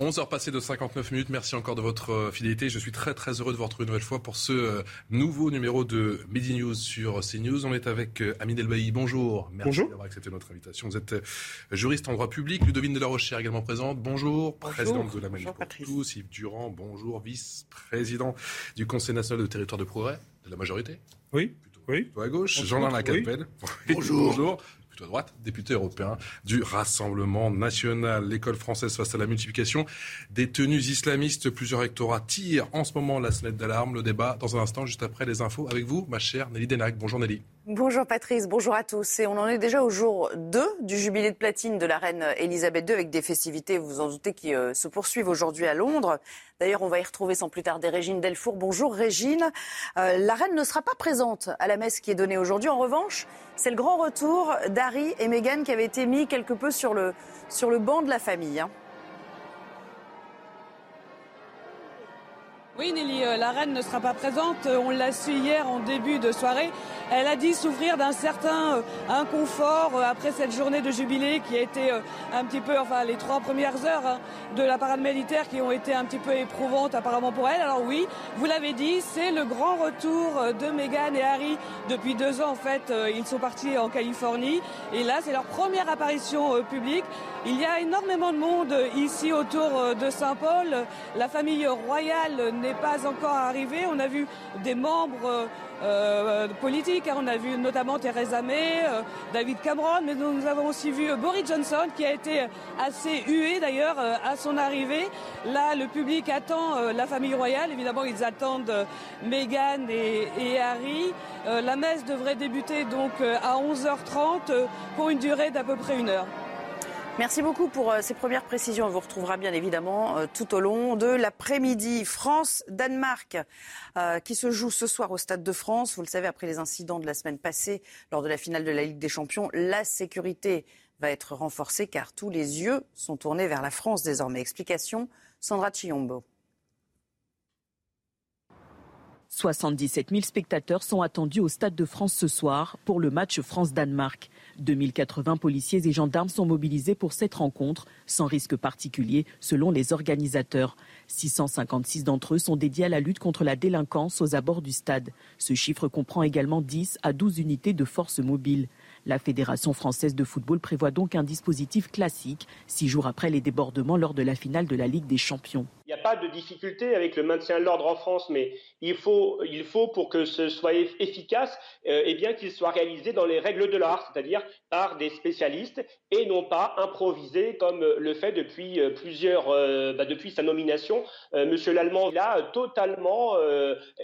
11h passées de 59 minutes. Merci encore de votre euh, fidélité. Je suis très très heureux de vous retrouver une nouvelle fois pour ce euh, nouveau numéro de Midi News sur CNews. On est avec euh, Amine Elbaï. Bonjour. Merci d'avoir accepté notre invitation. Vous êtes juriste en droit public. Ludovine de la Rochère également présente. Bonjour. Présidente de la Manif pour tous. Yves Durand. Bonjour. Vice-président du Conseil national de territoire de progrès de la majorité. Oui. Oui. à gauche. Jean-Luc Lacapelle. Bonjour. Bonjour à droite, député européen du Rassemblement national. L'école française face à la multiplication des tenues islamistes. Plusieurs rectorats tirent en ce moment la sonnette d'alarme. Le débat dans un instant, juste après les infos, avec vous, ma chère Nelly Denac. Bonjour Nelly. Bonjour Patrice, bonjour à tous. Et on en est déjà au jour 2 du jubilé de platine de la reine Elisabeth II avec des festivités, vous vous en doutez, qui euh, se poursuivent aujourd'hui à Londres. D'ailleurs, on va y retrouver sans plus tarder Régine Delfour. Bonjour Régine. Euh, la reine ne sera pas présente à la messe qui est donnée aujourd'hui. En revanche, c'est le grand retour d'Harry et Meghan qui avaient été mis quelque peu sur le, sur le banc de la famille. Hein. Oui, Nelly, euh, la reine ne sera pas présente. On l'a su hier en début de soirée. Elle a dit souffrir d'un certain euh, inconfort euh, après cette journée de jubilé qui a été un petit peu, enfin, les trois premières heures hein, de la parade militaire qui ont été un petit peu éprouvantes apparemment pour elle. Alors oui, vous l'avez dit, c'est le grand retour de Meghan et Harry. Depuis deux ans, en fait, ils sont partis en Californie. Et là, c'est leur première apparition publique. Il y a énormément de monde ici autour de Saint-Paul. La famille royale n'est pas encore arrivée. On a vu des membres euh, politiques. Hein. On a vu notamment Theresa May, euh, David Cameron, mais nous avons aussi vu Boris Johnson qui a été assez hué d'ailleurs euh, à son arrivée. Là, le public attend la famille royale. Évidemment, ils attendent Meghan et, et Harry. la messe devrait débuter donc à 11h30 pour une durée d'à peu près une heure. Merci beaucoup pour euh, ces premières précisions. On vous retrouvera bien évidemment euh, tout au long de l'après-midi. France-Danemark euh, qui se joue ce soir au Stade de France. Vous le savez, après les incidents de la semaine passée lors de la finale de la Ligue des Champions, la sécurité va être renforcée car tous les yeux sont tournés vers la France désormais. Explication, Sandra Chiombo. 77 000 spectateurs sont attendus au Stade de France ce soir pour le match France-Danemark. 2080 policiers et gendarmes sont mobilisés pour cette rencontre, sans risque particulier, selon les organisateurs. 656 d'entre eux sont dédiés à la lutte contre la délinquance aux abords du stade. Ce chiffre comprend également 10 à 12 unités de forces mobiles. La Fédération française de football prévoit donc un dispositif classique, six jours après les débordements lors de la finale de la Ligue des Champions. Il n'y a pas de difficulté avec le maintien de l'ordre en France, mais il faut, il faut pour que ce soit efficace, euh, eh bien qu'il soit réalisé dans les règles de l'art, c'est-à-dire par des spécialistes et non pas improvisé comme le fait depuis euh, plusieurs, euh, bah, depuis sa nomination, Monsieur Lallemand. A totalement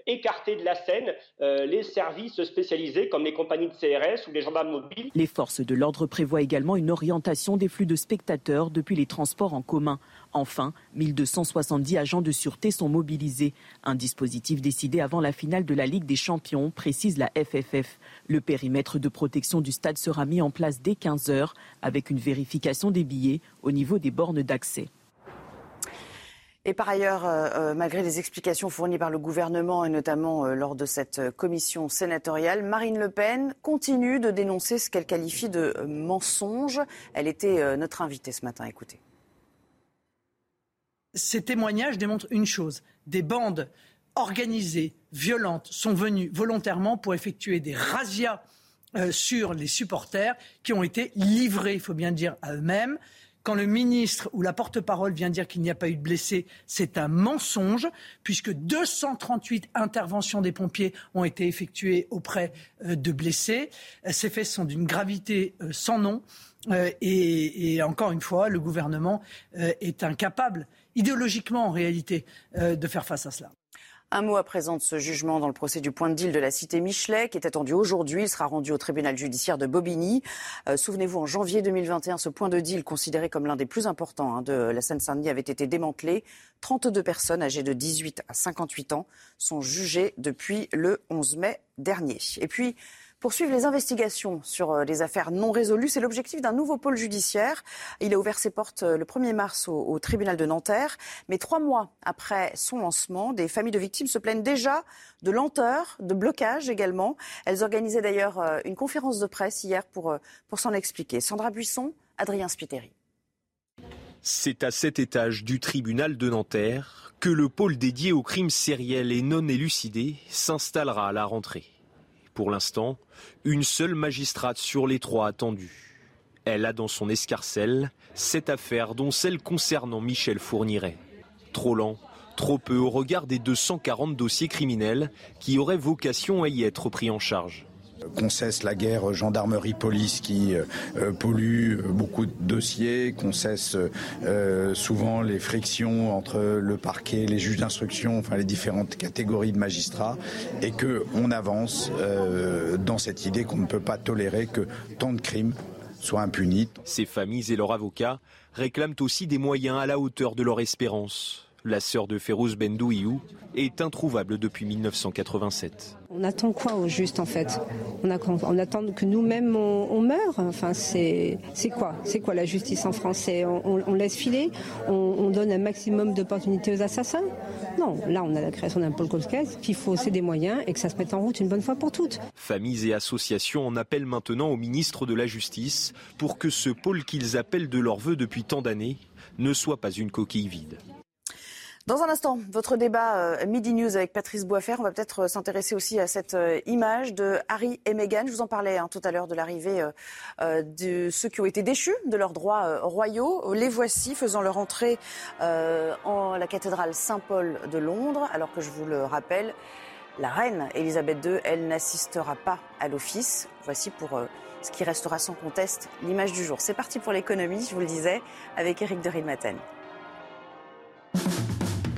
écarté de la scène les services spécialisés comme les compagnies de CRS ou les gendarmes mobiles. Les forces de l'ordre prévoient également une orientation des flux de spectateurs depuis les transports en commun. Enfin, 1270 agents de sûreté sont mobilisés. Un dispositif décidé avant la finale de la Ligue des Champions, précise la FFF. Le périmètre de protection du stade sera mis en place dès 15 heures avec une vérification des billets au niveau des bornes d'accès. Et par ailleurs, euh, euh, malgré les explications fournies par le gouvernement et notamment euh, lors de cette commission sénatoriale, Marine Le Pen continue de dénoncer ce qu'elle qualifie de mensonge. Elle était notre invitée ce matin. Écoutez ces témoignages démontrent une chose. Des bandes organisées, violentes, sont venues volontairement pour effectuer des razzias euh, sur les supporters qui ont été livrés, il faut bien dire, à eux-mêmes. Quand le ministre ou la porte-parole vient dire qu'il n'y a pas eu de blessés, c'est un mensonge, puisque 238 interventions des pompiers ont été effectuées auprès euh, de blessés. Euh, ces faits sont d'une gravité sans nom. et, encore une fois, le gouvernement est incapable idéologiquement en réalité, euh, de faire face à cela. Un mot à présent de ce jugement dans le procès du point de deal de la cité Michelet, qui est attendu aujourd'hui. Il sera rendu au tribunal judiciaire de Bobigny. Euh, souvenez-vous, en janvier 2021, ce point de deal, considéré comme l'un des plus importants hein, de la Seine-Saint-Denis, avait été démantelé. 32 personnes âgées de 18 à 58 ans sont jugées depuis le 11 mai dernier. Et puis, poursuivre les investigations sur euh, les affaires non résolues. C'est l'objectif d'un nouveau pôle judiciaire. Il a ouvert ses portes euh, le 1er mars au, tribunal de Nanterre. Mais trois mois après son lancement, des familles de victimes se plaignent déjà de lenteur, de blocage également. Elles organisaient d'ailleurs euh, une conférence de presse hier pour, pour s'en expliquer. Sandra Buisson, Adrien Spiteri. C'est à cet étage du tribunal de Nanterre que le pôle dédié aux crimes sériels et non élucidés s'installera à la rentrée. Pour l'instant, une seule magistrate sur les trois attendues. Elle a dans son escarcelle cette affaire dont celle concernant Michel Fourniret. Trop lent, trop peu au regard des 240 dossiers criminels qui auraient vocation à y être pris en charge qu'on cesse la guerre gendarmerie-police qui euh, euh, pollue beaucoup de dossiers, qu'on cesse euh, souvent les frictions entre le parquet, les juges d'instruction, enfin les différentes catégories de magistrats, et qu'on avance dans cette idée qu'on ne peut pas tolérer que tant de crimes soient impunis. Ces familles et leurs avocats réclament aussi des moyens à la hauteur de leur espérance. La sœur de Férouz Bendouiou est introuvable depuis 1987. On attend quoi au juste en fait? On, attend que nous-mêmes on, meure? Enfin c'est quoi? C'est quoi la justice en français on, laisse filer? On, donne un maximum d'opportunités aux assassins? Non, là on a la création d'un pôle Colquès, qu'il faut aussi des moyens et que ça se mette en route une bonne fois pour toutes. Familles et associations en appellent maintenant au ministre de la Justice pour que ce pôle qu'ils appellent de leur vœu depuis tant d'années ne soit pas une coquille vide. Dans un instant, votre débat euh, Midi News avec Patrice Boisfer. On va peut-être euh, s'intéresser aussi à cette euh, image de Harry et Meghan. Je vous en parlais hein, tout à l'heure de l'arrivée de ceux qui ont été déchus de leurs droits royaux. Les voici faisant leur entrée en la cathédrale Saint-Paul de Londres. Alors que je vous le rappelle, la reine Elisabeth II, elle n'assistera pas à l'office. Voici pour ce qui restera sans conteste l'image du jour. C'est parti pour l'économie, je vous le disais, avec Eric de Rilmaten.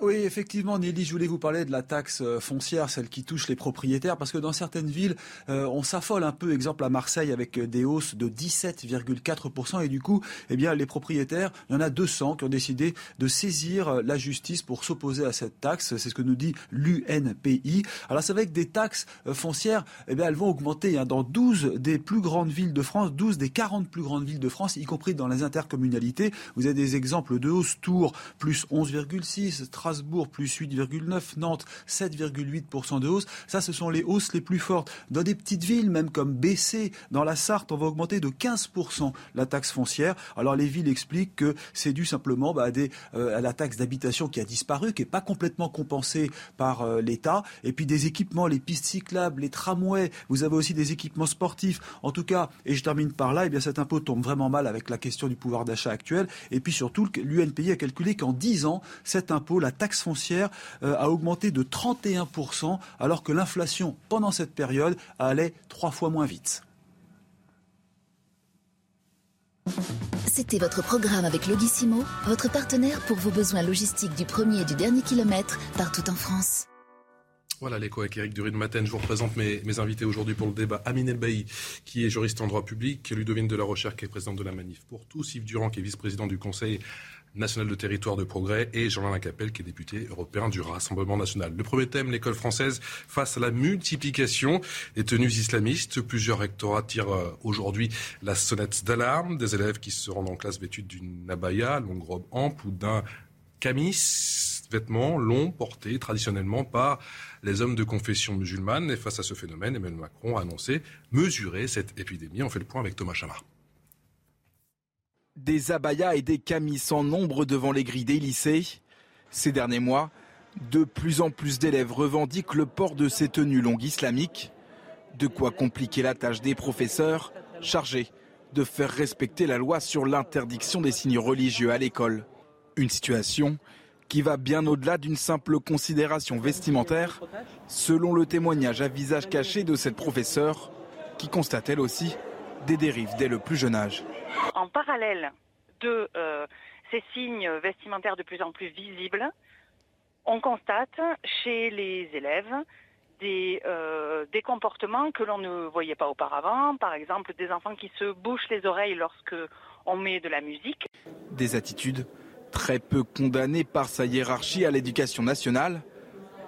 Oui, effectivement, Nelly, je voulais vous parler de la taxe euh, foncière, celle qui touche les propriétaires, parce que dans certaines villes, euh, on s'affole un peu. Exemple à Marseille avec euh, des hausses de 17,4%. Et du coup, eh bien, les propriétaires, il y en a 200 qui ont décidé de saisir la justice pour s'opposer à cette taxe. C'est ce que nous dit l'UNPI. Alors, c'est vrai que des taxes foncières, eh bien, elles vont augmenter hein, dans 12 des plus grandes villes de France, 12 des 40 plus grandes villes de France, y compris dans les intercommunalités. Vous avez des exemples de hausse Tours, plus 11,6, Strasbourg, plus 8,9, Nantes, 7,8% de hausse. Ça, ce sont les hausses les plus fortes. Dans des petites villes, même comme Bessé, dans la Sarthe, on va augmenter de 15% la taxe foncière. Alors les villes expliquent que c'est dû simplement bah, euh, à, la taxe d'habitation qui a disparu, qui n'est pas complètement compensée par euh, l'État. Et puis des équipements, les pistes cyclables, les tramways, vous avez aussi des équipements sportifs. En tout cas, et je termine par là, eh bien cet impôt tombe vraiment mal avec la question du pouvoir d'achat actuel. Et puis surtout, l'UNPI a calculé qu'en 10 ans, cet impôt, la taxe taxe foncière euh, a augmenté de 31%, alors que l'inflation pendant cette période allait trois fois moins vite. C'était votre programme avec Logissimo, votre partenaire pour vos besoins logistiques du premier et du dernier kilomètre partout en France. Voilà l'écho avec Eric Dury de Matin. Je vous représente mes, invités aujourd'hui pour le débat. Amine Elbaï, qui est juriste en droit public, Ludovine de la Recherche, qui est présidente de la Manif pour tous, Yves Durand, qui est vice-président du Conseil national de territoire de progrès, et Jean-Alain Capelle, qui est député européen du Rassemblement national. Le premier thème, l'école française face à la multiplication des tenues islamistes. Plusieurs rectorats tirent euh, aujourd'hui la sonnette d'alarme. Des élèves qui se rendent en classe vêtus d'une abaya, longue robe ample ou d'un camis, vêtements longs portés traditionnellement par les hommes de confession musulmane. Et face à ce phénomène, Emmanuel Macron a annoncé mesurer cette épidémie. On fait le point avec Thomas Chamard. Des abayas et des camis en nombre devant les grilles des lycées. Ces derniers mois, de plus en plus d'élèves revendiquent le port de ces tenues longues islamiques. De quoi compliquer la tâche des professeurs chargés de faire respecter la loi sur l'interdiction des signes religieux à l'école. Une situation qui va bien au-delà d'une simple considération vestimentaire, selon le témoignage à visage caché de cette professeure, qui constate elle aussi des dérives dès le plus jeune âge. En parallèle de euh, ces signes vestimentaires de plus en plus visibles, on constate chez les élèves des, euh, des comportements que l'on ne voyait pas auparavant, par exemple des enfants qui se bouchent les oreilles lorsque on met de la musique. Des attitudes très peu condamnées par sa hiérarchie à l'éducation nationale,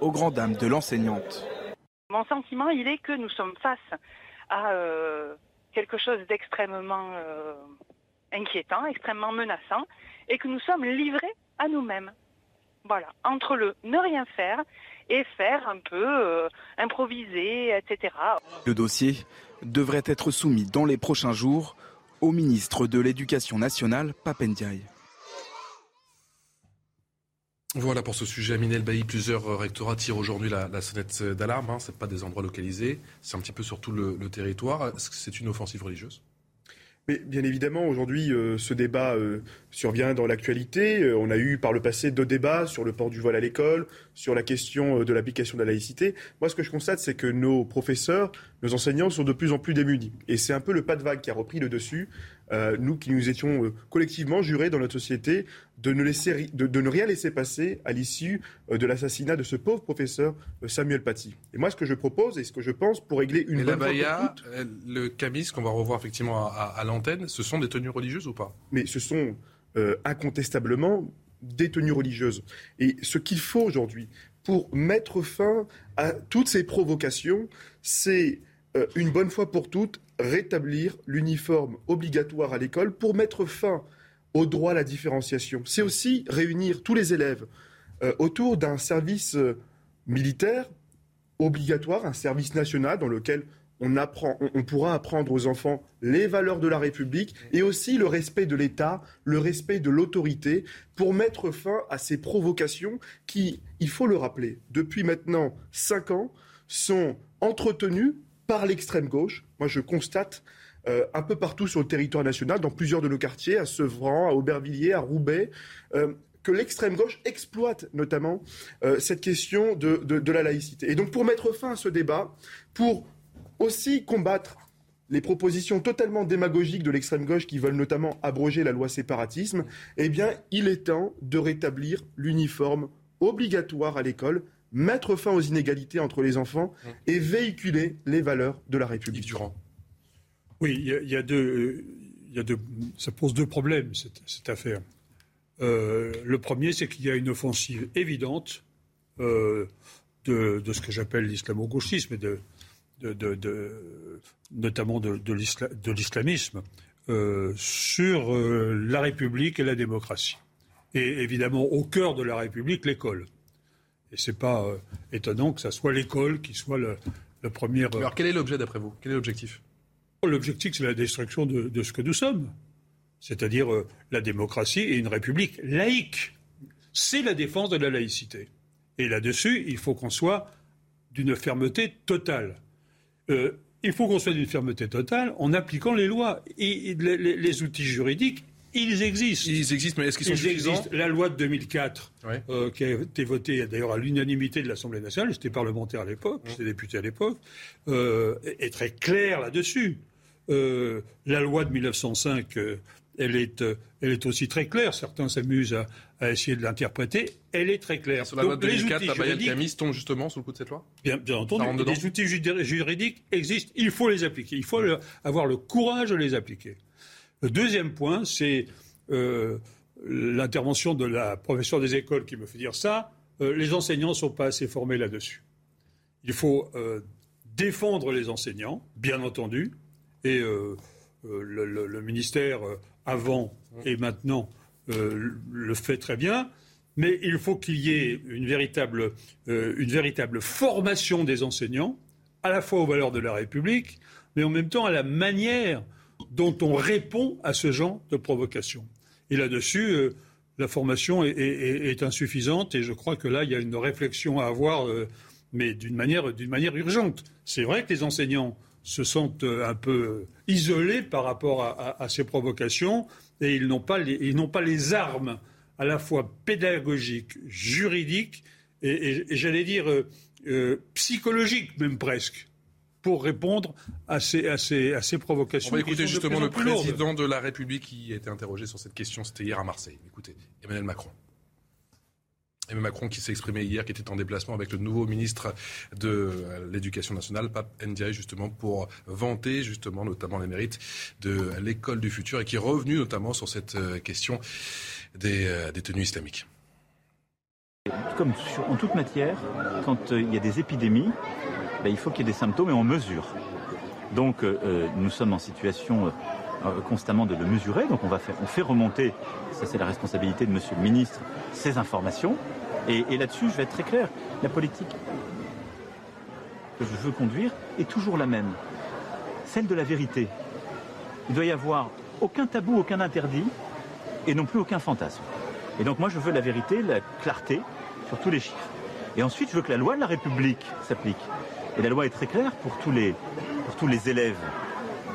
aux grandes dames de l'enseignante. Mon sentiment, il est que nous sommes face à euh, quelque chose d'extrêmement euh, inquiétant, extrêmement menaçant, et que nous sommes livrés à nous-mêmes. Voilà, entre le ne rien faire et faire un peu euh, improviser, etc. Le dossier devrait être soumis dans les prochains jours au ministre de l'Éducation nationale, Papendiaï. Voilà pour ce sujet. Aminel Bailly, plusieurs rectorats tirent aujourd'hui la, sonnette d'alarme. Hein. Ce pas des endroits localisés, c'est un petit peu sur tout le, territoire. C'est une offensive religieuse? Mais bien évidemment, aujourd'hui, euh, ce débat euh, survient dans l'actualité. Euh, on a eu par le passé deux débats sur le port du voile à l'école, sur la question de l'application de la laïcité. Moi, ce que je constate, c'est que nos professeurs, nos enseignants sont de plus en plus démunis. Et c'est un peu le pas de vague qui a repris le dessus. Euh, nous qui nous étions euh, collectivement jurés dans notre société de ne, laisser, de, ne rien laisser passer à l'issue euh, de l'assassinat de ce pauvre professeur Samuel Paty. Et moi, ce que je propose et ce que je pense pour régler une bonne fois pour toutes... le camis qu'on va revoir effectivement à, l'antenne, ce sont des tenues religieuses ou pas? Mais ce sont incontestablement des tenues religieuses. Et ce qu'il faut aujourd'hui pour mettre fin à toutes ces provocations, c'est une bonne fois pour toutes rétablir l'uniforme obligatoire à l'école pour mettre fin au droit à la différenciation. C'est aussi réunir tous les élèves euh, autour d'un service euh, militaire obligatoire, un service national dans lequel on, on, pourra apprendre aux enfants les valeurs de la République et aussi le respect de l'État, le respect de l'autorité pour mettre fin à ces provocations qui, il faut le rappeler, depuis maintenant cinq ans, sont entretenues par l'extrême gauche. Moi, je constate euh, un peu partout sur le territoire national, dans plusieurs de nos quartiers, à Sevran, à Aubervilliers, à Roubaix, euh, que l'extrême gauche exploite notamment euh, cette question de, de, la laïcité. Et donc, pour mettre fin à ce débat, pour aussi combattre les propositions totalement démagogiques de l'extrême gauche qui veulent notamment abroger la loi séparatisme, eh bien, il est temps de rétablir l'uniforme obligatoire à l'école mettre fin aux inégalités entre les enfants mmh. et véhiculer les valeurs de la République. Durand. Oui, il y, a deux, y a deux, ça pose deux problèmes, cette, affaire. Euh, le premier, c'est qu'il y a une offensive évidente euh, de, ce que j'appelle l'islamo-gauchisme, et de, de, notamment de, l'islamisme, euh, sur la République et la démocratie. Et évidemment, au cœur de la République, l'école. Et ce n'est pas euh, étonnant que ça soit l'école qui soit le, premier. Euh, Alors quel est l'objet d'après vous? Quel est l'objectif? L'objectif, c'est la destruction de, ce que nous sommes, c'est-à-dire euh, la démocratie et une république laïque. C'est la défense de la laïcité. Et là-dessus, il faut qu'on soit d'une fermeté totale. il faut qu'on soit d'une fermeté totale en appliquant les lois. Et, les, outils juridiques ils existent. Ils existent, mais est-ce qu'ils sont suffisants? La loi de 2004, euh, qui a été votée d'ailleurs à l'unanimité de l'Assemblée nationale, j'étais parlementaire à l'époque, j'étais député à l'époque, euh, est très claire là-dessus. Euh, la loi de 1905, elle, est, elle est aussi très claire. Certains s'amusent à, essayer de l'interpréter. Elle est très claire. Sur la loi de 2004, la Camis tombe justement sous le coup de cette loi? Bien, bien entendu. Les outils juridiques existent. Il faut les appliquer. Il faut avoir le courage de les appliquer. Le deuxième point, c'est euh, l'intervention de la professeure des écoles qui me fait dire ça. Euh, les enseignants ne sont pas assez formés là-dessus. Il faut euh, défendre les enseignants, bien entendu, et le, ministère, avant et maintenant, le fait très bien. Mais il faut qu'il y ait une véritable, une véritable formation des enseignants, à la fois aux valeurs de la République, mais en même temps à la manière dont on répond à ce genre de provocation. Et là-dessus, euh, la formation est, insuffisante et je crois que là, il y a une réflexion à avoir, euh, mais d'une manière, urgente. C'est vrai que les enseignants se sentent euh, un peu isolés par rapport à, ces provocations et ils n'ont pas les, armes à la fois pédagogique, juridique et, j'allais dire euh, euh, psychologique même presque pour répondre à ces, à ces, à ces provocations. On va écouter justement le président de la République qui a été interrogé sur cette question. C'était hier à Marseille. Écoutez, Emmanuel Macron. Emmanuel Macron qui s'est exprimé hier, qui était en déplacement avec le nouveau ministre de l'Éducation nationale, Pape Ndiaye, justement pour vanter justement notamment les mérites de l'école du futur et qui est revenu notamment sur cette euh, question des, euh, des tenues islamiques. Comme en toute matière, quand euh, il y a des épidémies, ben, il faut qu'il y ait des symptômes et on mesure. Donc euh, euh, nous sommes en situation euh, constamment de le mesurer. Donc on, fait remonter, ça c'est la responsabilité de Monsieur le Ministre, ces informations. Et, et là-dessus, je vais être très clair. La politique que je veux conduire est toujours la même. Celle de la vérité. Il doit y avoir aucun tabou, aucun interdit et non plus aucun fantasme. Et donc moi je veux la vérité, la clarté sur tous les chiffres. Et ensuite je veux que la loi de la République s'applique. Et la loi est très claire pour tous les, pour tous les élèves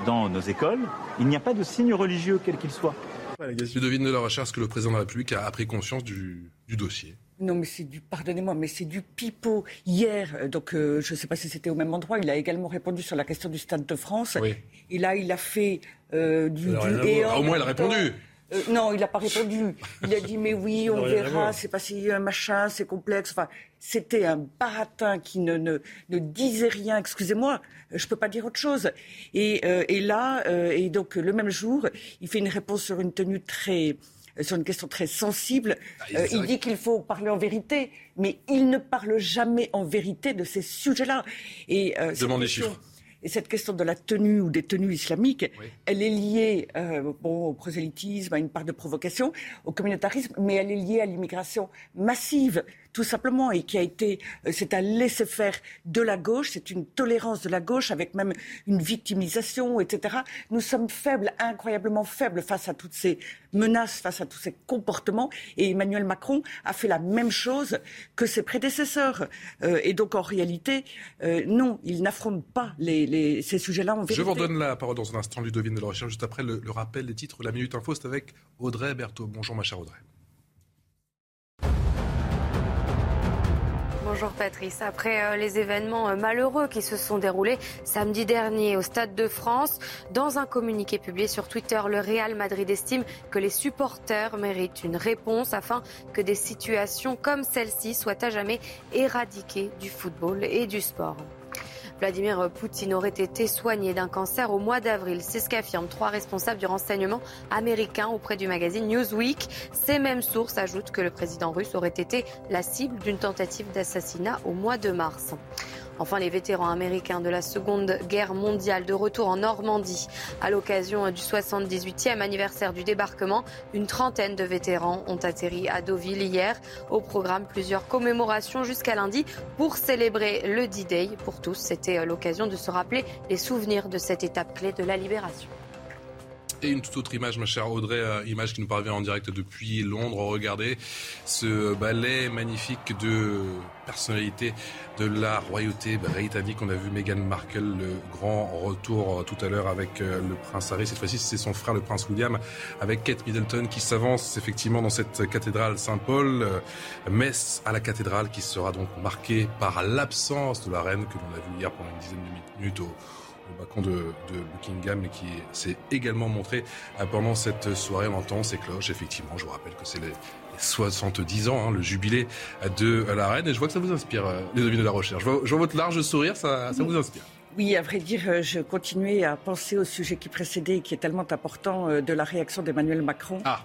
dans nos écoles. Il n'y a pas de signe religieux, quel qu'il soit. Je devine de la recherche que le président de la République a pris conscience du, du dossier. Non, mais c'est du, pardonnez-moi, mais c'est du pipeau. Hier, euh, donc euh, je ne sais pas si c'était au même endroit, il a également répondu sur la question du Stade de France. Oui. Et là, il a fait euh, du, du Au moins, il a répondu. Euh, non, il n'a pas répondu. Il a dit mais oui, on verra, c'est pas si un machin, c'est complexe. Enfin, c'était un baratin qui ne, ne, ne disait rien. Excusez-moi, je peux pas dire autre chose. Et, euh, et là, euh, et donc le même jour, il fait une réponse sur une tenue très sur une question très sensible. Ah, il dit qu'il faut parler en vérité, mais il ne parle jamais en vérité de ces sujets-là. Et Demande les chiffres. Et cette question de la tenue ou des tenues islamiques, elle est liée euh, bon, au prosélytisme, à une part de provocation, au communautarisme, mais elle est liée à l'immigration massive tout simplement, et qui a été, euh, c'est un laisser-faire de la gauche, c'est une tolérance de la gauche avec même une victimisation, etc. Nous sommes faibles, incroyablement faibles face à toutes ces menaces, face à tous ces comportements, et Emmanuel Macron a fait la même chose que ses prédécesseurs. Euh, et donc, en réalité, euh, non, il n'affronte pas les, ces sujets-là en vérité. Je vous redonne la parole dans un instant, Ludovine de la Recherche, juste après le, le rappel des titres. La Minute Info, c'est avec Audrey Berthaud. Bonjour, ma chère Audrey. Bonjour Patrice. Après euh, les événements euh, malheureux qui se sont déroulés samedi dernier au Stade de France, dans un communiqué publié sur Twitter, le Real Madrid estime que les supporters méritent une réponse afin que des situations comme celle-ci soient à jamais éradiquées du football et du sport. Vladimir Poutine aurait été soigné d'un cancer au mois d'avril. C'est ce qu'affirment trois responsables du renseignement américain auprès du magazine Newsweek. Ces mêmes sources ajoutent que le président russe aurait été la cible d'une tentative d'assassinat au mois de mars. Enfin, les vétérans américains de la Seconde Guerre mondiale de retour en Normandie. À l'occasion du 78e anniversaire du débarquement, une trentaine de vétérans ont atterri à Deauville hier. Au programme, plusieurs commémorations jusqu'à lundi pour célébrer le D-Day. Pour tous, c'était l'occasion de se rappeler les souvenirs de cette étape clé de la libération. Et une toute autre image, ma chère Audrey, euh, image qui nous parvient en direct depuis Londres. Regardez ce ballet magnifique de personnalité de la royauté britannique. On a vu Meghan Markle, le grand retour euh, tout à l'heure avec euh, le prince Harry. Cette fois-ci, c'est son frère, le prince William, avec Kate Middleton qui s'avance effectivement dans cette cathédrale Saint-Paul. Messe à la cathédrale qui sera donc marquée par l'absence de la reine que l'on a vu hier pendant une dizaine de minutes au au balcon de, Buckingham et qui s'est également montré euh, pendant cette soirée. On entend ces cloches, effectivement. Je vous rappelle que c'est les, 70 ans, hein, le jubilé de la reine. Et je vois que ça vous inspire, euh, les amis de la recherche. Je vois, votre large sourire, ça, ça vous inspire. Oui, à vrai dire, euh, je continuais à penser au sujet qui précédait et qui est tellement important de la réaction d'Emmanuel Macron. Ah.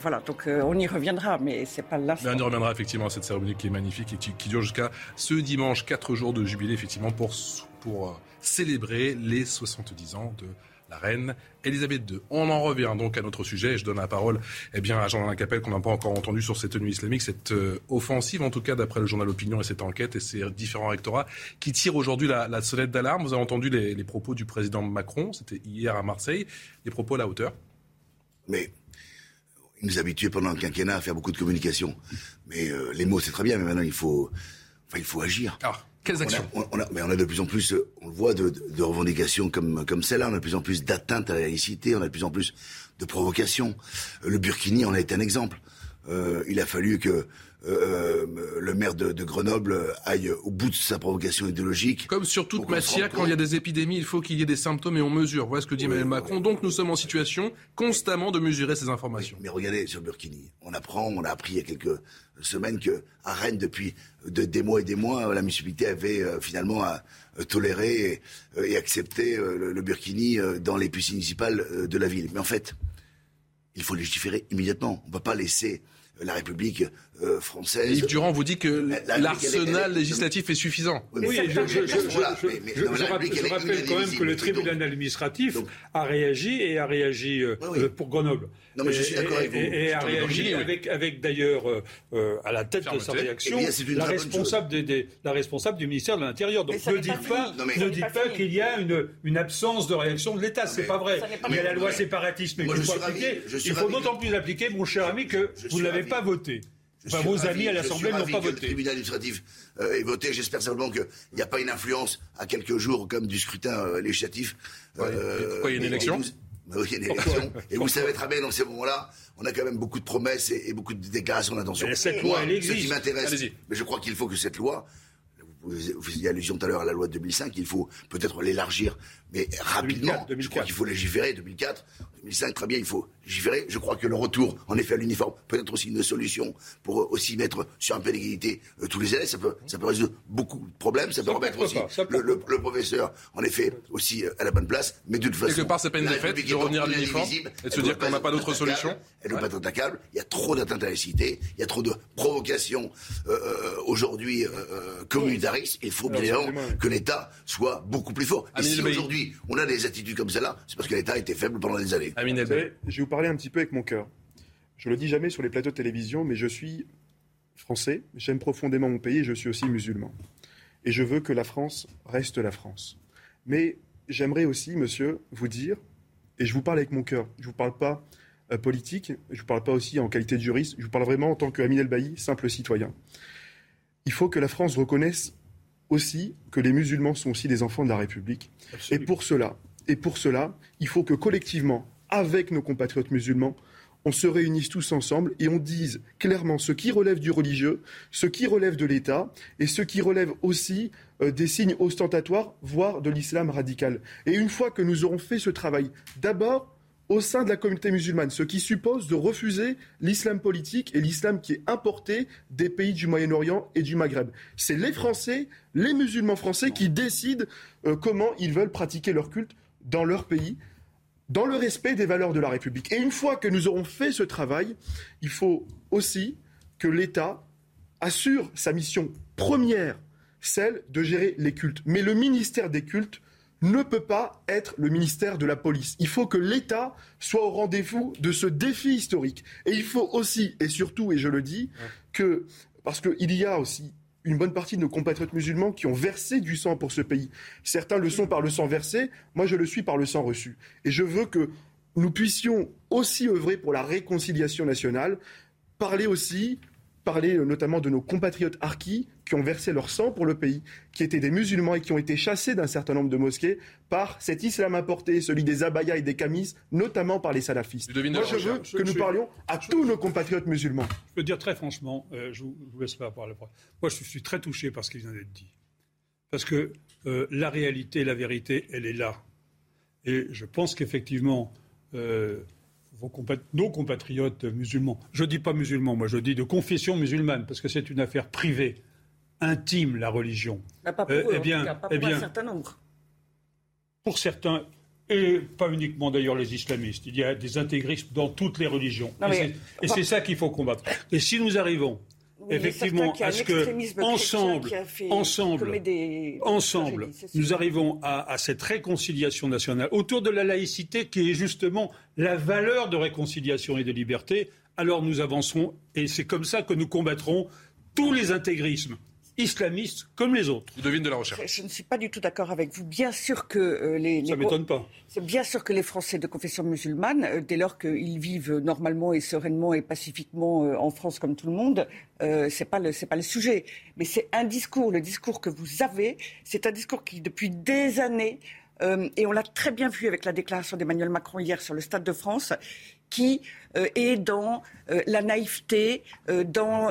voilà, donc on y reviendra, mais c'est pas l'instant. On y reviendra effectivement à cette cérémonie qui est magnifique et qui, dure jusqu'à ce dimanche, quatre jours de jubilé effectivement pour pour célébrer les 70 ans de la reine Elisabeth II. On en revient donc à notre sujet. Je donne la parole eh bien, à Jean-Alain Capel, qu'on n'a pas encore entendu sur cette tenue islamique, cette euh, offensive, en tout cas d'après le journal Opinion et cette enquête et ces différents rectorats qui tirent aujourd'hui la, sonnette d'alarme. Vous avez entendu les, propos du président Macron, c'était hier à Marseille, des propos à la hauteur. Mais il nous habituait pendant le quinquennat à faire beaucoup de communication. Mais euh, les mots, c'est très bien, mais maintenant, il faut, il faut agir. Ah. Quelles actions on a, mais on a de plus en plus, on le voit, de, revendications comme, comme celle-là. On a de plus en plus d'atteintes à la laïcité, on a de plus en plus de provocations. Le Burkini en a été un exemple. il a fallu que euh, le maire de, Grenoble aille au bout de sa provocation idéologique. Comme sur toute matière, quand il y a des épidémies, il faut qu'il y ait des symptômes et on mesure. Voilà ce que dit Emmanuel Macron. Donc nous sommes en situation constamment de mesurer ces informations. mais regardez sur Burkini, on apprend, on a appris il y a quelques semaines que à Rennes, depuis des mois et des mois, la municipalité avait euh, finalement euh, toléré et, accepté le, Burkini dans les piscines municipales de la ville. Mais en fait, il faut légiférer immédiatement. On ne va pas laisser la République euh, française. Yves Durand vous dit que l'arsenal législatif est suffisant. Oui, je, rappelle, quand même que le tribunal administratif a réagi et a réagi euh, euh, pour Grenoble. Non, mais je suis d'accord avec vous. Et, a réagi avec, avec d'ailleurs, à la tête de sa réaction, eh la, responsable des, la responsable du ministère de l'Intérieur. Donc ne dites pas, ne dites pas qu'il y a une, une absence de réaction de l'État. C'est pas vrai. Il y a la loi séparatisme qu'il faut appliquer. Il faut d'autant plus l'appliquer, mon cher ami, que vous ne l'avez pas voté vos amis à l'Assemblée n'ont pas voté. Le tribunal administratif euh, est voté. J'espère simplement qu'il n'y a pas une influence à quelques jours comme du scrutin euh, législatif. Euh, pourquoi il y a une élection oui, il y a une élection. Et vous savez très bien, dans ces moments-là, on a quand même beaucoup de promesses et, beaucoup de déclarations d'intention. Cette loi, elle existe. Ce qui m'intéresse, mais je crois qu'il faut que cette loi, vous faisiez allusion tout à l'heure à la loi de 2005, il faut peut-être l'élargir, mais rapidement. Je crois qu'il faut légiférer 2004. 2005, très bien, il faut légiférer. Je crois que le retour, en effet, à l'uniforme peut être aussi une solution pour aussi mettre sur un peu d'égalité euh, tous les élèves. Ça peut, ça peut résoudre beaucoup de problèmes. Ça, peut remettre aussi le, professeur, en effet, aussi euh, à la bonne place. Mais de toute façon. Quelque part, c'est pas une défaite de revenir à l'uniforme et de se dire qu'on n'a pas d'autre solution. Elle ne peut pas être attaquable. Il y a trop d'atteintes à la cité. Il y a trop de provocations euh, aujourd'hui communautaristes. Il faut bien que l'État soit beaucoup plus fort. Et si aujourd'hui on a des attitudes comme celle-là, c'est parce que l'État était faible pendant des années. Je vais vous parler un petit peu avec mon cœur. Je le dis jamais sur les plateaux de télévision, mais je suis français, j'aime profondément mon pays et je suis aussi musulman. Et je veux que la France reste la France. Mais j'aimerais aussi, monsieur, vous dire, et je vous parle avec mon cœur, je ne vous parle pas euh, politique, je ne vous parle pas aussi en qualité de juriste, je vous parle vraiment en tant que El Bailly, simple citoyen. Il faut que la France reconnaisse aussi que les musulmans sont aussi des enfants de la République. Et pour cela, et pour cela, il faut que collectivement, avec nos compatriotes musulmans, on se réunisse tous ensemble et on dise clairement ce qui relève du religieux, ce qui relève de l'État et ce qui relève aussi euh, des signes ostentatoires, voire de l'islam radical. Et une fois que nous aurons fait ce travail, d'abord au sein de la communauté musulmane, ce qui suppose de refuser l'islam politique et l'islam qui est importé des pays du Moyen-Orient et du Maghreb. C'est les Français, les musulmans français qui décident euh, comment ils veulent pratiquer leur culte dans leur pays, dans le respect des valeurs de la République. Et une fois que nous aurons fait ce travail, il faut aussi que l'État assure sa mission première, celle de gérer les cultes. Mais le ministère des cultes ne peut pas être le ministère de la police. Il faut que l'État soit au rendez-vous de ce défi historique. Et il faut aussi, et surtout, et je le dis, que, parce qu'il y a aussi une bonne partie de nos compatriotes musulmans qui ont versé du sang pour ce pays. Certains le sont par le sang versé, moi je le suis par le sang reçu. Et je veux que nous puissions aussi œuvrer pour la réconciliation nationale, parler aussi parler euh, notamment de nos compatriotes harkis qui ont versé leur sang pour le pays, qui étaient des musulmans et qui ont été chassés d'un certain nombre de mosquées par cet islam importé, celui des abayas et des camis, notamment par les salafistes. Moi, je veux que nous parlions à tous nos compatriotes musulmans. Je peux dire très franchement, euh, je, vous, vous laisse pas parler. Moi, je suis très touché par ce qui vient d'être dit. Parce que euh, la réalité, la vérité, elle est là. Et je pense qu'effectivement, nos compatriotes musulmans, je ne dis pas musulmans, moi je dis de confession musulmane, parce que c'est une affaire privée, intime, la religion. Pas pour euh, eh bien, pas pour un certain nombre. Pour certains, et pas uniquement d'ailleurs les islamistes, il y a des intégristes dans toutes les religions. et c'est ça qu'il faut combattre. Et si nous arrivons effectivement à ce que ensemble, ensemble, ensemble, nous arrivons à, à, cette réconciliation nationale autour de la laïcité qui est justement la valeur de réconciliation et de liberté. Alors nous avancerons et c'est comme ça que nous combattrons tous les intégrismes islamistes comme les autres. devine de la recherche. Je ne suis pas du tout d'accord avec vous. Bien sûr que euh, les, Ça m'étonne pas. C'est bien sûr que les Français de confession musulmane, euh, dès lors qu'ils vivent normalement et sereinement et pacifiquement euh, en France comme tout le monde, c'est pas le c'est pas le sujet. Mais c'est un discours, le discours que vous avez, c'est un discours qui depuis des années et on l'a très bien vu avec la déclaration d'Emmanuel Macron hier sur le Stade de France qui est dans la naïveté, dans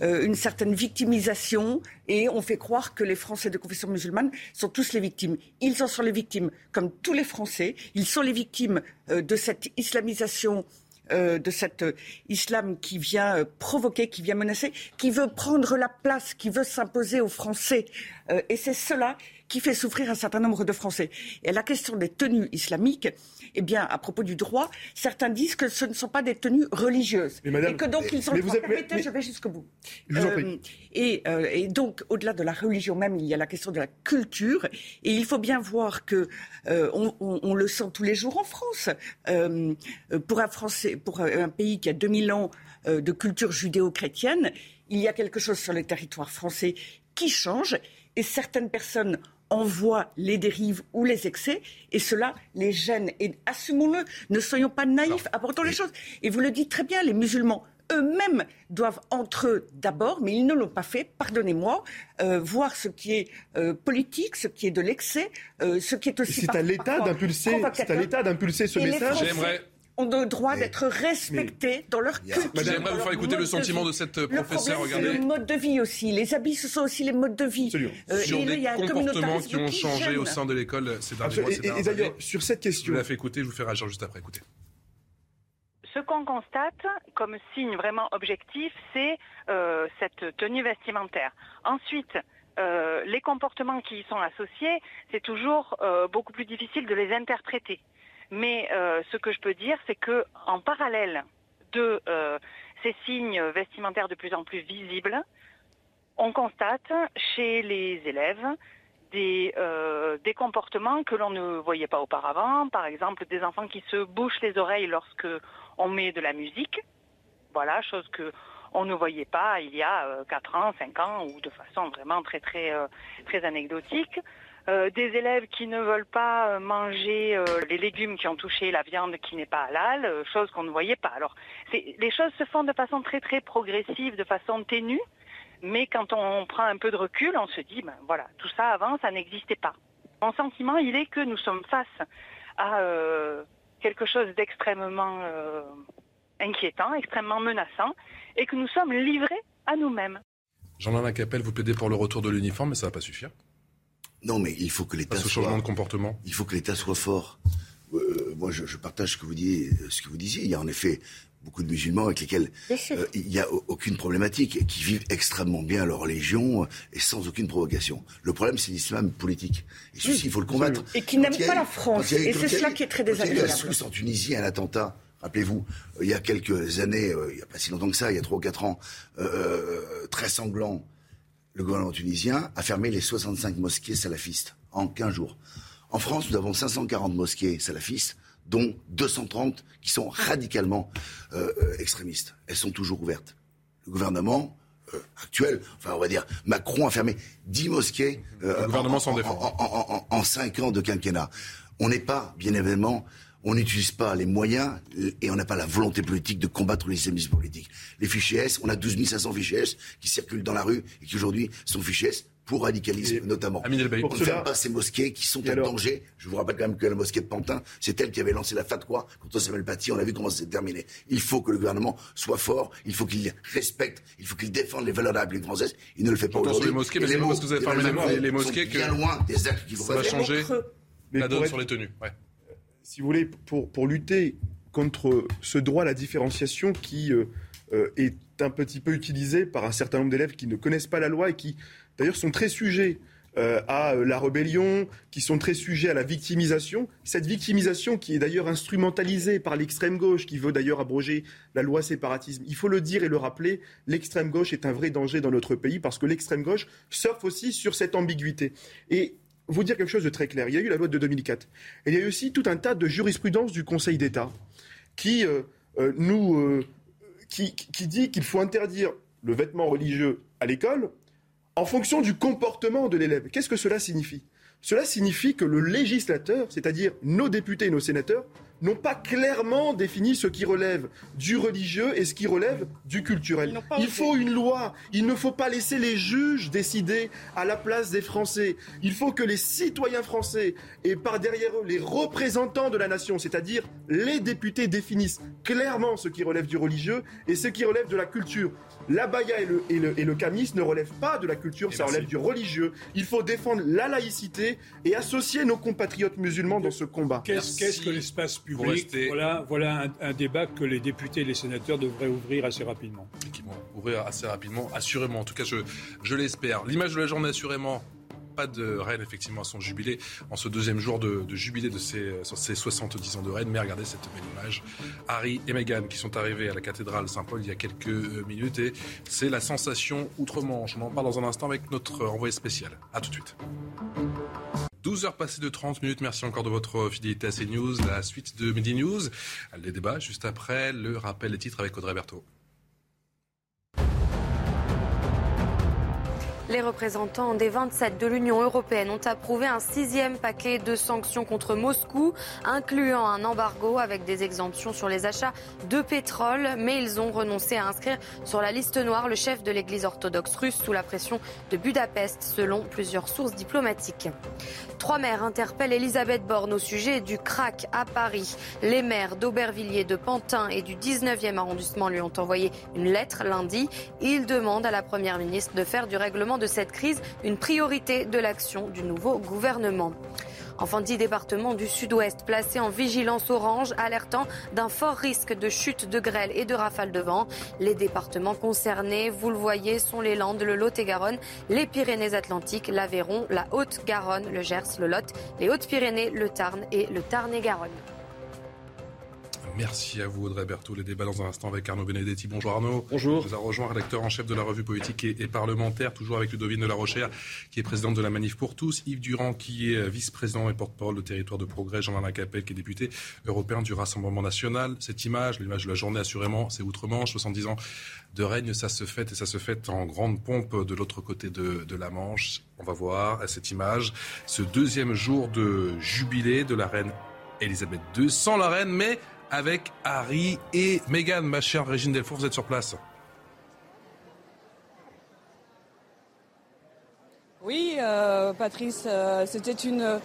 une certaine victimisation, et on fait croire que les Français de confession musulmane sont tous les victimes. Ils en sont les victimes, comme tous les Français. Ils sont les victimes de cette islamisation euh, de cet euh, islam qui vient euh, provoquer, qui vient menacer, qui veut prendre la place, qui veut s'imposer aux Français. et c'est cela qui fait souffrir un certain nombre de Français. Et la question des tenues islamiques, eh bien, à propos du droit, certains disent que ce ne sont pas des tenues religieuses. et que donc ils sont le je vais jusqu'au bout. Euh, et, euh, et, donc, au-delà de la religion même, il y a la question de la culture. Et il faut bien voir que euh, on, on, on, le sent tous les jours en France. pour un Français, pour un pays qui a 2000 ans de culture judéo-chrétienne, il y a quelque chose sur le territoire français qui change. Et certaines personnes en voit les dérives ou les excès, et cela les gêne. Et assumons-le, ne soyons pas naïfs, apportons les choses. Et vous le dites très bien, les musulmans eux-mêmes doivent entre eux d'abord, mais ils ne l'ont pas fait, pardonnez-moi, euh, voir ce qui est euh, politique, ce qui est de l'excès, euh, ce qui est aussi... C'est à l'État d'impulser, c'est à l'État d'impulser ce message. J'aimerais ont le droit d'être respectés dans leur culture. J'aimerais vous faire écouter le sentiment de, cette professeure. Regardez. Le mode de vie aussi. Les habits, ce sont aussi les modes de vie. Euh, sur des y a comportements qui ont changé au sein de l'école ces derniers mois. Et, et d'ailleurs, sur cette question. Je vous la fais écouter, je vous fais réagir juste après. Écoutez. Ce qu'on constate comme signe vraiment objectif, c'est euh, cette tenue vestimentaire. Ensuite, euh, les comportements qui y sont associés, c'est toujours euh, beaucoup plus difficile de les interpréter. Mais euh, ce que je peux dire, c'est que en parallèle de euh, ces signes vestimentaires de plus en plus visibles, on constate chez les élèves des, euh, des comportements que l'on ne voyait pas auparavant. Par exemple, des enfants qui se bouchent les oreilles lorsque on met de la musique. Voilà, chose que on ne voyait pas il y a 4 ans, 5 ans, ou de façon vraiment très très très anecdotique. Euh, des élèves qui ne veulent pas euh, manger euh, les légumes qui ont touché la viande qui n'est pas halal, chose qu'on ne voyait pas. Alors, les choses se font de façon très très progressive, de façon ténue, mais quand on prend un peu de recul, on se dit, ben voilà, tout ça avant, ça n'existait pas. Mon sentiment, il est que nous sommes face à quelque chose d'extrêmement inquiétant, extrêmement menaçant, et que nous sommes livrés à nous-mêmes. Jean-Luc Capelle, vous plaidez pour le retour de l'uniforme, mais ça ne va pas suffire. Non, mais il faut que l'État soit. changement de comportement. Il faut que l'État soit fort. Euh, moi, je, partage ce que vous disiez. Ce que vous disiez. Il y a en effet beaucoup de musulmans avec lesquels euh, il n'y a aucune problématique, qui vivent extrêmement bien leur religion et sans aucune provocation. Le problème, c'est l'islam politique. Et ceci, il faut le combattre. Et qui n'aiment pas la France. Et c'est cela qui est très désagréable. Il y a en Tunisie un attentat. Rappelez-vous, euh, il y a quelques années, il n'y a pas si longtemps que ça, il y a trois ou quatre ans, très sanglant, le gouvernement tunisien a fermé les 65 mosquées salafistes en 15 jours. En France, nous avons 540 mosquées salafistes, dont 230 qui sont radicalement euh, euh, extrémistes. Elles sont toujours ouvertes. Le gouvernement euh, actuel, enfin on va dire, Macron a fermé 10 mosquées le gouvernement en, en, en, 5 ans de quinquennat. On n'est pas, bien évidemment, on n'utilise pas les moyens et on n'a pas la volonté politique de combattre l'islamisme politique. Les fichiers S, on a 12 500 fichiers S qui circulent dans la rue et qui aujourd'hui sont fichiers S pour radicalisme notamment. on ne ferme pas ces mosquées qui sont en danger. Je vous rappelle quand même que la mosquée de Pantin, c'est elle qui avait lancé la fatwa contre Samuel Paty. On a vu comment ça s'est terminé. Il faut que le gouvernement soit fort, il faut qu'il respecte, il faut qu'il défende les valeurs de la République française. Il ne le fait pas aujourd'hui. les mosquées, mais c'est parce que vous avez fermé les, les, mosquées que bien loin des actes qui vont ça va changer la donne sur les tenues. Ouais si vous voulez, pour, pour lutter contre ce droit à la différenciation qui euh, euh, est un petit peu utilisé par un certain nombre d'élèves qui ne connaissent pas la loi et qui, d'ailleurs, sont très sujets euh, à la rébellion, qui sont très sujets à la victimisation. Cette victimisation qui est d'ailleurs instrumentalisée par l'extrême gauche, qui veut d'ailleurs abroger la loi séparatisme. Il faut le dire et le rappeler, l'extrême gauche est un vrai danger dans notre pays parce que l'extrême gauche surfe aussi sur cette ambiguïté. Et vous dire quelque chose de très clair. Il y a eu la loi de 2004. Et il y a eu aussi tout un tas de jurisprudence du Conseil d'État qui, euh, euh, nous, euh, qui, qui dit qu'il faut interdire le vêtement religieux à l'école en fonction du comportement de l'élève. Qu'est-ce que cela signifie? Cela signifie que le législateur, c'est-à-dire nos députés et nos sénateurs, n'ont pas clairement défini ce qui relève du religieux et ce qui relève du culturel. Il faut une loi. Il ne faut pas laisser les juges décider à la place des Français. Il faut que les citoyens français et par derrière eux les représentants de la nation, c'est-à-dire les députés, définissent clairement ce qui relève du religieux et ce qui relève de la culture. La baya et le, et le, camis ne relèvent pas de la culture, ça relève du religieux. Il faut défendre la laïcité et associer nos compatriotes musulmans dans ce combat. Qu'est-ce que l'espace public Voilà, voilà un, débat que les députés et les sénateurs devraient ouvrir assez rapidement. qui vont ouvrir assez rapidement, assurément. En tout cas, je, je l'espère. L'image de la journée, assurément, pas de reine effectivement à son jubilé, en ce deuxième jour de, jubilé de ces 70 ans de reine. Mais regardez cette belle image. Harry et Meghan qui sont arrivés à la cathédrale Saint-Paul il y a quelques minutes et c'est la sensation outre-Manche. On en parle dans un instant avec notre envoyé spécial. A tout de suite. 12 heures passées de 30 minutes. Merci encore de votre fidélité à CNews. La suite de Midi News. Les débats juste après le rappel des titres avec Audrey Berthaud. Les représentants des 27 de l'Union européenne ont approuvé un sixième paquet de sanctions contre Moscou, incluant un embargo avec des exemptions sur les achats de pétrole. Mais ils ont renoncé à inscrire sur la liste noire le chef de l'Église orthodoxe russe sous la pression de Budapest, selon plusieurs sources diplomatiques. Trois maires interpellent Elisabeth Borne au sujet du crack à Paris. Les maires d'Aubervilliers, de Pantin et du 19e arrondissement lui ont envoyé une lettre lundi. Ils demandent à la Première ministre de faire du règlement de cette crise une priorité de l'action du nouveau gouvernement. Enfin, dix départements du sud-ouest placés en vigilance orange, alertant d'un fort risque de chute de grêle et de rafales de vent. Les départements concernés, vous le voyez, sont les Landes, le Lot-et-Garonne, les Pyrénées-Atlantiques, l'Aveyron, la Haute-Garonne, le Gers, le Lot, les Hautes-Pyrénées, le Tarn et le Tarn-et-Garonne. Merci à vous, Audrey Berthaud. Les débats dans un instant avec Arnaud Benedetti. Bonjour Arnaud. Bonjour. Vous a rejoint rédacteur en chef de la revue politique et, parlementaire, toujours avec Ludovine de la Rochère, qui est présidente de la Manif pour tous. Yves Durand, qui est vice-président et porte-parole de territoire de progrès. Jean-Alain Capel, qui est député européen du Rassemblement national. Cette image, l'image de la journée, assurément, c'est Outre-Manche, 70 ans de règne, ça se fait et ça se fait en grande pompe de l'autre côté de, de la Manche. On va voir à cette image ce deuxième jour de jubilé de la reine Elisabeth II, sans la reine, mais avec Harry et Meghan. Ma chère Régine Delfour, vous êtes sur place. Oui, euh, Patrice, euh, c'était une,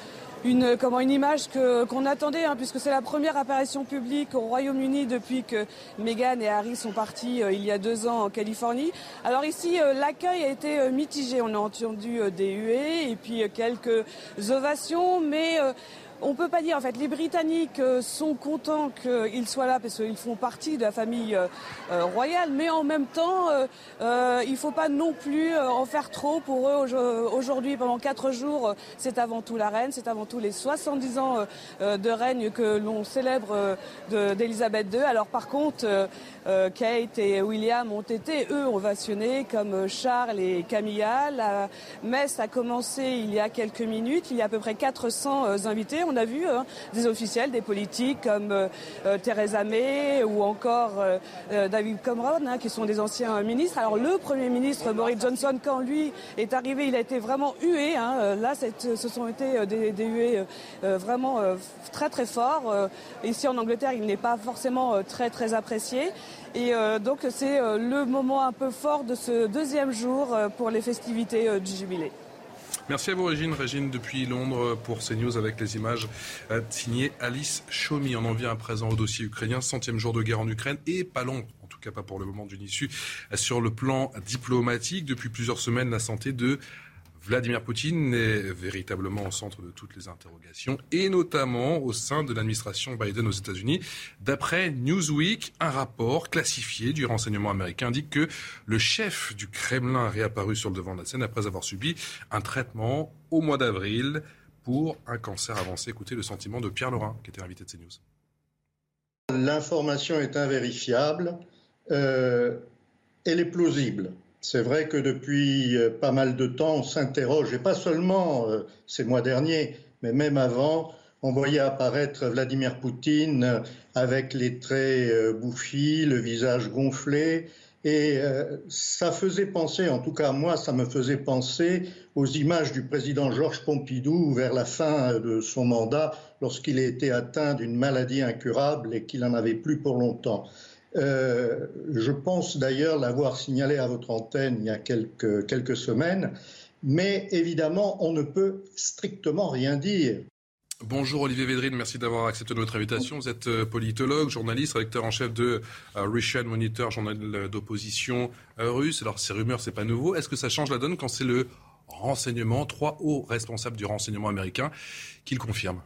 une, comment, une image que, qu'on attendait, hein, puisque c'est la première apparition publique au Royaume-Uni depuis que Meghan et Harry sont partis euh, il y a deux ans en Californie. Alors ici, l'accueil a été mitigé. On a entendu des huées et puis quelques ovations, mais on peut pas dire en fait les Britanniques euh, sont contents qu'ils soient là parce qu'ils font partie de la famille euh, euh, royale, mais en même temps il faut pas non plus en faire trop pour eux aujourd'hui pendant quatre jours. C'est avant tout la reine, c'est avant tout les 70 ans de règne que l'on célèbre d'Elisabeth II. Alors par contre Kate et William ont été eux ovationnés comme Charles et Camilla. La messe a commencé il y a quelques minutes. Il y a à peu près 400 invités on a vu hein, des officiels, des politiques comme euh, euh, Theresa May ou encore euh, David Cameron, hein, qui sont des anciens ministres. Alors le Premier ministre Boris Johnson, quand lui est arrivé, il a été vraiment hué. Hein. Là, ce sont été des, des huées vraiment très très forts. Ici en Angleterre, il n'est pas forcément très très apprécié. Et donc c'est le moment un peu fort de ce deuxième jour pour les festivités du jubilé. Merci à vous, Régine. Régine, depuis Londres, pour CNews, avec les images euh, signées Alice Chomi. On en vient à présent au dossier ukrainien, centième jour de guerre en Ukraine, et pas long, en tout cas pas pour le moment d'une issue, sur le plan diplomatique. Depuis plusieurs semaines, la santé de Vladimir Poutine est véritablement au centre de toutes les interrogations, et notamment au sein de l'administration Biden aux États-Unis. D'après Newsweek, un rapport classifié du renseignement américain indique que le chef du Kremlin a réapparu sur le devant de la scène après avoir subi un traitement au mois d'avril pour un cancer avancé. Écoutez le sentiment de Pierre Laurin, qui était invité de CNews. L'information est invérifiable. Euh, elle est plausible. C'est vrai que depuis euh, pas mal de temps, on s'interroge, et pas seulement euh, ces mois derniers, mais même avant, on voyait apparaître Vladimir Poutine euh, avec les traits bouffis, le visage gonflé, Et ça faisait penser, en tout cas moi, ça me faisait penser aux images du président Georges Pompidou vers la fin de son mandat, lorsqu'il a été atteint d'une maladie incurable et qu'il n'en avait plus pour longtemps. Euh, je pense d'ailleurs l'avoir signalé à votre antenne il y a quelques, semaines, mais évidemment, on ne peut strictement rien dire. Bonjour Olivier Védrine, merci d'avoir accepté notre invitation. Vous êtes euh, politologue, journaliste, rédacteur en chef de euh, Russian Monitor, journal d'opposition russe. Alors ces rumeurs, c'est pas nouveau. Est-ce que ça change la donne quand c'est le renseignement, trois hauts responsables du renseignement américain, qui le confirment?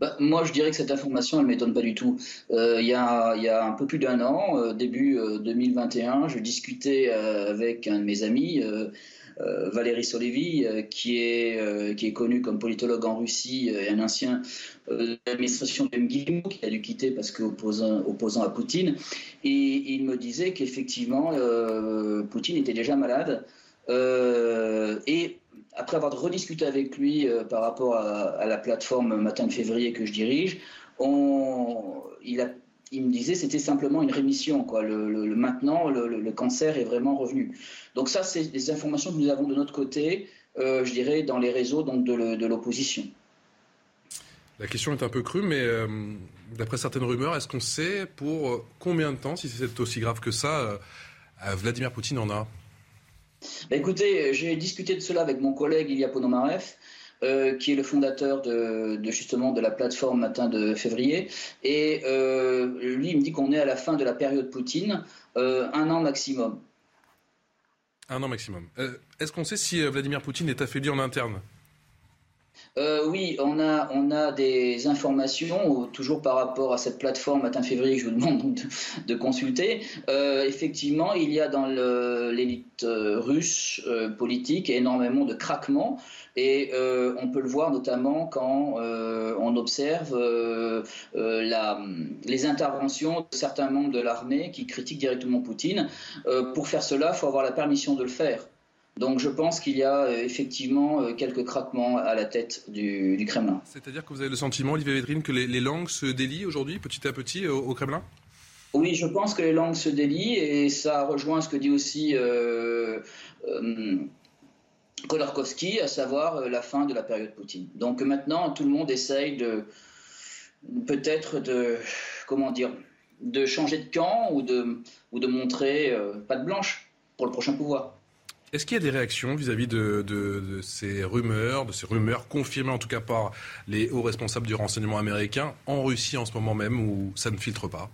Bah, moi, je dirais que cette information, elle m'étonne pas du tout. il, y a, un peu plus d'un an, début 2021, je discutais avec un de mes amis euh, Valérie Solevi, euh, qui, est, euh, connu comme politologue en Russie et un ancien de l'administration de MGIM, qui a dû quitter parce qu'opposant opposant à Poutine. Et il me disait qu'effectivement, Poutine était déjà malade. et après avoir rediscuté avec lui par rapport à, la plateforme Matin de février que je dirige, il me disait c'était simplement une rémission. Le, maintenant, le, cancer est vraiment revenu. Donc ça, c'est des informations que nous avons de notre côté, euh, je dirais, dans les réseaux donc de l'opposition. La question est un peu crue, mais euh, d'après certaines rumeurs, est-ce qu'on sait pour euh, combien de temps, si c'est aussi grave que ça, Vladimir Poutine en a? Bah, Écoutez, j'ai discuté de cela avec mon collègue Ilya Ponomarev. Euh, qui est le fondateur de, justement de la plateforme Matin de février. Et euh, lui, il me dit qu'on est à la fin de la période Poutine, euh, un an maximum. Un an maximum. Est-ce qu'on sait si Vladimir Poutine est affaibli en interne? Oui, on a, des informations, toujours par rapport à cette plateforme Matin février je vous demande de, consulter. effectivement, il y a dans l'élite russe politique énormément de craquements. Et euh, on peut le voir notamment quand euh, on observe euh, les interventions de certains membres de l'armée qui critiquent directement Poutine. pour faire cela, il faut avoir la permission de le faire. Donc je pense qu'il y a effectivement quelques craquements à la tête du, Kremlin. C'est-à-dire que vous avez le sentiment, Olivier Védrine, que les, langues se délient aujourd'hui, petit à petit, au, Kremlin? Oui, je pense que les langues se délient et ça rejoint ce que dit aussi Khodorkovsky, à savoir euh, la fin de la période Poutine. Donc maintenant, tout le monde essaye de peut-être de comment dire de changer de camp ou de, ou de montrer euh, pas de blanche pour le prochain pouvoir. Est-ce qu'il y a des réactions vis-à-vis de, ces rumeurs, de ces rumeurs confirmées en tout cas par les hauts responsables du renseignement américain en Russie en ce moment même où ça ne filtre pas?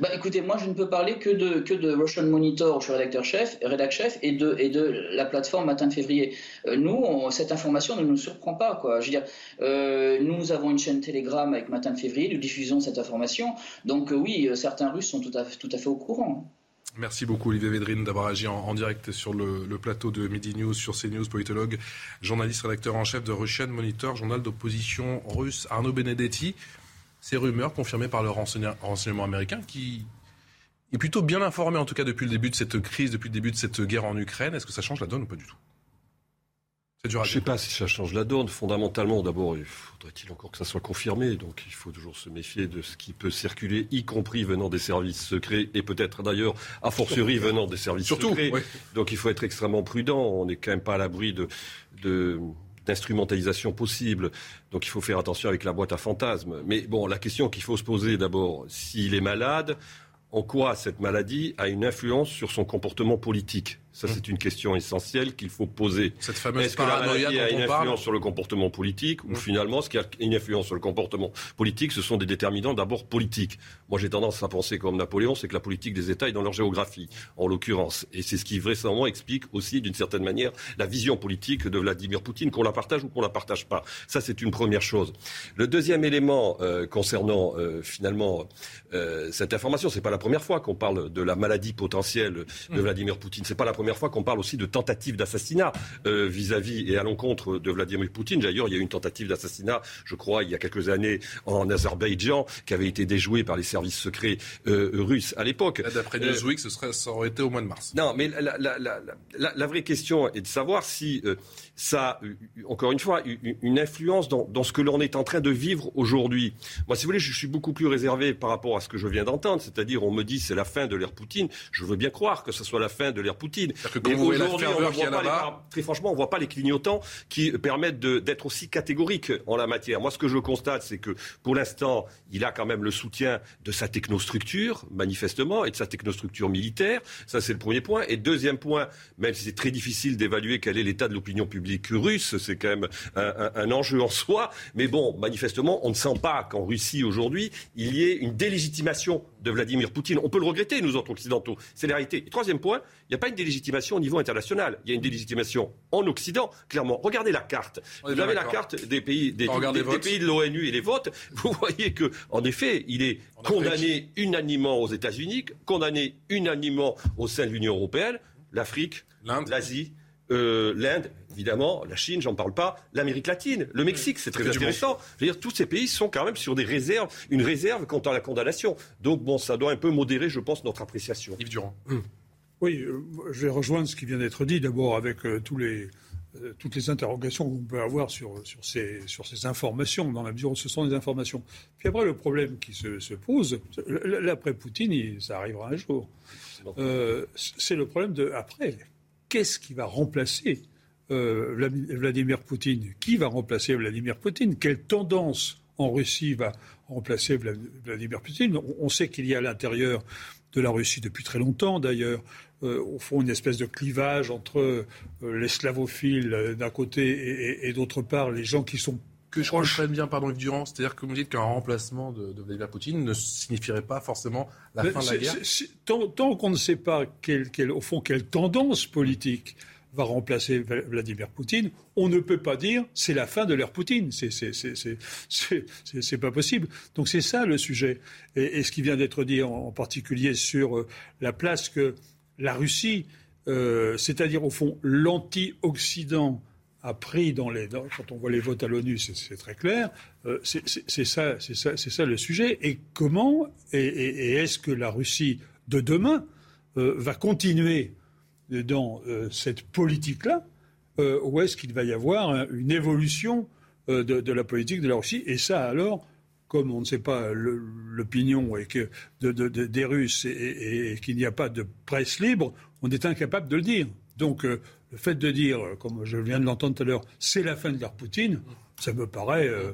Bah, écoutez, moi je ne peux parler que de, que de Russian Monitor, je suis rédacteur chef, rédac chef, et de, et de la plateforme Matin de février. Euh, nous, cette information ne nous surprend pas. Quoi. Je veux dire, euh, nous avons une chaîne Telegram avec Matin de février, nous diffusons cette information. Donc euh, oui, certains Russes sont tout à, tout à fait au courant. Merci beaucoup Olivier Védrine d'avoir agi en, direct sur le, plateau de Midi News sur CNews, politologue, journaliste, rédacteur en chef de Russian Monitor, journal d'opposition russe, Arnaud Benedetti ces rumeurs confirmées par le renseignement américain qui est plutôt bien informé, en tout cas depuis le début de cette crise, depuis le début de cette guerre en Ukraine. Est-ce que ça change la donne ou pas du tout? Je ne sais pas si ça change la donne. Fondamentalement, d'abord, il faudrait-il encore que ça soit confirmé. Donc, il faut toujours se méfier de ce qui peut circuler, y compris venant des services secrets et peut-être d'ailleurs, a fortiori, venant des services secrets. Donc, il faut être extrêmement prudent. On n'est quand même pas à l'abri de, de d'instrumentalisation possible. Donc il faut faire attention avec la boîte à fantasmes. Mais bon, la question qu'il faut se poser d'abord, s'il est malade, en quoi cette maladie a une influence sur son comportement politique? Ça, c'est une question essentielle qu'il faut poser. Cette fameuse Est-ce que la maladie a une influence sur le comportement politique ou mmh. finalement, ce qui a une influence sur le comportement politique, ce sont des déterminants d'abord politiques Moi, j'ai tendance à penser comme Napoléon, c'est que la politique des États est dans leur géographie, en l'occurrence. Et c'est ce qui vraisemblablement explique aussi, d'une certaine manière, la vision politique de Vladimir Poutine, qu'on la partage ou qu'on la partage pas. Ça, c'est une première chose. Le deuxième élément euh, concernant euh, finalement euh, cette information, c'est pas la première fois qu'on parle de la maladie potentielle de mmh. Vladimir Poutine. C'est pas la première première fois qu'on parle aussi de tentative d'assassinat vis-à-vis et à l'encontre de Vladimir Poutine. D'ailleurs, il y a eu une tentative d'assassinat, je crois, il y a quelques années en Azerbaïdjan, qui avait été déjouée par les services secrets russes à l'époque. D'après Newsweek, ce serait, ça aurait été au mois de mars. Non, mais la, vraie question est de savoir si ça encore une fois, une influence dans, ce que l'on est en train de vivre aujourd'hui. Moi, si vous voulez, je suis beaucoup plus réservé par rapport à ce que je viens d'entendre, c'est-à-dire on me dit c'est la fin de l'ère Poutine. Je veux bien croire que ce soit la fin de l'ère Poutine. Mais aujourd'hui, on ne voit pas très franchement, on voit pas les clignotants qui permettent d'être aussi catégoriques en la matière. Moi, ce que je constate, c'est que pour l'instant, il a quand même le soutien de sa technostructure, manifestement, et de sa technostructure militaire. Ça, c'est le premier point. Et deuxième point, même si c'est très difficile d'évaluer quel est l'état de l'opinion publique russe, c'est quand même un, enjeu en soi. Mais bon, manifestement, on ne sent pas qu'en Russie aujourd'hui, il y ait une délégitimation de Vladimir Poutine. On peut le regretter, nous autres occidentaux. C'est la réalité. troisième point, il n'y a pas une délégitimation au niveau international. Il y a une délégitimation en Occident, clairement. Regardez la carte. Vous avez la carte des pays, des, pays de l'ONU et les votes. Vous voyez que, en effet, il est condamné unanimement aux États-Unis, condamné unanimement au sein de l'Union européenne, l'Afrique, l'Asie, euh, l'Inde, évidemment, la Chine, j'en parle pas, l'Amérique latine, le Mexique, c'est très intéressant. Je veux dire, tous ces pays sont quand même sur des réserves, une réserve quant à la condamnation. Donc bon, ça doit un peu modérer, je pense, notre appréciation. Yves Durand. Hum. Oui, euh, je vais rejoindre ce qui vient d'être dit, d'abord avec euh, tous les, toutes les interrogations qu'on peut avoir sur, sur, ces, sur ces informations, dans la mesure où ce sont des informations. Puis après, le problème qui se, se pose, l'après Poutine, ça arrivera un jour. c'est le problème de après qu'est-ce qui va remplacer euh, Vladimir Poutine? Qui va remplacer Vladimir Poutine? Quelle tendance en Russie va remplacer Vladimir Poutine? On, sait qu'il y a à l'intérieur de la Russie depuis très longtemps d'ailleurs, euh, au fond, une espèce de clivage entre euh, les slavophiles d'un côté et, d'autre part les gens qui sont que je comprenne bien, pardon, Yves Durand, c'est-à-dire que vous dites qu'un remplacement de, Vladimir Poutine ne signifierait pas forcément la fin de la guerre Tant, qu'on ne sait pas, au fond, quelle tendance politique va remplacer Vladimir Poutine, on ne peut pas dire c'est la fin de l'ère Poutine. C'est pas possible. Donc c'est ça le sujet. Et, ce qui vient d'être dit en, particulier sur euh, la place que la Russie, euh, c'est-à-dire au fond l'anti-Occident, a pris dans les. quand on voit les votes à l'ONU, c'est très clair. Euh, c'est ça, ça, ça le sujet. Et comment et, est-ce que la Russie de demain euh, va continuer dans euh, cette politique-là ou est-ce qu'il va y avoir une évolution de, la politique de la Russie? Et ça, alors, comme on ne sait pas l'opinion et que des Russes et qu'il n'y a pas de presse libre, on est incapable de le dire. Donc, le fait de dire, comme je viens de l'entendre tout à l'heure, c'est la fin de l'ère Poutine, ça me paraît euh,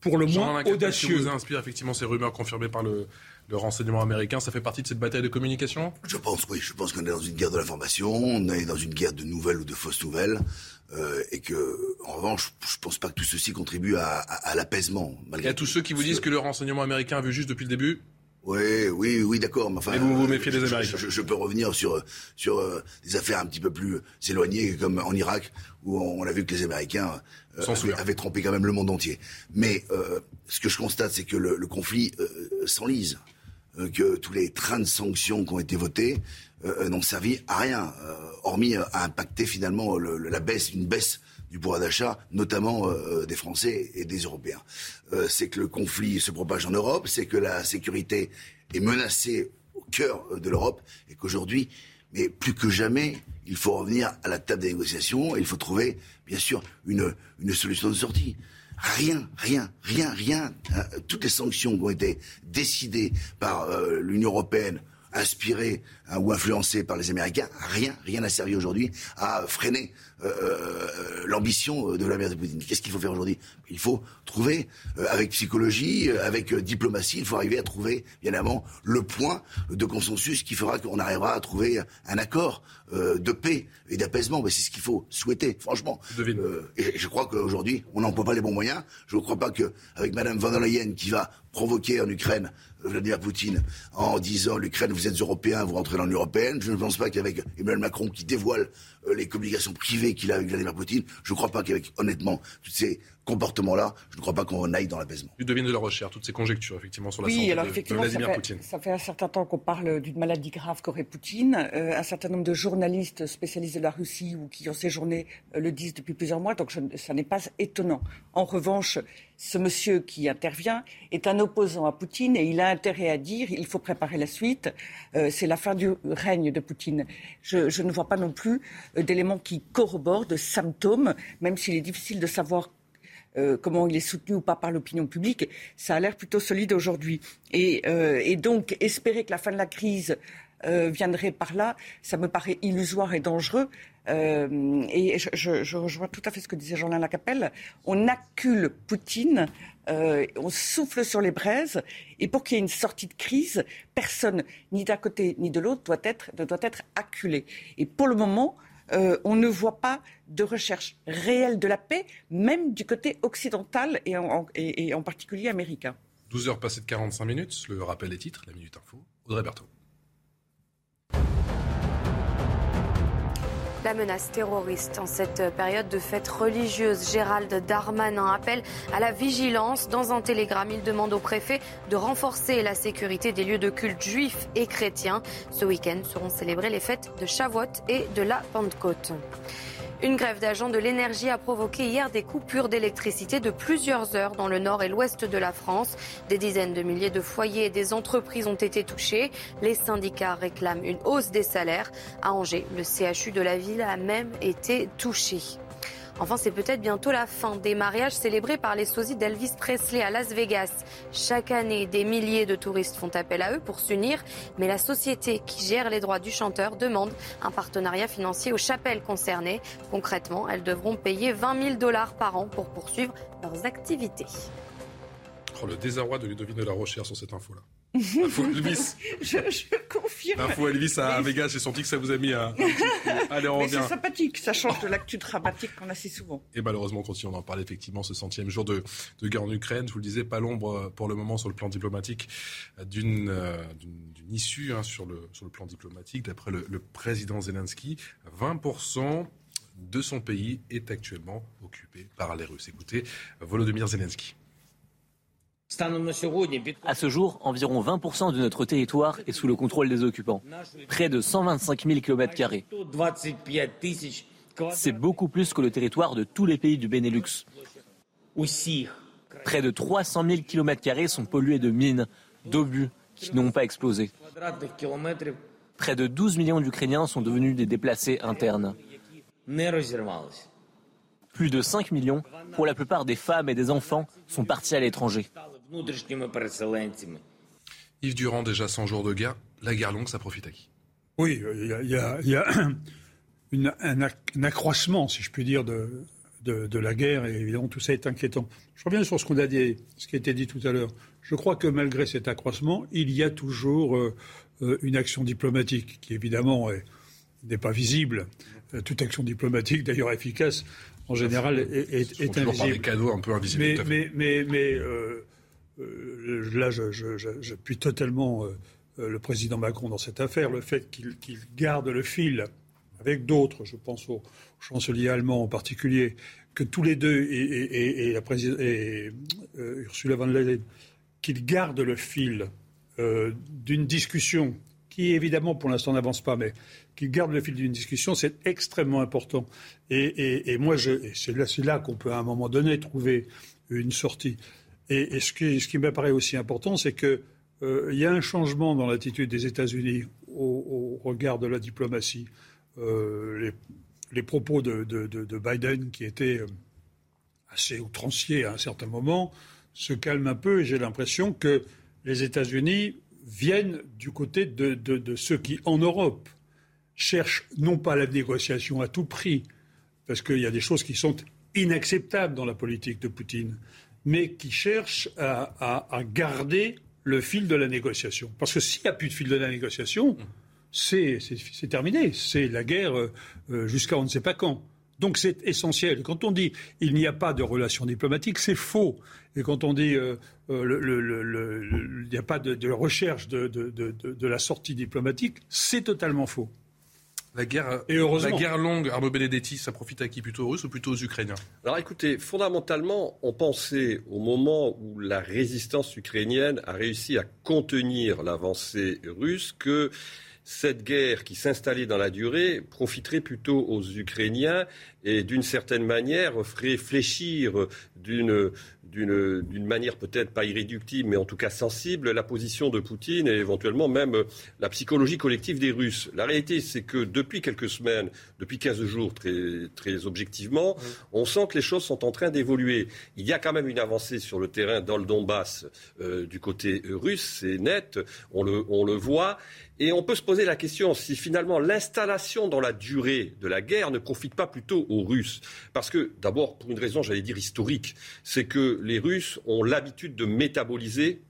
pour le moins audacieux. vous inspire effectivement ces rumeurs confirmées par le, renseignement américain Ça fait partie de cette bataille de communication? Je pense, oui. Je pense qu'on est dans une guerre de l'information, on est dans une guerre de nouvelles ou de fausses nouvelles. Euh, et que, en revanche, je ne pense pas que tout ceci contribue à, l'apaisement. Il y a tous ceux qui vous disent que le renseignement américain a vu juste depuis le début oui, oui, oui, d'accord. Mais enfin, et vous vous méfiez des Américains. Je, peux revenir sur sur euh, des affaires un petit peu plus éloignées, comme en Irak, où on, a vu que les Américains euh, avaient, trompé quand même le monde entier. Mais euh, ce que je constate, c'est que le, le conflit s'enlise, que tous les trains de sanctions qui ont été votés n'ont servi à rien, hormis à impacter finalement la baisse, une baisse du pouvoir d'achat, notamment euh, des Français et des Européens. Euh, c'est que le conflit se propage en Europe, c'est que la sécurité est menacée au cœur euh, de l'Europe et qu'aujourd'hui, mais plus que jamais, il faut revenir à la table des négociations et il faut trouver, bien sûr, une, une solution de sortie. Rien, rien, rien, rien. toutes les sanctions qui ont été décidées par l'Union européenne, inspirées hein, ou influencées par les Américains, rien, rien n'a servi aujourd'hui à freiner euh, euh, l'ambition de Vladimir Poutine. Qu'est-ce qu'il faut faire aujourd'hui? Il faut trouver, euh, avec psychologie, avec diplomatie, il faut arriver à trouver, bien évidemment, le point de consensus qui fera qu'on arrivera à trouver un accord de paix et d'apaisement. c'est ce qu'il faut souhaiter, franchement. et je crois qu'aujourd'hui, on n'emploie pas les bons moyens. Je ne crois pas qu'avec Mme von der Leyen qui va provoquer en Ukraine Vladimir Poutine en disant l'Ukraine, vous êtes européen, vous rentrez dans l'Union européenne. Je ne pense pas qu'avec Emmanuel Macron qui dévoile les communications privées qu'il a avec Vladimir Poutine. Je ne crois pas qu'avec, honnêtement, toutes ces comportement-là, je ne crois pas qu'on aille dans l'apaisement. Du devine de la recherche, toutes ces conjectures, effectivement, sur la oui, santé alors, de, effectivement, Vladimir ça fait, Poutine. Ça fait un certain temps qu'on parle d'une maladie grave qu'aurait Poutine. Euh, un certain nombre de journalistes spécialistes de la Russie ou qui ont séjourné euh, le disent depuis plusieurs mois, donc je, ça n'est pas étonnant. En revanche, ce monsieur qui intervient est un opposant à Poutine et il a intérêt à dire il faut préparer la suite. Euh, c'est la fin du règne de Poutine. Je, je ne vois pas non plus d'éléments qui corroborent, de symptômes, même s'il est difficile de savoir euh, comment il est soutenu ou pas par l'opinion publique, ça a l'air plutôt solide aujourd'hui. Et, euh, et, donc, espérer que la fin de la crise euh, viendrait par là, ça me paraît illusoire et dangereux. Euh, et je, je, je, rejoins tout à fait ce que disait Jean-Lin Lacapelle. On accule Poutine, euh, on souffle sur les braises, et pour qu'il y ait une sortie de crise, personne, ni d'un côté ni de l'autre, doit être, ne doit être acculé. Et pour le moment, euh, on ne voit pas de recherche réelle de la paix, même du côté occidental et en, particulier américain. 12 heures passées de 45 minutes, le rappel des titres, la Minute Info, Audrey Berthaud. La menace terroriste en cette période de fête religieuse. Gérald Darmanin appelle à la vigilance. Dans un télégramme, il demande au préfet de renforcer la sécurité des lieux de culte juifs et chrétiens. Ce week-end seront célébrées les fêtes de Shavuot et de la Pentecôte. Une grève d'agents de l'énergie a provoqué hier des coupures d'électricité de plusieurs heures dans le nord et l'ouest de la France. Des dizaines de milliers de foyers et des entreprises ont été touchés. Les syndicats réclament une hausse des salaires. À Angers, le CHU de la ville a même été touché. Enfin, c'est peut-être bientôt la fin des mariages célébrés par les sosies d'Elvis Presley à Las Vegas. Chaque année, des milliers de touristes font appel à eux pour s'unir, mais la société qui gère les droits du chanteur demande un partenariat financier aux chapelles concernées. Concrètement, elles devront payer 20 000 dollars par an pour poursuivre leurs activités. Oh, le désarroi de Ludovic de la Rochère sur cette info-là. Info Elvis. je, je confirme. Info Elvis à Vegas, j'ai senti que ça vous a mis à. Allez, on Mais revient. c'est sympathique, ça change de l'actu dramatique qu'on a si souvent. Et malheureusement, on continue d'en parler effectivement ce centième jour de, de, guerre en Ukraine. Je vous le disais, pas l'ombre pour le moment sur le plan diplomatique d'une euh, issue hein, sur, le, sur le plan diplomatique. D'après le, le, président Zelensky, 20% de son pays est actuellement occupé par les Russes. Écoutez, Volodymyr Zelensky. À ce jour, environ 20% de notre territoire est sous le contrôle des occupants. Près de 125 000 km. C'est beaucoup plus que le territoire de tous les pays du Benelux. Près de 300 000 km sont pollués de mines, d'obus qui n'ont pas explosé. Près de 12 millions d'Ukrainiens sont devenus des déplacés internes. Plus de 5 millions, pour la plupart des femmes et des enfants, sont partis à l'étranger. Yves Durand, déjà 100 jours de guerre, la guerre longue, ça profite à qui? Oui, il y a, y a, y a une, un, un, accroissement, si je puis dire, de, de, de, la guerre, et évidemment tout ça est inquiétant. Je reviens sur ce qu'on a dit, ce qui a été dit tout à l'heure. Je crois que malgré cet accroissement, il y a toujours euh, une action diplomatique qui évidemment n'est pas visible. Euh, toute action diplomatique, d'ailleurs efficace, en général, est, est, est invisible. Par des cadeaux un peu invisibles. Mais, mais, mais, mais euh, euh, là, j'appuie totalement euh, le président Macron dans cette affaire. Le fait qu'il qu garde le fil avec d'autres, je pense au chancelier allemand en particulier, que tous les deux et, et, et, la et euh, Ursula von der Leyen, qu'ils gardent le fil euh, d'une discussion qui évidemment pour l'instant n'avance pas, mais qu'ils gardent le fil d'une discussion, c'est extrêmement important. Et, moi, c'est là qu'on peut à un moment donné trouver une sortie. Et, ce qui, m'apparaît aussi important, c'est qu'il euh, y a un changement dans l'attitude des États-Unis au, regard de la diplomatie. Euh, les, propos de, de, de, de, Biden, qui étaient assez outranciers à un certain moment, se calment un peu et j'ai l'impression que les États-Unis viennent du côté de, ceux qui, en Europe, cherchent non pas la négociation à tout prix, parce qu'il y a des choses qui sont inacceptables dans la politique de Poutine, mais qui cherchent à, à, à garder le fil de la négociation. Parce que s'il n'y a plus de fil de la négociation, c'est terminé. C'est la guerre euh, jusqu'à on ne sait pas quand. Donc c'est essentiel. Quand on dit il n'y a pas de relation diplomatique, c'est faux. Et quand on dit euh, il n'y a pas de, de recherche de, de, de, la sortie diplomatique, c'est totalement faux. La guerre, et heureusement. la guerre longue, Arnaud Benedetti, ça profite à qui Plutôt aux Russes ou plutôt aux Ukrainiens Alors écoutez, fondamentalement, on pensait au moment où la résistance ukrainienne a réussi à contenir l'avancée russe que cette guerre qui s'installait dans la durée profiterait plutôt aux Ukrainiens et d'une certaine manière ferait fléchir d'une d'une manière peut-être pas irréductible, mais en tout cas sensible, la position de Poutine et éventuellement même la psychologie collective des Russes. La réalité, c'est que depuis quelques semaines, depuis 15 jours très, très objectivement, on sent que les choses sont en train d'évoluer. Il y a quand même une avancée sur le terrain dans le Donbass euh, du côté russe, c'est net, on le, on le voit. Et on peut se poser la question si finalement l'installation dans la durée de la guerre ne profite pas plutôt aux Russes. Parce que, d'abord, pour une raison, j'allais dire historique, c'est que les Russes ont l'habitude de métaboliser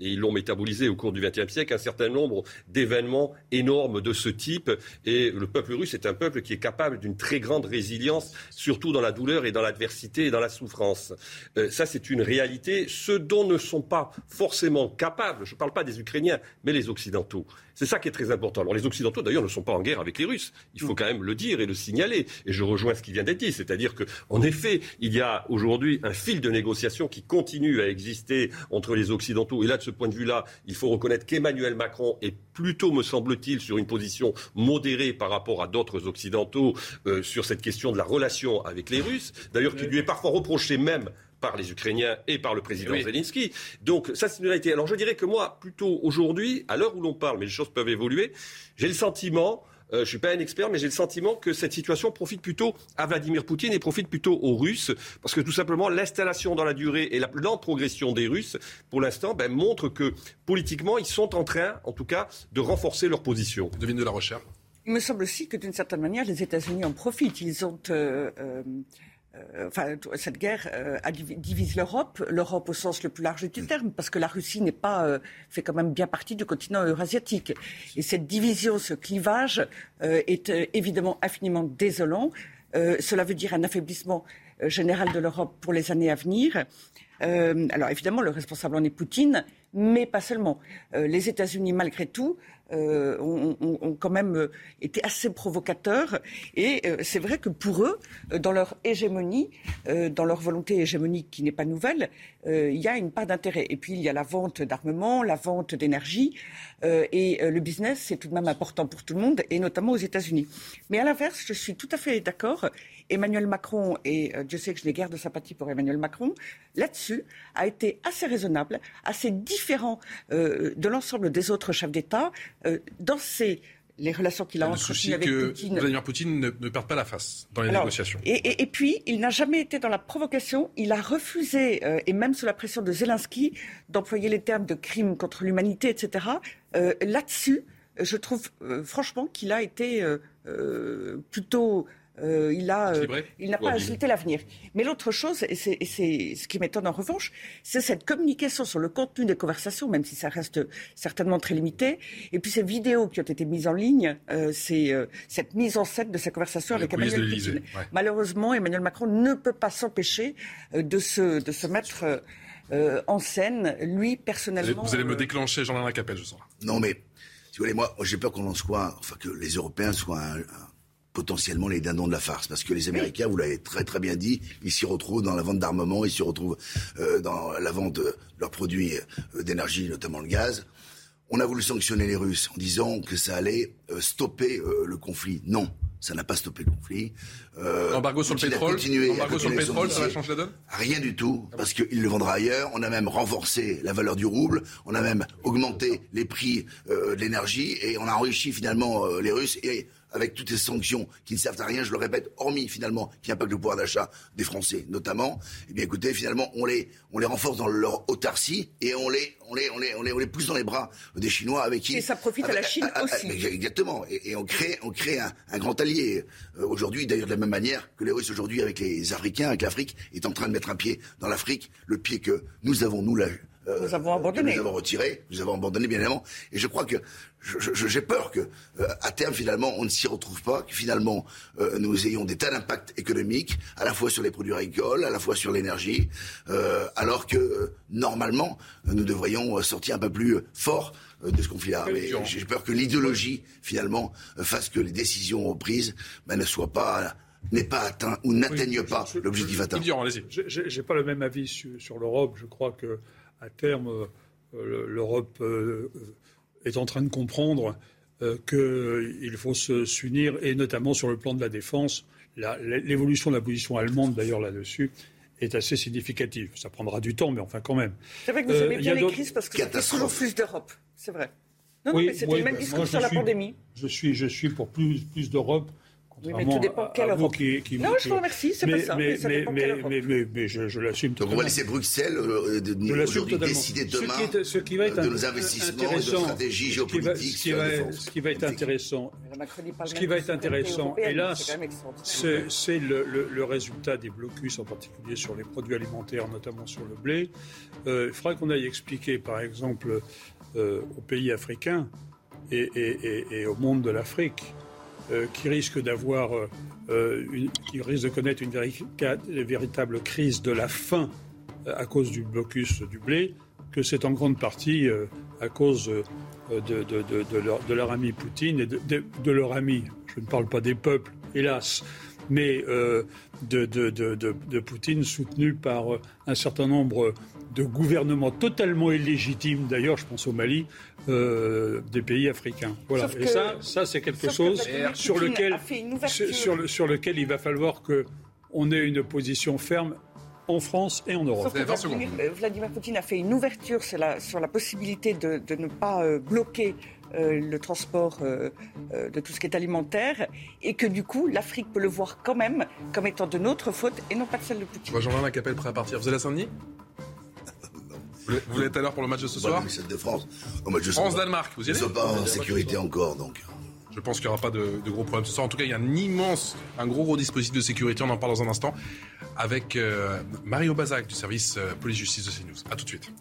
et ils l'ont métabolisé au cours du XXe siècle, un certain nombre d'événements énormes de ce type. Et le peuple russe est un peuple qui est capable d'une très grande résilience, surtout dans la douleur et dans l'adversité et dans la souffrance. Euh, ça, c'est une réalité. Ceux dont ne sont pas forcément capables, je ne parle pas des Ukrainiens, mais les Occidentaux, c'est ça qui est très important. Alors les Occidentaux, d'ailleurs, ne sont pas en guerre avec les Russes. Il faut quand même le dire et le signaler. Et je rejoins ce qui vient d'être dit. C'est-à-dire qu'en effet, il y a aujourd'hui un fil de négociation qui continue à exister entre les Occidentaux. Et là, ce point de vue-là, il faut reconnaître qu'Emmanuel Macron est plutôt, me semble-t-il, sur une position modérée par rapport à d'autres Occidentaux euh, sur cette question de la relation avec les Russes. D'ailleurs, qui lui est parfois reproché même par les Ukrainiens et par le président Zelensky. Donc ça, c'est une réalité. Alors je dirais que moi, plutôt aujourd'hui, à l'heure où l'on parle, mais les choses peuvent évoluer, j'ai le sentiment... Euh, je ne suis pas un expert, mais j'ai le sentiment que cette situation profite plutôt à Vladimir Poutine et profite plutôt aux Russes, parce que tout simplement l'installation dans la durée et la lente progression des Russes, pour l'instant, ben, montre que politiquement, ils sont en train, en tout cas, de renforcer leur position. Devine de la recherche. Il me semble aussi que d'une certaine manière, les États-Unis en profitent. Ils ont euh, euh, euh, enfin, cette guerre euh, divise l'Europe, l'Europe au sens le plus large du mm. terme, parce que la Russie n'est pas euh, fait quand même bien partie du continent eurasiatique. Et cette division, ce clivage est évidemment infiniment désolant. cela veut dire un affaiblissement général de l'Europe pour les années à venir. alors évidemment, le responsable en est Poutine, mais pas seulement. les États-Unis, malgré tout, euh, ont, quand même euh, été assez provocateurs. Et euh, c'est vrai que pour eux, dans leur hégémonie, dans leur volonté hégémonique qui n'est pas nouvelle, il y a une part d'intérêt. Et puis il y a la vente d'armement, la vente d'énergie. et le business, c'est tout de même important pour tout le monde, et notamment aux États-Unis. Mais à l'inverse, je suis tout à fait d'accord. Emmanuel Macron, et Dieu sait que je n'ai guère de sympathie pour Emmanuel Macron, là-dessus, a été assez raisonnable, assez différent de l'ensemble des autres chefs d'État. Euh, dans les relations qu'il a entretenues avec que Poutine. Vladimir Poutine ne, ne, perd pas la face dans les négociations. Et, puis, il n'a jamais été dans la provocation. Il a refusé, euh, et même sous la pression de Zelensky, d'employer les termes de crime contre l'humanité, etc. Euh, là-dessus, je trouve franchement qu'il a été plutôt euh, il a, euh, il n'a pas ajouté l'avenir. Mais l'autre chose, et c'est ce qui m'étonne en revanche, c'est cette communication sur le contenu des conversations, même si ça reste certainement très limité. Et puis ces vidéos qui ont été mises en ligne, euh, c'est cette mise en scène de ces conversations avec Emmanuel Macron. Malheureusement, Emmanuel Macron ne peut pas s'empêcher de se, de se mettre en scène, lui personnellement. Vous allez me déclencher, Jean-Alain Capelle, je sens. Non, mais si vous voulez, moi, j'ai peur qu'on en soit, enfin que les Européens soient un potentiellement les dindons de la farce. Parce que les Américains, vous l'avez très très bien dit, ils s'y retrouvent dans la vente d'armement, ils s'y retrouvent euh, dans la vente de leurs produits euh, d'énergie, notamment le gaz. On a voulu sanctionner les Russes en disant que ça allait euh, stopper le conflit. Non, ça n'a pas stoppé le conflit. embargo sur le pétrole, embargo sur le pétrole, ça va changer la donne? Rien du tout, parce qu'il le vendra ailleurs. On a même renforcé la valeur du rouble, on a même augmenté les prix de l'énergie et on a enrichi finalement les Russes. Et avec toutes ces sanctions qui ne servent à rien, je le répète, hormis finalement qui impactent le pouvoir d'achat des Français notamment, eh bien écoutez, finalement, on les, on les renforce dans leur autarcie et on les, on les, on les, on les, on les pousse dans les bras des Chinois avec qui. Et ça profite à la Chine aussi. Exactement. Et, on crée, on crée un, un grand allié. Euh, aujourd'hui, d'ailleurs, de la même manière que les Russes aujourd'hui avec les Africains, avec l'Afrique, est en train de mettre un pied dans l'Afrique, le pied que nous avons, nous, là, euh, nous avons abandonné. nous avons retiré, nous avons abandonné bien évidemment. Et je crois que j'ai peur que euh, à terme finalement on ne s'y retrouve pas, que finalement euh, nous ayons des tels impacts économiques à la fois sur les produits agricoles, à la fois sur l'énergie, alors que normalement nous devrions sortir un peu plus fort de ce conflit-là. J'ai peur que l'idéologie finalement fasse que les décisions prises ben, ne soient pas n'est pas atteint ou n'atteigne pas l'objectif atteint. J'ai pas le même avis sur, l'Europe. Je crois que à terme, euh, l'Europe euh, est en train de comprendre euh, qu'il faut s'unir, et notamment sur le plan de la défense. L'évolution de la position allemande, d'ailleurs, là-dessus, est assez significative. Ça prendra du temps, mais enfin, quand même. C'est vrai que vous aimez bien les crises parce que c'est toujours plus d'Europe. C'est vrai. Non, non mais c'était le même discours sur la pandémie. Je suis, je suis pour plus, plus d'Europe oui, mais tout dépend quelle Europe. non, je vous remercie, c'est pas ça. Mais, ça mais, mais, mais, mais, je, je l'assume totalement. Donc on va laisser Bruxelles euh, aujourd'hui décider demain ce qui, ce qui va être de nos investissements et de nos stratégies géopolitiques. Ce qui va, ce qui va être intéressant, ce qui va être intéressant, hélas, c'est le, le, le, résultat des blocus, en particulier sur les produits alimentaires, notamment sur le blé. Euh, il faudra qu'on aille expliquer, par exemple, euh, aux pays africains et, et, et, et au monde de l'Afrique euh, qui risque d'avoir, euh, euh, qui risque de connaître une véritable crise de la faim à cause du blocus du blé, que c'est en grande partie à cause de, leur, ami Poutine et de, leur ami, je ne parle pas des peuples, hélas, mais de, Poutine soutenu par un certain nombre de gouvernements totalement illégitimes, d'ailleurs, je pense au Mali, euh, des pays africains. Voilà. Et ça, ça c'est quelque chose sur lequel, sur, sur, lequel il va falloir qu'on ait une position ferme en France et en Europe. Euh, Vladimir, Poutine a fait une ouverture sur la, sur la possibilité de, de ne pas euh, bloquer le transport de tout ce qui est alimentaire et que du coup l'Afrique peut le voir quand même comme étant de notre faute et non pas de celle de Poutine. Jean-Marc Capelle prêt à partir. Vous allez à Saint-Denis vous êtes à l'heure pour le match de ce soir de France. France-Danemark, vous y allez Ils ne sont pas en sécurité encore, donc. Je pense qu'il n'y aura pas de, gros problèmes ce soir. En tout cas, il y a un immense, un gros gros dispositif de sécurité. On en parle dans un instant avec euh, Mario Bazac du service euh, police-justice de CNews. A tout de suite.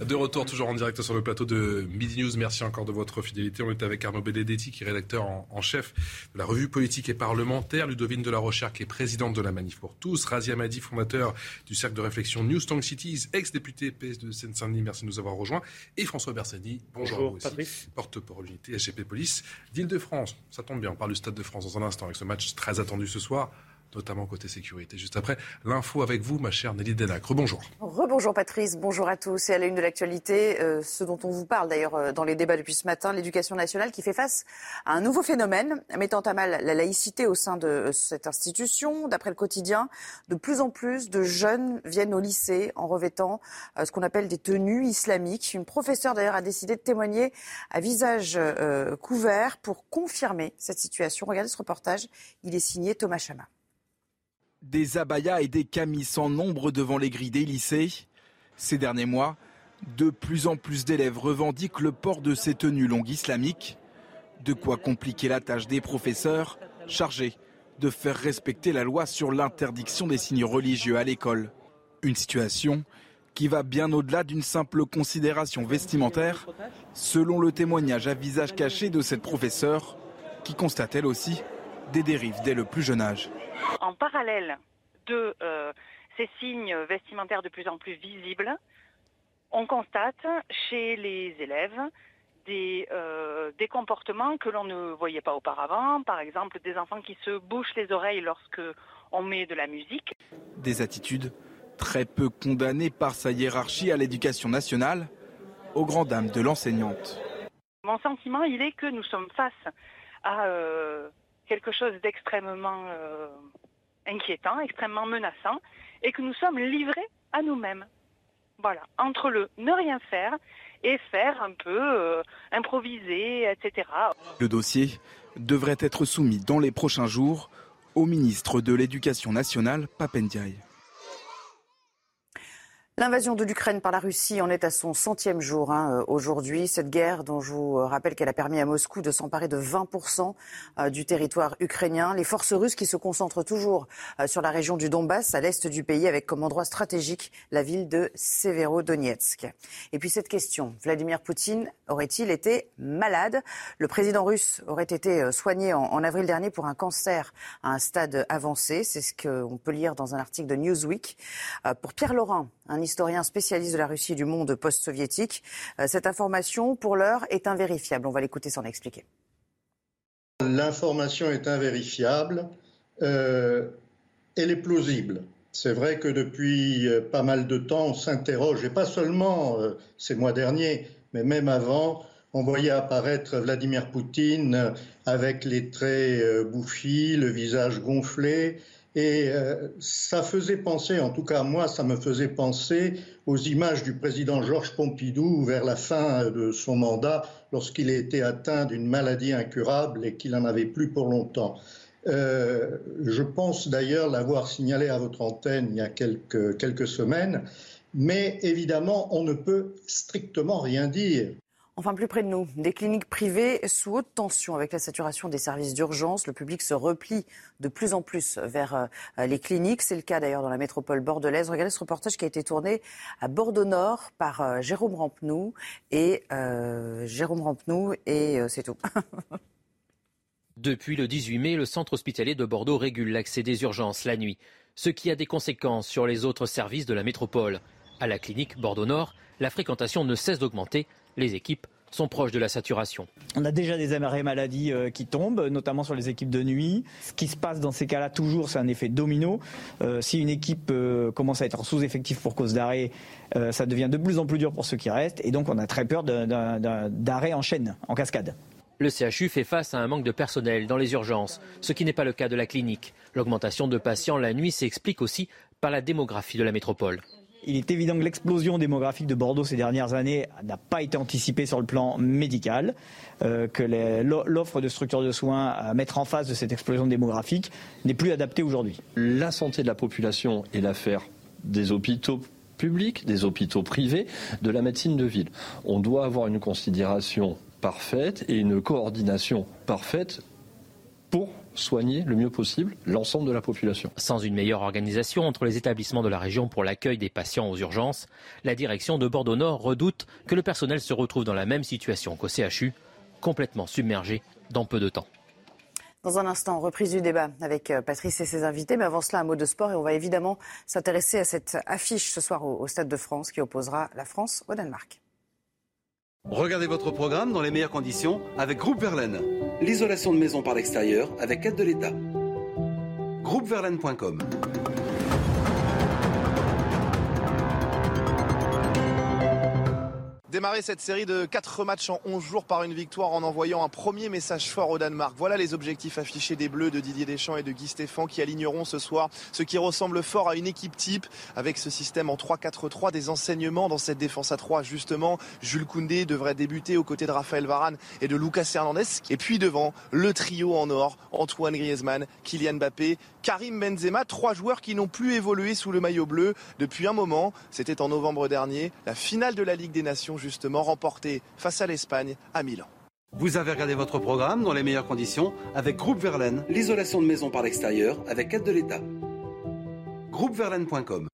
De retour toujours en direct sur le plateau de Midi News. Merci encore de votre fidélité. On est avec Arnaud Benedetti, qui est rédacteur en, chef de la revue politique et parlementaire, Ludovine de la Rochère, qui est présidente de la Manif pour tous, Razia Madi, fondateur du cercle de réflexion New Cities, ex-député PS de Seine-Saint-Denis, merci de nous avoir rejoints, et François Bersani, bonjour, bonjour porte-parole unité SGP Police d'Île-de-France. Ça tombe bien, on parle du Stade de France dans un instant avec ce match très attendu ce soir notamment côté sécurité. Juste après, l'info avec vous, ma chère Nelly Denac. Rebonjour. Rebonjour Patrice, bonjour à tous. Et à la une de l'actualité, euh, ce dont on vous parle d'ailleurs euh, dans les débats depuis ce matin, l'éducation nationale qui fait face à un nouveau phénomène mettant à mal la laïcité au sein de euh, cette institution. D'après le quotidien, de plus en plus de jeunes viennent au lycée en revêtant ce qu'on appelle des tenues islamiques. Une professeure d'ailleurs a décidé de témoigner à visage couvert pour confirmer cette situation. Regardez ce reportage, il est signé Thomas Chama. Des abayas et des camis sans nombre devant les grilles des lycées. Ces derniers mois, de plus en plus d'élèves revendiquent le port de ces tenues longues islamiques. De quoi compliquer la tâche des professeurs chargés de faire respecter la loi sur l'interdiction des signes religieux à l'école. Une situation qui va bien au-delà d'une simple considération vestimentaire, selon le témoignage à visage caché de cette professeure, qui constate elle aussi des dérives dès le plus jeune âge. En parallèle de euh, ces signes vestimentaires de plus en plus visibles, on constate chez les élèves des, euh, des comportements que l'on ne voyait pas auparavant, par exemple des enfants qui se bouchent les oreilles lorsque on met de la musique. Des attitudes très peu condamnées par sa hiérarchie à l'éducation nationale, aux grandes dames de l'enseignante. Mon sentiment, il est que nous sommes face à euh, quelque chose d'extrêmement euh, inquiétant, extrêmement menaçant, et que nous sommes livrés à nous-mêmes. Voilà, entre le ne rien faire et faire un peu euh, improviser, etc. Le dossier devrait être soumis dans les prochains jours au ministre de l'Éducation nationale, Papendiaï. L'invasion de l'Ukraine par la Russie en est à son centième jour hein, euh, aujourd'hui. Cette guerre dont je vous euh, rappelle qu'elle a permis à Moscou de s'emparer de 20% euh, du territoire ukrainien. Les forces russes qui se concentrent toujours sur la région du Donbass, à l'est du pays, avec comme endroit stratégique la ville de Severodonetsk. Et puis cette question, Vladimir Poutine aurait-il été malade? Le président russe aurait été soigné en, avril dernier pour un cancer à un stade avancé. C'est ce qu'on peut lire dans un article de Newsweek. Pour Pierre Laurent, un historien spécialiste de la Russie et du monde post-soviétique. Euh, cette information, pour l'heure, est invérifiable. On va l'écouter s'en expliquer. L'information est invérifiable. Euh, elle est plausible. C'est vrai que depuis euh, pas mal de temps, on s'interroge, et pas seulement ces mois derniers, mais même avant, on voyait apparaître Vladimir Poutine avec les traits bouffis, le visage gonflé, et euh, ça faisait penser, en tout cas moi, ça me faisait penser aux images du président Georges Pompidou vers la fin de son mandat, lorsqu'il était atteint d'une maladie incurable et qu'il n'en avait plus pour longtemps. Euh, je pense d'ailleurs l'avoir signalé à votre antenne il y a quelques semaines, mais évidemment, on ne peut strictement rien dire. Enfin, plus près de nous, des cliniques privées sous haute tension avec la saturation des services d'urgence. Le public se replie de plus en plus vers euh, les cliniques. C'est le cas d'ailleurs dans la métropole bordelaise. Regardez ce reportage qui a été tourné à Bordeaux-Nord par euh, Jérôme Rampenou. Et euh, Jérôme Rampenou, et c'est tout. Depuis le 18 mai, le centre hospitalier de Bordeaux régule l'accès des urgences la nuit, ce qui a des conséquences sur les autres services de la métropole. À la clinique Bordeaux-Nord, la fréquentation ne cesse d'augmenter les équipes sont proches de la saturation. On a déjà des arrêts maladie euh, qui tombent, notamment sur les équipes de nuit. Ce qui se passe dans ces cas-là, toujours, c'est un effet domino. Euh, si une équipe euh, commence à être en sous-effectif pour cause d'arrêt, ça devient de plus en plus dur pour ceux qui restent. Et donc, on a très peur d'arrêt en chaîne, en cascade. Le CHU fait face à un manque de personnel dans les urgences, ce qui n'est pas le cas de la clinique. L'augmentation de patients la nuit s'explique aussi par la démographie de la métropole. Il est évident que l'explosion démographique de Bordeaux ces dernières années n'a pas été anticipée sur le plan médical, euh, que l'offre de structures de soins à mettre en face de cette explosion démographique n'est plus adaptée aujourd'hui. La santé de la population est l'affaire des hôpitaux publics, des hôpitaux privés, de la médecine de ville. On doit avoir une considération parfaite et une coordination parfaite pour soigner le mieux possible l'ensemble de la population. Sans une meilleure organisation entre les établissements de la région pour l'accueil des patients aux urgences, la direction de Bordeaux Nord redoute que le personnel se retrouve dans la même situation qu'au CHU, complètement submergé dans peu de temps. Dans un instant, reprise du débat avec euh, Patrice et ses invités. Mais avant cela, un mot de sport et on va évidemment s'intéresser à cette affiche ce soir au Stade de France qui opposera la France au Danemark. Regardez votre programme dans les meilleures conditions avec Groupe Verlaine. L'isolation de maison par l'extérieur avec aide de l'État. Groupeverlaine.com Démarrer cette série de 4 matchs en 11 jours par une victoire en envoyant un premier message fort au Danemark. Voilà les objectifs affichés des Bleus de Didier Deschamps et de Guy Stéphane qui aligneront ce soir ce qui ressemble fort à une équipe type avec ce système en 3-4-3 des enseignements dans cette défense à 3 justement. Jules Koundé devrait débuter aux côtés de Raphaël Varane et de Lucas Hernandez et puis devant le trio en or Antoine Griezmann, Kylian Mbappé, Karim Benzema, trois joueurs qui n'ont plus évolué sous le maillot bleu depuis un moment. C'était en novembre dernier, la finale de la Ligue des Nations justement remportée face à l'Espagne à Milan. Vous avez regardé votre programme dans les meilleures conditions avec Groupe Verlaine, l'isolation de maison par l'extérieur avec aide de l'État. Groupeverlaine.com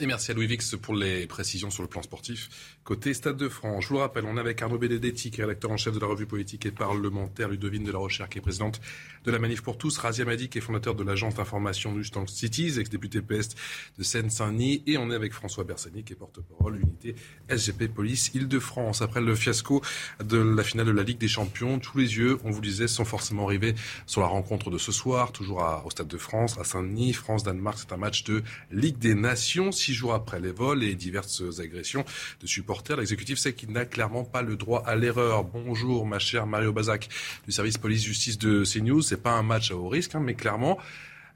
et merci à Louis Vix pour les précisions sur le plan sportif. Côté Stade de France, je vous le rappelle, on est avec Arnaud Benedetti, qui est rédacteur en chef de la revue politique et parlementaire, Ludovine de la Recherche, qui est présidente de la Manif pour tous, Razia Madi, qui est fondateur de l'agence d'information Tank Cities, ex-député PS de Seine-Saint-Denis, et on est avec François Bersani, qui est porte-parole unité SGP Police Île-de-France. Après le fiasco de la finale de la Ligue des Champions, tous les yeux, on vous le disait, sont forcément rivés sur la rencontre de ce soir, toujours au Stade de France, à Saint-Denis. France-Danemark, c'est un match de Ligue des Nations six jours après les vols et diverses agressions de supporters. L'exécutif sait qu'il n'a clairement pas le droit à l'erreur. Bonjour, ma chère Mario Bazac du service police-justice de CNews. C'est pas un match à haut risque, hein, mais clairement,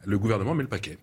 le gouvernement met le paquet.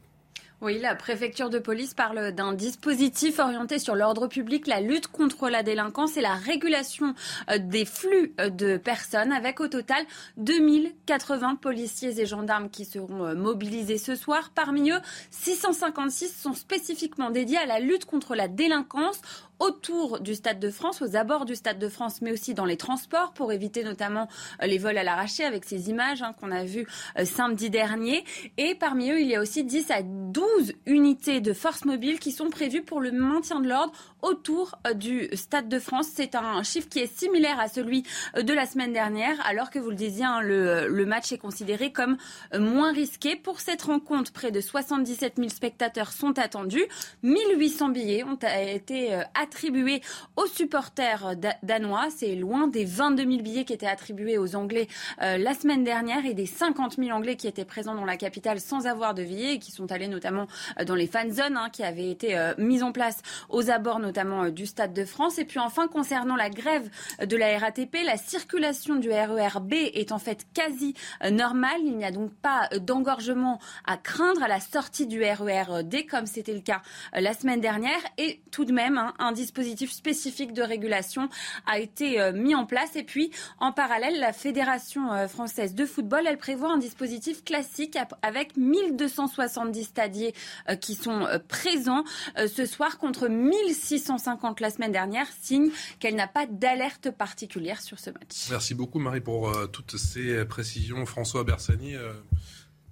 Oui, la préfecture de police parle d'un dispositif orienté sur l'ordre public, la lutte contre la délinquance et la régulation euh, des flux euh, de personnes, avec au total 2080 policiers et gendarmes qui seront euh, mobilisés ce soir. Parmi eux, 656 sont spécifiquement dédiés à la lutte contre la délinquance autour du Stade de France, aux abords du Stade de France, mais aussi dans les transports pour éviter notamment euh, les vols à l'arraché avec ces images hein, qu'on a vues euh, samedi dernier. Et parmi eux, il y a aussi 10 à 12 unités de force mobile qui sont prévues pour le maintien de l'ordre autour euh, du Stade de France. C'est un chiffre qui est similaire à celui de la semaine dernière, alors que vous le disiez, hein, le, match est considéré comme moins risqué. Pour cette rencontre, près de 77 000 spectateurs sont attendus. 1800 billets ont été attribué aux supporters danois. C'est loin des 22 000 billets qui étaient attribués aux Anglais euh, la semaine dernière et des 50 000 Anglais qui étaient présents dans la capitale sans avoir de billets et qui sont allés notamment euh, dans les fan zones hein, qui avaient été euh, mises en place aux abords notamment du Stade de France. Et puis enfin, concernant la grève de la RATP, la circulation du RER B est en fait quasi normale. Il n'y a donc pas d'engorgement à craindre à la sortie du RER D comme c'était le cas la semaine dernière. Et tout de même, hein, un dispositif spécifique de régulation a été euh, mis en place. Et puis, en parallèle, la Fédération euh, française de football, elle prévoit un dispositif classique avec 1270 stadiers euh, qui sont présents ce soir contre 1650 la semaine dernière, signe qu'elle n'a pas d'alerte particulière sur ce match. Merci beaucoup Marie pour toutes ces précisions. François Bersani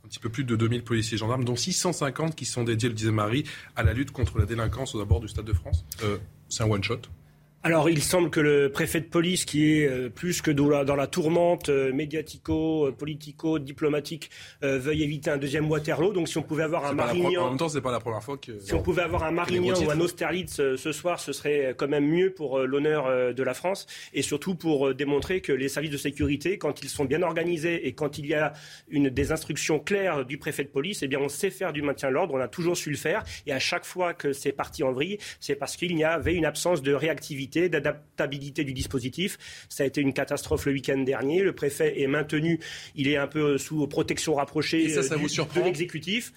un petit peu plus de 2000 policiers et gendarmes, dont 650 qui sont dédiés, le disait Marie, à la lutte contre la délinquance aux abords du Stade de France. C'est un one-shot alors, il semble que le préfet de police, qui est euh, plus que dans la, tourmente euh, médiatico, euh, politico, diplomatique, veuille éviter un deuxième Waterloo. Donc, si on pouvait avoir un Marignan, en même temps, c'est pas la première fois que si on pouvait avoir un Marignan ou un Austerlitz ce soir, ce serait quand même mieux pour l'honneur de la France et surtout pour démontrer que les services de sécurité, quand ils sont bien organisés et quand il y a une des instructions claires du préfet de police, eh bien, on sait faire du maintien de l'ordre. On a toujours su le faire et à chaque fois que c'est parti en vrille, c'est parce qu'il y avait une absence de réactivité d'adaptabilité du dispositif. Ça a été une catastrophe le week-end dernier. Le préfet est maintenu, il est un peu sous protection rapprochée ça, ça euh, de l'exécutif.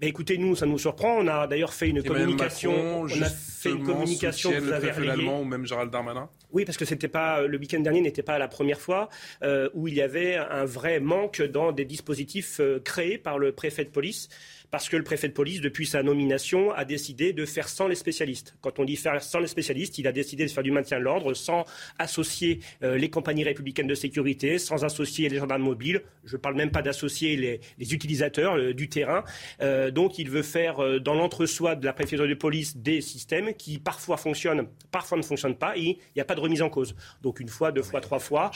Mais écoutez, nous, ça nous surprend. On a d'ailleurs fait une communication. on a fait une communication vous avez relayée. ou même Gérald Darmanin? Oui, parce que c'était pas le week-end dernier n'était pas la première fois euh, où il y avait un vrai manque dans des dispositifs euh, créés par le préfet de police parce que le préfet de police, depuis sa nomination, a décidé de faire sans les spécialistes. Quand on dit faire sans les spécialistes, il a décidé de faire du maintien de l'ordre sans associer euh, les compagnies républicaines de sécurité, sans associer les gendarmes mobiles. Je ne parle même pas d'associer les, utilisateurs euh, du terrain. Euh, donc il veut faire dans l'entre-soi de la préfecture de police des systèmes qui parfois fonctionnent, parfois ne fonctionnent pas, et il n'y a pas de remise en cause. Donc une fois, deux fois, trois fois.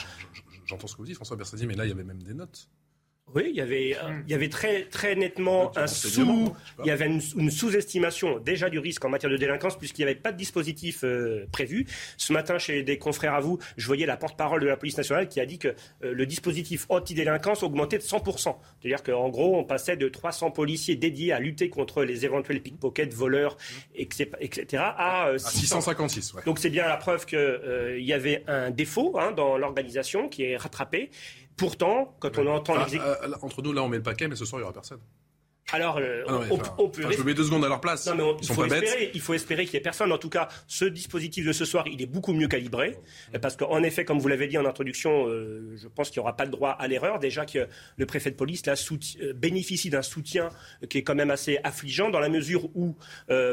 J'entends ce que vous dites, François Bersadi, mais là, il y avait même des notes. Oui, il y avait, il y avait très, très nettement un sous, il y avait une, sous-estimation déjà du risque en matière de délinquance puisqu'il n'y avait pas de dispositif euh, prévu. Ce matin, chez des confrères à vous, je voyais la porte-parole de la police nationale qui a dit que euh, le dispositif anti-délinquance augmentait de 100%. C'est-à-dire qu'en gros, on passait de 300 policiers dédiés à lutter contre les éventuels pickpockets, voleurs, etc., à, 656. Donc c'est bien la preuve qu'il euh, y avait un défaut hein, dans l'organisation qui est rattrapé. Pourtant, quand on entend ah, euh, Entre nous, là, on met le paquet, mais ce soir, il n'y aura personne. Alors, euh, ah on, peut. je mets deux secondes à leur place. Non, il, faut espérer, il, faut espérer, qu'il n'y ait personne. En tout cas, ce dispositif de ce soir, il est beaucoup mieux calibré. Parce qu'en effet, comme vous l'avez dit en introduction, euh, je pense qu'il n'y aura pas de droit à l'erreur. Déjà que le préfet de police là, euh, bénéficie d'un soutien qui est quand même assez affligeant, dans la mesure où,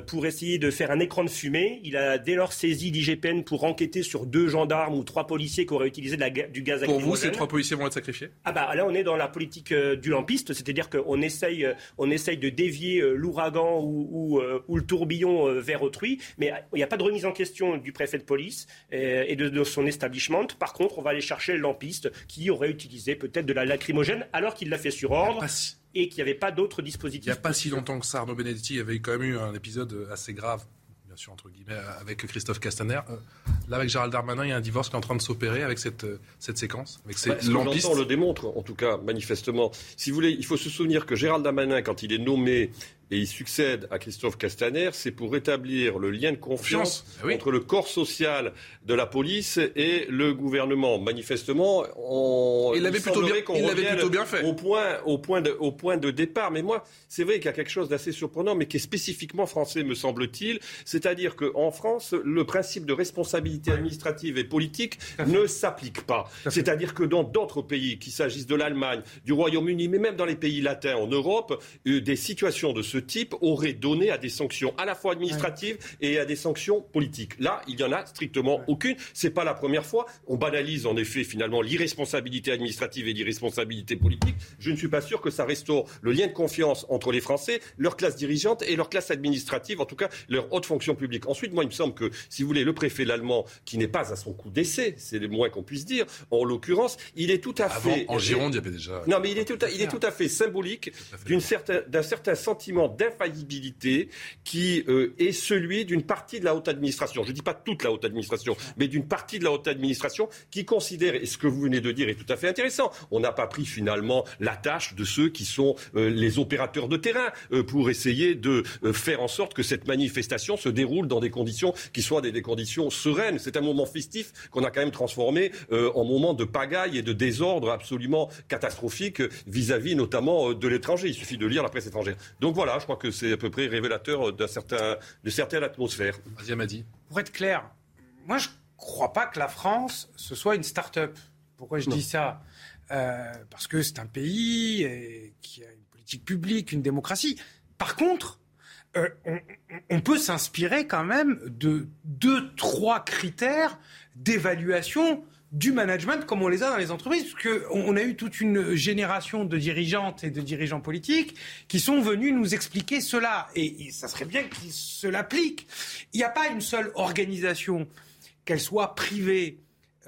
pour essayer de faire un écran de fumée, il a dès lors saisi l'IGPN pour enquêter sur deux gendarmes ou trois policiers qui auraient utilisé de la, du gaz Pour vous, ces trois policiers vont être sacrifiés? Ah bah là, on est dans la politique du lampiste, c'est-à-dire qu'on essaye on essaye de dévier euh, l'ouragan ou, euh, le tourbillon euh, vers autrui, mais il n'y a pas de remise en question du préfet de police et de, son establishment. Par contre, on va aller chercher le lampiste qui aurait utilisé peut-être de la lacrymogène alors qu'il l'a fait sur ordre et qu'il n'y avait pas d'autres dispositifs. Il n'y a pas si longtemps que ça, Arnaud Benedetti avait quand même eu un épisode assez grave, entre guillemets, avec Christophe Castaner. Là, avec Gérald Darmanin, il y a un divorce qui est en train de s'opérer avec cette, euh, cette séquence avec ces bah, Ce que le démontre, en tout cas, manifestement. Si vous voulez, il faut se souvenir que Gérald Darmanin, quand il est nommé et il succède à Christophe Castaner, c'est pour rétablir le lien de confiance ah entre le corps social de la police et le gouvernement. Manifestement, on, il l'avait plutôt, plutôt, bien fait. Au point, au, point de, au point de départ. Mais moi, c'est vrai qu'il y a quelque chose d'assez surprenant, mais qui est spécifiquement français, me semble-t-il. C'est-à-dire qu'en France, le principe de responsabilité administrative et politique ne s'applique pas. C'est-à-dire que dans d'autres pays, qu'il s'agisse de l'Allemagne, du Royaume-Uni, mais même dans les pays latins en Europe, euh, des situations de ce type aurait donné à des sanctions à la fois administratives et à des sanctions politiques. Là, il n'y en a strictement aucune. C'est pas la première fois. On banalise en effet finalement l'irresponsabilité administrative et l'irresponsabilité politique. Je ne suis pas sûr que ça restaure le lien de confiance entre les Français, leur classe dirigeante et leur classe administrative, en tout cas leur haute fonction publique. Ensuite, moi, il me semble que, si vous voulez, le préfet l'allemand, qui n'est pas à son coup d'essai, c'est le moins qu'on puisse dire, en l'occurrence, il est tout à fait. En Gironde, il y avait déjà. Non, mais il est tout à, il est tout à fait symbolique d'un certain, certain sentiment d'infaillibilité qui euh, est celui d'une partie de la haute administration. Je ne dis pas toute la haute administration, mais d'une partie de la haute administration qui considère, et ce que vous venez de dire est tout à fait intéressant, on n'a pas pris finalement la tâche de ceux qui sont euh, les opérateurs de terrain euh, pour essayer de faire en sorte que cette manifestation se déroule dans des conditions qui soient des, conditions sereines. C'est un moment festif qu'on a quand même transformé en moment de pagaille et de désordre absolument catastrophique vis-à-vis notamment de l'étranger. Il suffit de lire la presse étrangère. Donc voilà, je crois que c'est à peu près révélateur d'un certain, de certaine atmosphère. dit. Pour être clair, moi je ne crois pas que la France, ce soit une start-up. Pourquoi je dis ça? Euh, Parce que c'est un pays euh, qui a une politique publique, une démocratie. Par contre, euh, on, on, peut s'inspirer quand même de deux, trois critères d'évaluation du management comme on les a dans les entreprises, parce a eu toute une génération de dirigeantes et de dirigeants politiques qui sont venus nous expliquer cela. Et, ça serait bien qu'ils se l'appliquent. Il n'y a pas une seule organisation, qu'elle soit privée,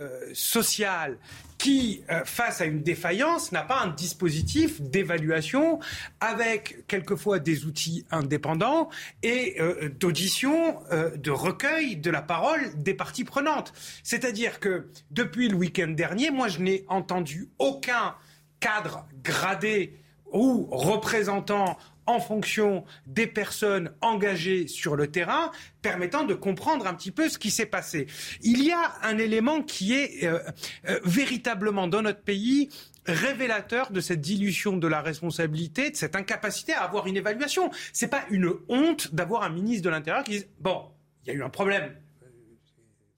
euh, sociale, qui, euh, face à une défaillance, n'a pas un dispositif d'évaluation avec quelquefois des outils indépendants et euh, d'audition, de recueil de la parole des parties prenantes. C'est-à-dire que depuis le week-end dernier, moi, je n'ai entendu aucun cadre gradé ou représentant en fonction des personnes engagées sur le terrain, permettant de comprendre un petit peu ce qui s'est passé. Il y a un élément qui est euh, euh, véritablement dans notre pays révélateur de cette dilution de la responsabilité, de cette incapacité à avoir une évaluation. Ce n'est pas une honte d'avoir un ministre de l'Intérieur qui dit bon, il y a eu un problème, euh,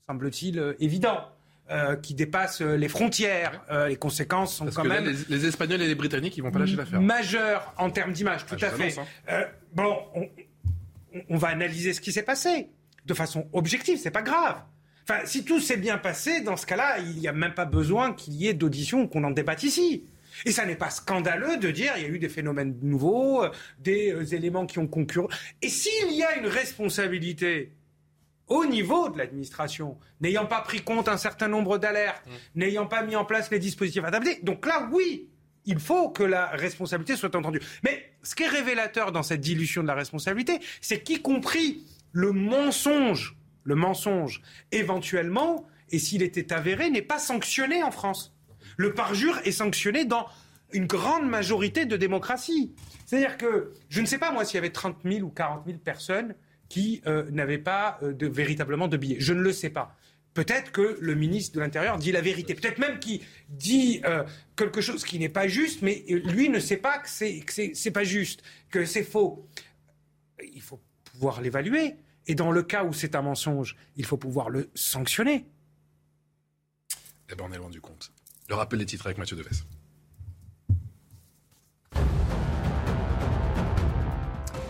semble-t-il évident. Euh, qui dépassent euh, les frontières. Euh, les conséquences sont quand même. les, Espagnols et les Britanniques, ils vont pas lâcher l'affaire. Majeures en termes d'image, tout ah, à fait. Hein. bon, on, va analyser ce qui s'est passé de façon objective, c'est pas grave. Enfin, si tout s'est bien passé, dans ce cas-là, il n'y a même pas besoin qu'il y ait d'audition qu'on en débatte ici. Et ça n'est pas scandaleux de dire il y a eu des phénomènes nouveaux, des éléments qui ont concurrent. Et s'il y a une responsabilité au niveau de l'administration, n'ayant pas pris compte un certain nombre d'alertes, mmh. n'ayant pas mis en place les dispositifs adaptés. Donc là, oui, il faut que la responsabilité soit entendue. Mais ce qui est révélateur dans cette dilution de la responsabilité, c'est qu'y compris le mensonge, le mensonge, éventuellement, et s'il était avéré, n'est pas sanctionné en France. Le parjure est sanctionné dans une grande majorité de démocraties. C'est-à-dire que, je ne sais pas moi s'il y avait 30 000 ou 40 000 personnes qui euh, n'avait pas euh, de, véritablement de billets. Je ne le sais pas. Peut-être que le ministre de l'Intérieur dit la vérité. Peut-être même qu'il dit euh, quelque chose qui n'est pas juste, mais lui ne sait pas que c'est, pas juste, que c'est faux. Il faut pouvoir l'évaluer. Et dans le cas où c'est un mensonge, il faut pouvoir le sanctionner. Eh bien, on est loin du compte. Le rappel des titres avec Mathieu Deves.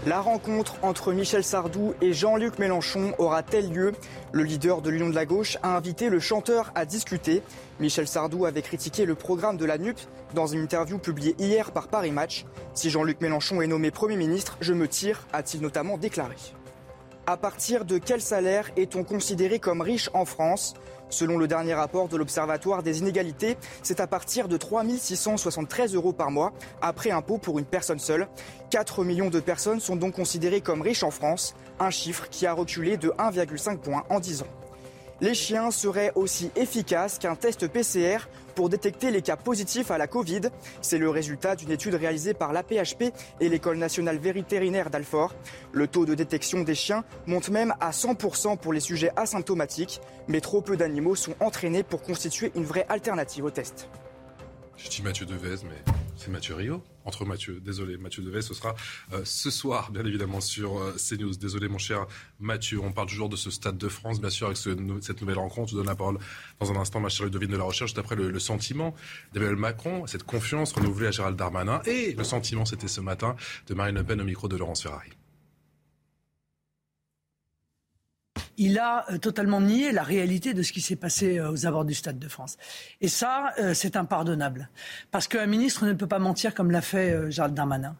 La rencontre entre Michel Sardou et Jean-Luc Mélenchon aura-t-elle lieu? Le leader de l'Union de la gauche a invité le chanteur à discuter. Michel Sardou avait critiqué le programme de la NUP dans une interview publiée hier par Paris Match. Si Jean-Luc Mélenchon est nommé Premier ministre, je me tire, a-t-il notamment déclaré. À partir de quel salaire est-on considéré comme riche en France? Selon le dernier rapport de l'Observatoire des inégalités, c'est à partir de 3 673 euros par mois, après impôt pour une personne seule. 4 millions de personnes sont donc considérées comme riches en France, un chiffre qui a reculé de 1,5 points en 10 ans. Les chiens seraient aussi efficaces qu'un test PCR pour détecter les cas positifs à la Covid. C'est le résultat d'une étude réalisée par l'APHP et l'École nationale vétérinaire d'Alfort. Le taux de détection des chiens monte même à 100% pour les sujets asymptomatiques, mais trop peu d'animaux sont entraînés pour constituer une vraie alternative au test. Je dis Mathieu Devez, mais c'est Mathieu Rio. Entre Mathieu, désolé, Mathieu Devez, ce sera euh, ce soir, bien évidemment, sur euh, CNews. Désolé, mon cher Mathieu. On parle toujours de ce Stade de France, bien sûr, avec cette nouvelle rencontre. Je vous donne la parole dans un instant, ma chère Ludovine de la Recherche, d'après le, le, sentiment d'Emmanuel Macron, cette confiance renouvelée à Gérald Darmanin. Et le sentiment, c'était ce matin, de Marine Le Pen au micro de Laurence Ferrari. Il a euh, totalement nié la réalité de ce qui s'est passé euh, aux abords du Stade de France. Et ça, euh, c'est impardonnable. Parce qu'un ministre ne peut pas mentir comme l'a fait Gérald Darmanin.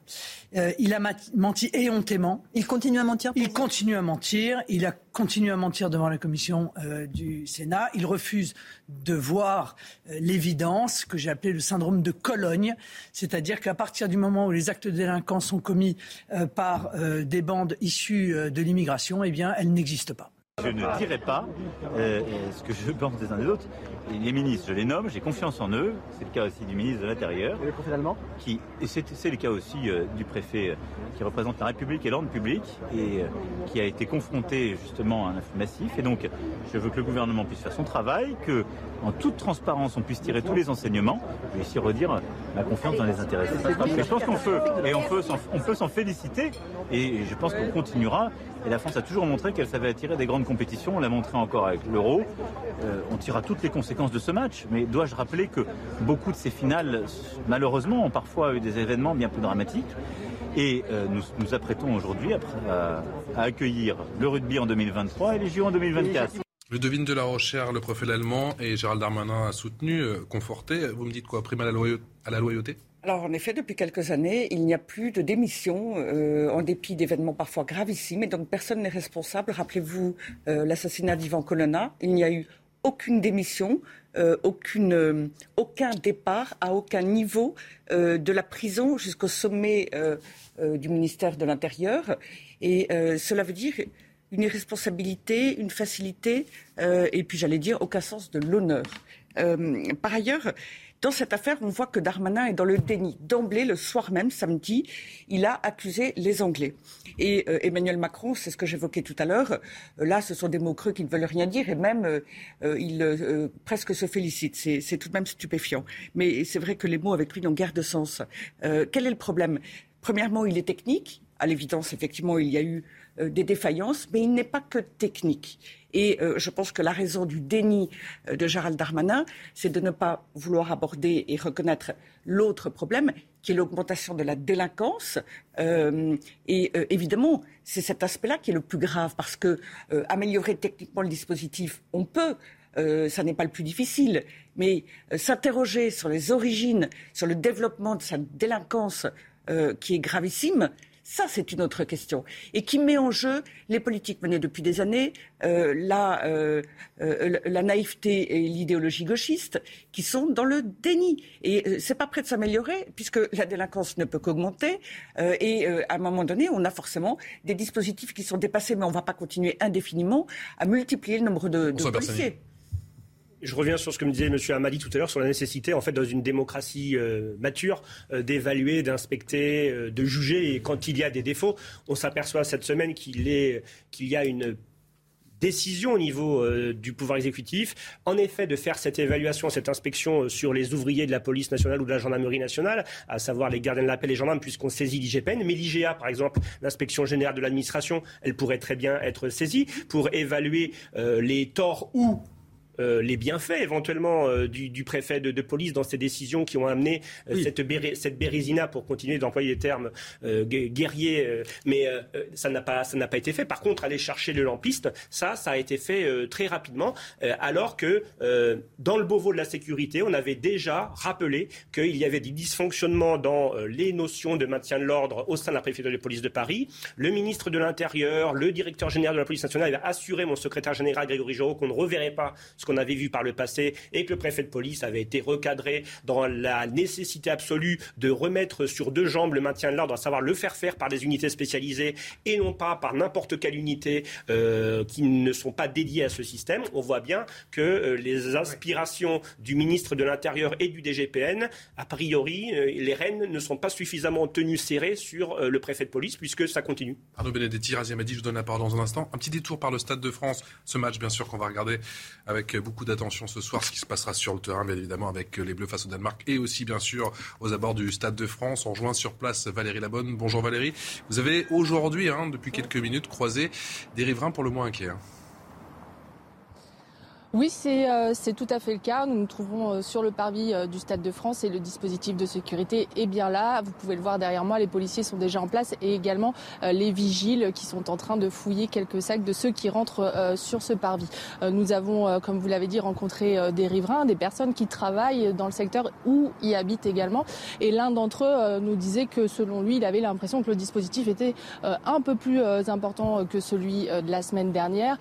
il a menti éhontément. Il continue à mentir Il continue à mentir. Il a continué à mentir devant la commission du Sénat. Il refuse de voir l'évidence que j'ai appelée le syndrome de Cologne. C'est-à-dire qu'à partir du moment où les actes de délinquance sont commis par des bandes issues de l'immigration, eh bien, elles n'existent pas. Je ne dirai pas euh, ce que je pense des uns des autres. Les ministres, je les nomme, j'ai confiance en eux. C'est le cas aussi du ministre de l'Intérieur. Et le préfet allemand qui, Et c'est le cas aussi euh, du préfet euh, qui représente la République et l'ordre public et qui a été confronté justement à un afflux massif. Et donc, je veux que le gouvernement puisse faire son travail, que en toute transparence, on puisse tirer tous les enseignements. Je vais ici redire ma confiance dans les intéressés. je pense qu'on peut, et on peut, on peut s'en féliciter. Et je pense qu'on continuera. Et la France a toujours montré qu'elle savait attirer des grandes compétitions. On l'a montré encore avec l'Euro. Euh, on tirera toutes les conséquences de ce match. Mais dois-je rappeler que beaucoup de ces finales, malheureusement, ont parfois eu des événements bien plus dramatiques. Et euh, nous nous apprêtons aujourd'hui à, accueillir le rugby en 2023 et les JO en 2024. Le devine de la Rochère, le profil allemand et Gérald Darmanin a soutenu, euh, conforté. Vous me dites quoi? Prime à la loyauté? Alors en effet, depuis quelques années, il n'y a plus de démission euh, en dépit d'événements parfois gravissimes et donc personne n'est responsable. Rappelez-vous euh, l'assassinat d'Ivan Colonna, il n'y a eu aucune démission, euh, aucune, aucun départ à aucun niveau de la prison jusqu'au sommet du ministère de l'Intérieur. Et cela veut dire une irresponsabilité, une facilité et puis j'allais dire aucun sens de l'honneur. par ailleurs, dans cette affaire, on voit que Darmanin est dans le déni. D'emblée, le soir même, samedi, il a accusé les Anglais. Et euh, Emmanuel Macron, c'est ce que j'évoquais tout à l'heure, euh, là, ce sont des mots creux qui ne veulent rien dire et même euh, il presque se félicite. C'est tout de même stupéfiant. Mais c'est vrai que les mots avec lui n'ont guère de sens. quel est le problème? Premièrement, il est technique. À l'évidence, effectivement, il y a eu des défaillances, mais il n'est pas que technique. Et euh, je pense que la raison du déni euh, de Gérald Darmanin, c'est de ne pas vouloir aborder et reconnaître l'autre problème, qui est l'augmentation de la délinquance. Euh, et évidemment, c'est cet aspect-là qui est le plus grave, parce que améliorer techniquement le dispositif, on peut. ça n'est pas le plus difficile, mais s'interroger sur les origines, sur le développement de cette délinquance qui est gravissime, ça, c'est une autre question. Et qui met en jeu les politiques menées depuis des années, euh, la, euh, euh, la, naïveté et l'idéologie gauchiste, qui sont dans le déni. Et c'est pas prêt de s'améliorer, puisque la délinquance ne peut qu'augmenter. et à un moment donné, on a forcément des dispositifs qui sont dépassés, mais on ne va pas continuer indéfiniment à multiplier le nombre de, de policiers. Je reviens sur ce que me disait M. Amadi tout à l'heure sur la nécessité, en fait, dans une démocratie euh, mature, euh, d'évaluer, d'inspecter, euh, de juger. Et quand il y a des défauts, on s'aperçoit cette semaine qu'il y a une décision au niveau du pouvoir exécutif, en effet, de faire cette évaluation, cette inspection sur les ouvriers de la police nationale ou de la gendarmerie nationale, à savoir les gardiens de la paix, les gendarmes, puisqu'on saisit l'IGPN. Mais l'IGA, par exemple, l'inspection générale de l'administration, elle pourrait très bien être saisie pour évaluer les torts ou euh, les bienfaits éventuellement euh, du, préfet de, police dans ces décisions qui ont amené euh, cette, cette bérésina, pour continuer d'employer les termes guerriers, mais ça n'a pas, ça n'a pas été fait. Par contre, aller chercher le lampiste, ça, ça a été fait très rapidement, alors que dans le Beauvau de la sécurité, on avait déjà rappelé qu'il y avait des dysfonctionnements dans les notions de maintien de l'ordre au sein de la préfecture de police de Paris. Le ministre de l'Intérieur, le directeur général de la police nationale avait assuré mon secrétaire général Grégory Giraud qu'on ne reverrait pas ce qu'on qu'on avait vu par le passé et que le préfet de police avait été recadré dans la nécessité absolue de remettre sur deux jambes le maintien de l'ordre, à savoir le faire faire par des unités spécialisées et non pas par n'importe quelle unité euh, qui ne sont pas dédiées à ce système. On voit bien que euh, les inspirations du ministre de l'Intérieur et du DGPN, a priori, euh, les rênes ne sont pas suffisamment tenues serrées sur le préfet de police puisque ça continue. Arnaud Benedetti, Razia Madi, je vous donne la parole dans un instant. Un petit détour par le Stade de France. Ce match, bien sûr, qu'on va regarder avec beaucoup d'attention ce soir, ce qui se passera sur le terrain, bien évidemment, avec les Bleus face au Danemark et aussi, bien sûr, aux abords du Stade de France. On rejoint sur place Valérie Labonne. Bonjour Valérie. Vous avez aujourd'hui, hein, depuis quelques minutes, croisé des riverains pour le moins inquiets. Hein. Oui, euh, c'est tout à fait le cas. Nous nous trouvons euh, sur le parvis euh, du Stade de France et le dispositif de sécurité est bien là. Vous pouvez le voir derrière moi, les policiers sont déjà en place et également les vigiles qui sont en train de fouiller quelques sacs de ceux qui rentrent sur ce parvis. Nous avons, comme vous l'avez dit, rencontré des riverains, des personnes qui travaillent dans le secteur ou y habitent également. Et l'un d'entre eux nous disait que selon lui, il avait l'impression que le dispositif était un peu plus important que celui de la semaine dernière.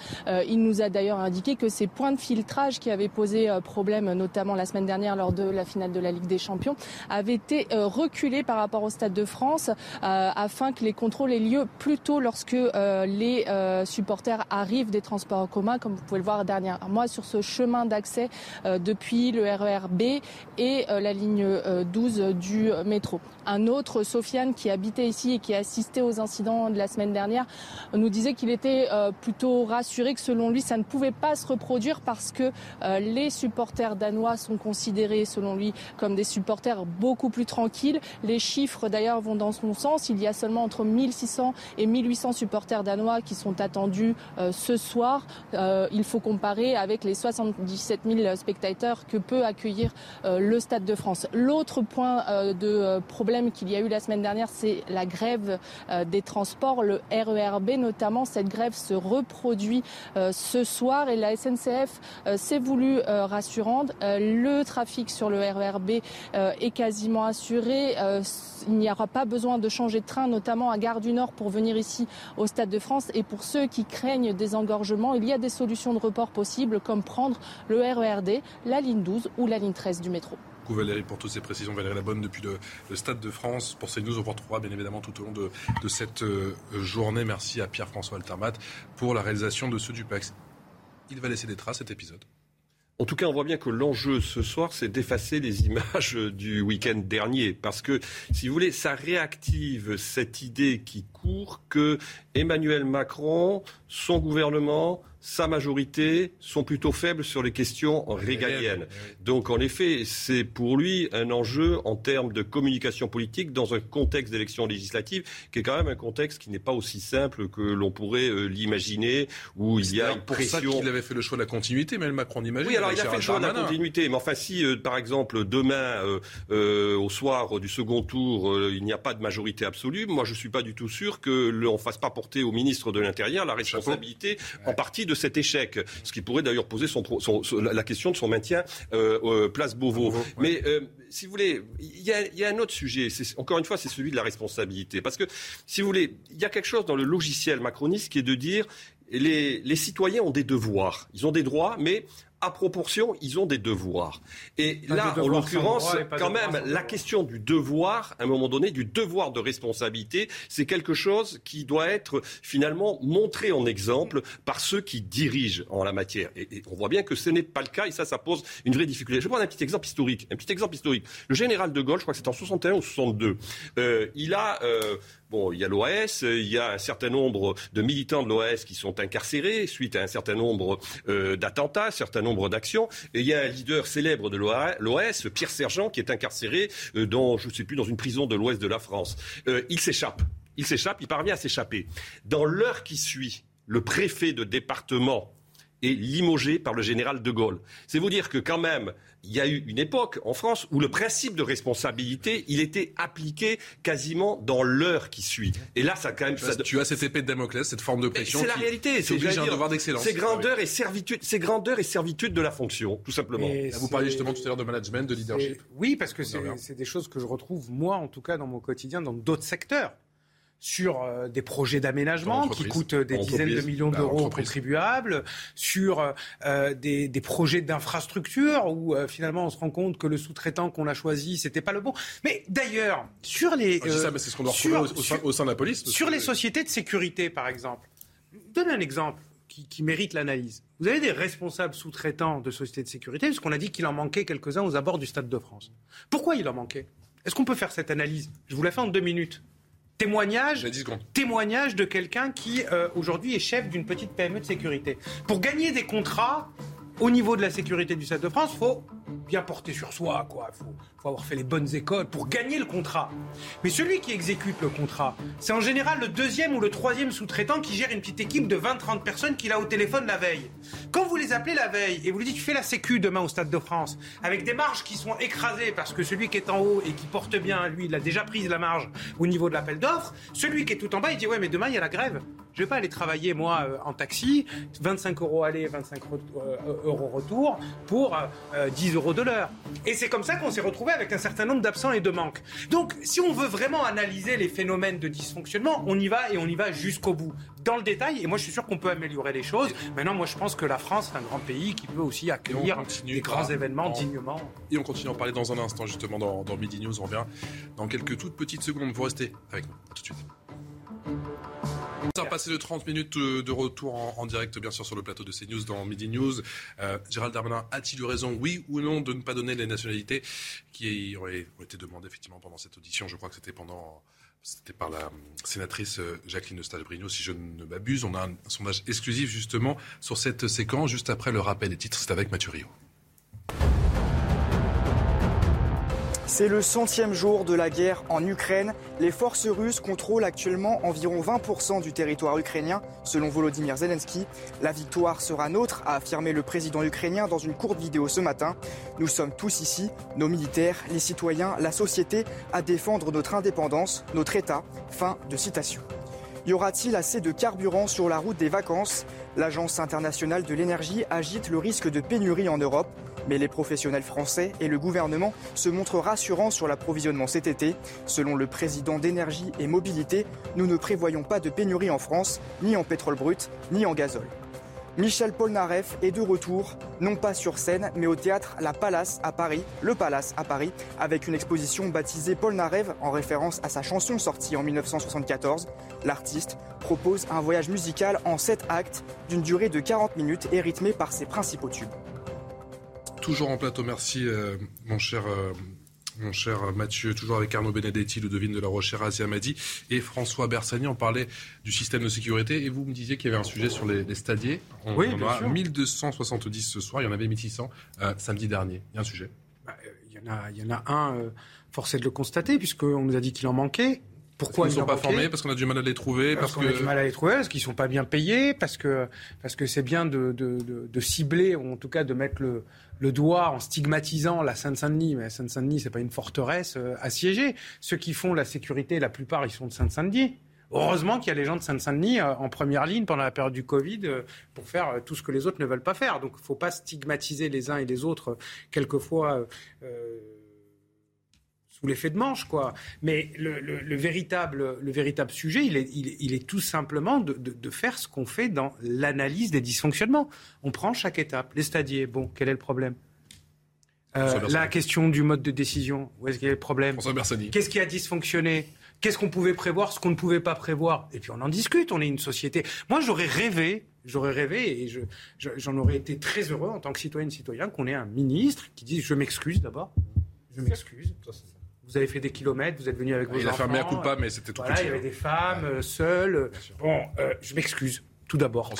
Il nous a d'ailleurs indiqué que ces points de filtrage qui avait posé euh, problème, notamment la semaine dernière lors de la finale de la Ligue des Champions, avait été euh, reculé par rapport au Stade de France euh, afin que les contrôles aient lieu plus tôt lorsque les supporters arrivent des transports en commun, comme vous pouvez le voir dernièrement sur ce chemin d'accès depuis le RER B et la ligne 12 du métro. Un autre, Sofiane, qui habitait ici et qui a assisté aux incidents de la semaine dernière, nous disait qu'il était plutôt rassuré que selon lui, ça ne pouvait pas se reproduire parce que euh, les supporters danois sont considérés, selon lui, comme des supporters beaucoup plus tranquilles. Les chiffres, d'ailleurs, vont dans son sens. Il y a seulement entre 1600 et 1800 supporters danois qui sont attendus euh, ce soir. Euh, il faut comparer avec les 77 000 spectateurs que peut accueillir le Stade de France. L'autre point de problème qu'il y a eu la semaine dernière, c'est la grève des transports, le RERB notamment. Cette grève se reproduit ce soir et la SNCF euh, voulu euh, rassurante. Euh, le trafic sur le RERB est quasiment assuré. il n'y aura pas besoin de changer de train, notamment à Gare du Nord, pour venir ici au Stade de France. Et pour ceux qui craignent des engorgements, il y a des solutions de report possibles, comme prendre le RERD, la ligne 12 ou la ligne 13 du métro. Valérie pour toutes ces précisions. Valérie Labonne depuis le, Stade de France. Pour CNews, on vous retrouvera bien évidemment tout au long de, cette journée. Merci à Pierre-François Altermat pour la réalisation de ce duplex il va laisser des traces cet épisode. En tout cas, on voit bien que l'enjeu ce soir, c'est d'effacer les images du week-end dernier. Parce que, si vous voulez, ça réactive cette idée qui court que Emmanuel Macron, son gouvernement, sa majorité sont plutôt faibles sur les questions régaliennes. Donc en effet, c'est pour lui un enjeu en termes de communication politique dans un contexte d'élection législative qui est quand même un contexte qui n'est pas aussi simple que l'on pourrait euh, l'imaginer, où il y a une pression. pour ça qu'il avait fait le choix de la continuité, mais Macron imagine. Oui, alors il a fait le choix de la continuité, mais enfin si, euh, par exemple, demain, euh, au soir du second tour, il n'y a pas de majorité absolue, moi je suis pas du tout sûr que l'on fasse pas porter au ministre de l'Intérieur la responsabilité en partie de de cet échec, ce qui pourrait d'ailleurs poser son, la question de son maintien euh, place Beauvau. Mais euh, si vous voulez, il y, a, un autre sujet. Encore une fois, c'est celui de la responsabilité. Parce que, si vous voulez, il y a quelque chose dans le logiciel macroniste qui est de dire les, les citoyens ont des devoirs. Ils ont des droits, mais à proportion, ils ont des devoirs. Et là, en l'occurrence, quand même, la question du devoir, à un moment donné, du devoir de responsabilité, c'est quelque chose qui doit être finalement montré en exemple par ceux qui dirigent en la matière. Et, on voit bien que ce n'est pas le cas, et ça, ça pose une vraie difficulté. Je vais prendre un petit exemple historique. Un petit exemple historique. Le général de Gaulle, je crois que c'est en 61 ou 62, euh, il a euh, Bon, il y a l'OAS, il y a un certain nombre de militants de l'OAS qui sont incarcérés suite à un certain nombre euh, d'attentats, un certain nombre d'actions. Et il y a un leader célèbre de l'OAS, Pierre Sergent, qui est incarcéré euh, dans, je ne sais plus, dans une prison de l'ouest de la France. Euh, il s'échappe. Il s'échappe, il parvient à s'échapper. Dans l'heure qui suit, le préfet de département est limogé par le général de Gaulle. C'est vous dire que quand même, il y a eu une époque en France où le principe de responsabilité, il était appliqué quasiment dans l'heure qui suit. Et là, ça quand même. Ça... Tu as cette épée de Damoclès, cette forme de pression. C'est la réalité. C'est un devoir d'excellence. C'est grandeur et servitude. C'est grandeur et servitude de la fonction, tout simplement. vous parliez justement tout à l'heure de management, de leadership. Oui, parce que c'est des choses que je retrouve moi, en tout cas, dans mon quotidien, dans d'autres secteurs. Sur euh, des projets d'aménagement qui coûtent des dizaines de millions d'euros aux contribuables, sur euh, des, des, projets d'infrastructure où euh, finalement on se rend compte que le sous-traitant qu'on a choisi c'était pas le bon. Mais d'ailleurs sur les ça, c'est ce qu'on doit sur, au, sein, de la police. Sur les sociétés de sécurité par exemple, donne un exemple qui, qui mérite l'analyse. Vous avez des responsables sous-traitants de sociétés de sécurité parce qu'on a dit qu'il en manquait quelques-uns aux abords du Stade de France. Pourquoi il en manquait? Est-ce qu'on peut faire cette analyse? Je vous la fais en deux minutes. Témoignage, témoignage de quelqu'un qui euh, aujourd'hui est chef d'une petite PME de sécurité. Pour gagner des contrats au niveau de la sécurité du Stade de France, il faut bien porter sur soi, quoi. Il faut, avoir fait les bonnes écoles pour gagner le contrat. Mais celui qui exécute le contrat, c'est en général le deuxième ou le troisième sous-traitant qui gère une petite équipe de 20-30 personnes qu'il a au téléphone la veille. Quand vous les appelez la veille et vous lui dites tu fais la sécu demain au Stade de France, avec des marges qui sont écrasées parce que celui qui est en haut et qui porte bien, lui, il a déjà pris la marge au niveau de l'appel d'offres, celui qui est tout en bas, il dit ouais mais demain il y a la grève. Je vais pas aller travailler moi euh, en taxi, 25 euros aller, 25 euh, euros retour pour 10 euh, euros de l'heure. Et c'est comme ça qu'on s'est retrouvé avec un certain nombre d'absents et de manques. Donc, si on veut vraiment analyser les phénomènes de dysfonctionnement, on y va et on y va jusqu'au bout, dans le détail. Et moi, je suis sûr qu'on peut améliorer les choses. Maintenant, moi, je pense que la France est un grand pays qui peut aussi accueillir des grands événements dignement. Et on continue à en parler dans un instant, justement, dans, dans Midi News. On revient dans quelques toutes petites secondes. Vous restez avec nous. À tout de suite. On va passer de 30 minutes de retour en, direct, bien sûr, sur le plateau de CNews dans Midi News. Euh, Gérald Darmanin a-t-il eu raison, oui ou non, de ne pas donner les nationalités qui auraient été demandées effectivement pendant cette audition? Je crois que c'était pendant. C'était par la sénatrice euh, Jacqueline Nostalbrino, si je ne m'abuse. On a un, sondage exclusif justement sur cette séquence, juste après le rappel des titres. C'est avec Mathieu C'est le centième jour de la guerre en Ukraine. Les forces russes contrôlent actuellement environ 20% du territoire ukrainien, selon Volodymyr Zelensky. La victoire sera nôtre, a affirmé le président ukrainien dans une courte vidéo ce matin. Nous sommes tous ici, nos militaires, les citoyens, la société, à défendre notre indépendance, notre État. Fin de citation. Y aura-t-il assez de carburant sur la route des vacances? L'Agence internationale de l'énergie agite le risque de pénurie en Europe. Mais les professionnels français et le gouvernement se montrent rassurants sur l'approvisionnement cet été. Selon le président d'énergie et mobilité, nous ne prévoyons pas de pénurie en France, ni en pétrole brut, ni en gazole. Michel Polnareff est de retour, non pas sur scène, mais au théâtre La Palace à Paris, le Palace à Paris, avec une exposition baptisée Polnareff en référence à sa chanson sortie en 1974. L'artiste propose un voyage musical en 7 actes d'une durée de 40 minutes et rythmé par ses principaux tubes. Toujours en plateau, merci euh, mon cher euh, mon cher Mathieu, toujours avec Arnaud Benedetti, Ludovine de la Rochère, Asia Madi et François Bersani. On parlait du système de sécurité et vous me disiez qu'il y avait un sujet sur les, stadiers. On, oui, en a 1270 ce soir, il y en avait 1600 euh, samedi dernier. Il y a un sujet bah, il, y en a, il y en a un, euh, forcé de le constater, puisqu'on nous a dit qu'il en manquait. Pourquoi ils ne sont pas formés Parce qu'on a du mal à les trouver Parce, qu'on a du mal à les trouver, parce qu'ils ne sont pas bien payés, parce que parce que c'est bien de, de, de, cibler, ou en tout cas de mettre le, le doigt en stigmatisant la Seine-Saint-Denis. Mais la Seine-Saint-Denis, c'est pas une forteresse euh, assiégée. Ceux qui font la sécurité, la plupart, ils sont de Seine-Saint-Denis. Heureusement qu'il y a les gens de Seine-Saint-Denis euh, en première ligne pendant la période du Covid euh, pour faire tout ce que les autres ne veulent pas faire. Donc il ne faut pas stigmatiser les uns et les autres, quelquefois sous l'effet de manche, quoi. Mais le, véritable, le véritable sujet, il est, il est, tout simplement de, faire ce qu'on fait dans l'analyse des dysfonctionnements. On prend chaque étape. Les stadiers, bon, quel est le problème? Euh, La question du mode de décision, où est-ce qu'il y a le problème? Qu'est-ce qui a dysfonctionné? Qu'est-ce qu'on pouvait prévoir, ce qu'on ne pouvait pas prévoir? Et puis on en discute, on est une société. Moi, j'aurais rêvé, j'aurais rêvé, et j'en aurais été très heureux en tant que citoyenne, citoyen, qu'on ait un ministre qui dise Je m'excuse d'abord, je m'excuse vous avez fait des kilomètres, vous êtes venu avec vos il enfants. Il a fait un coup pas, mais c'était tout voilà, Il y avait des femmes euh, seules. Bon, euh, je m'excuse. Tout d'abord.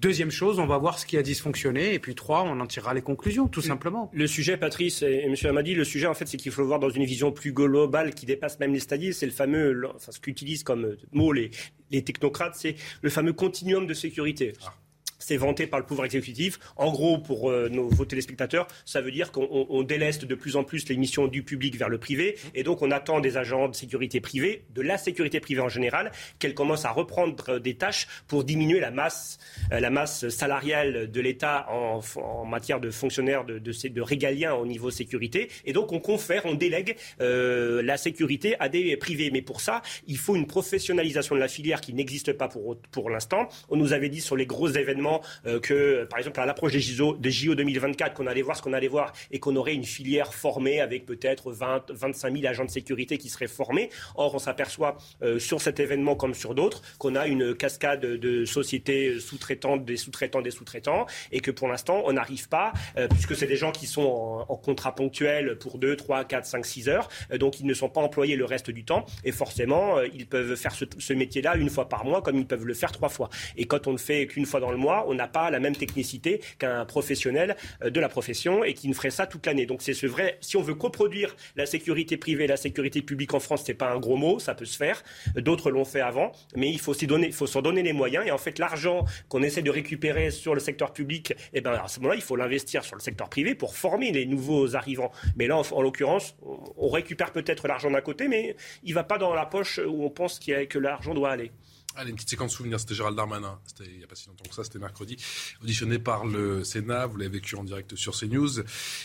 Deuxième chose, on va voir ce qui a dysfonctionné. Et puis trois, on en tirera les conclusions, tout simplement. Le sujet, Patrice et, M. Amadi, le sujet, en fait, c'est qu'il faut le voir dans une vision plus globale qui dépasse même les stadiers. C'est le fameux, enfin, ce qu'utilisent comme mot les, les technocrates, c'est le fameux continuum de sécurité. Ah. C'est vanté par le pouvoir exécutif. En gros, pour euh, nos, vos téléspectateurs, ça veut dire qu'on déleste de plus en plus les missions du public vers le privé. Et donc, on attend des agents de sécurité privée, de la sécurité privée en général, qu'elles commencent à reprendre euh, des tâches pour diminuer la masse, euh, la masse salariale de l'État en, matière de fonctionnaires de, régaliens au niveau sécurité. Et donc, on confère, on délègue la sécurité à des privés. Mais pour ça, il faut une professionnalisation de la filière qui n'existe pas pour l'instant. On nous avait dit sur les gros événements euh, que, par exemple, à l'approche des JO, des JO 2024, qu'on allait voir ce qu'on allait voir et qu'on aurait une filière formée avec peut-être 20, 25 000 agents de sécurité qui seraient formés. Or, on s'aperçoit euh, sur cet événement comme sur d'autres qu'on a une cascade de sociétés sous-traitantes, des sous-traitants, des sous-traitants, et que pour l'instant, on n'arrive pas, euh, puisque c'est des gens qui sont en, contrat ponctuel pour 2, 3, 4, 5, 6 heures, donc ils ne sont pas employés le reste du temps, et forcément, ils peuvent faire ce, ce métier-là une fois par mois, comme ils peuvent le faire trois fois. Et quand on ne fait qu'une fois dans le mois, on n'a pas la même technicité qu'un professionnel de la profession et qui ne ferait ça toute l'année. Donc c'est ce vrai. Si on veut coproduire la sécurité privée, la sécurité publique en France, c'est pas un gros mot, ça peut se faire. D'autres l'ont fait avant, mais il faut s'en donner les moyens. Et en fait, l'argent qu'on essaie de récupérer sur le secteur public, eh ben à ce moment-là, il faut l'investir sur le secteur privé pour former les nouveaux arrivants. Mais là, en, en l'occurrence, on récupère peut-être l'argent d'un côté, mais il va pas dans la poche où on pense qu que l'argent doit aller. Allez, une petite séquence souvenir, c'était Gérald Darmanin, c'était il n'y a pas si longtemps que ça, c'était mercredi, auditionné par le Sénat, vous l'avez vécu en direct sur CNews,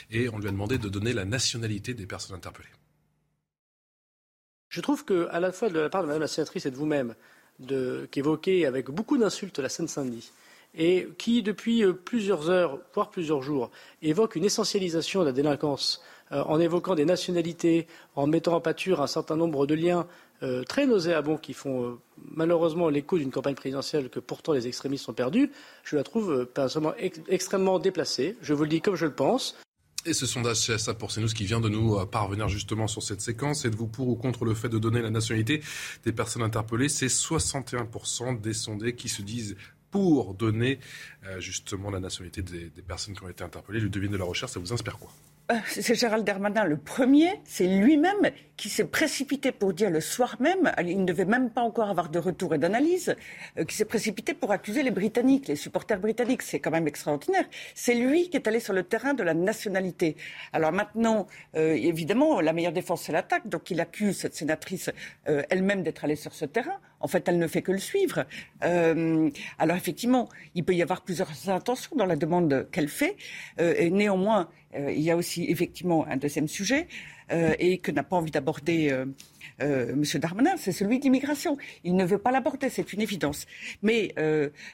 et on lui a demandé de donner la nationalité des personnes interpellées. Je trouve que, à la fois de la part de Mme la sénatrice et de vous-même, qu'évoquez avec beaucoup d'insultes la Seine-Saint-Denis, et qui, depuis plusieurs heures, voire plusieurs jours, évoque une essentialisation de la délinquance euh, en évoquant des nationalités, en mettant en pâture un certain nombre de liens euh, très nauséabonds qui font euh, malheureusement l'écho d'une campagne présidentielle que pourtant les extrémistes ont perdue, je la trouve euh, personnellement ex extrêmement déplacée. Je vous le dis comme je le pense. Et ce sondage CSA pour CNews qui vient de nous parvenir justement sur cette séquence, êtes-vous pour ou contre le fait de donner la nationalité des personnes interpellées? C'est 61% des sondés qui se disent pour donner justement la nationalité des, des, personnes qui ont été interpellées. Le devine de la recherche, ça vous inspire quoi? C'est Gérald Darmanin le premier, c'est lui-même qui s'est précipité pour dire le soir même, il ne devait même pas encore avoir de retour et d'analyse, euh, qui s'est précipité pour accuser les Britanniques, les supporters britanniques. C'est quand même extraordinaire. C'est lui qui est allé sur le terrain de la nationalité. Alors maintenant, euh, évidemment, la meilleure défense, c'est l'attaque. Donc il accuse cette sénatrice euh, elle-même d'être allée sur ce terrain. En fait, elle ne fait que le suivre. Euh, alors effectivement, il peut y avoir plusieurs intentions dans la demande qu'elle fait. Euh, néanmoins, euh, il y a aussi effectivement un deuxième sujet et que n'a pas envie d'aborder M. Darmanin, c'est celui de l'immigration. Il ne veut pas l'aborder, c'est une évidence. Mais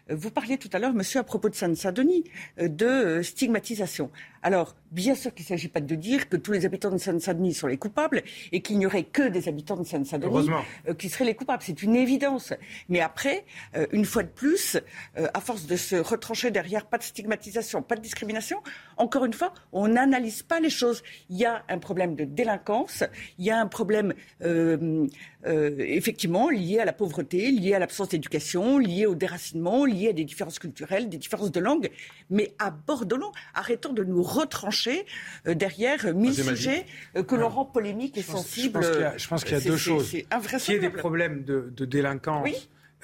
vous parliez tout à l'heure, monsieur, à propos de Seine-Saint-Denis, euh, de stigmatisation. Alors, bien sûr qu'il ne s'agit pas de dire que tous les habitants de Seine-Saint-Denis sont les coupables et qu'il n'y aurait que des habitants de Seine-Saint-Denis euh, qui seraient les coupables. C'est une évidence. Mais après, euh, une fois de plus, euh, à force de se retrancher derrière pas de stigmatisation, pas de discrimination, encore une fois, on n'analyse pas les choses. Il y a un problème de délinquance, il y a un problème euh, euh, effectivement lié à la pauvreté, lié à l'absence d'éducation, lié au déracinement, lié à des différences culturelles, des différences de langue. Mais abordons, arrêtons de nous retrancher euh, derrière mille sujets euh, que l'on rend polémiques et sensibles. Je pense qu'il y a, qu y a deux choses. Qu'il y ait des problèmes de, de délinquance oui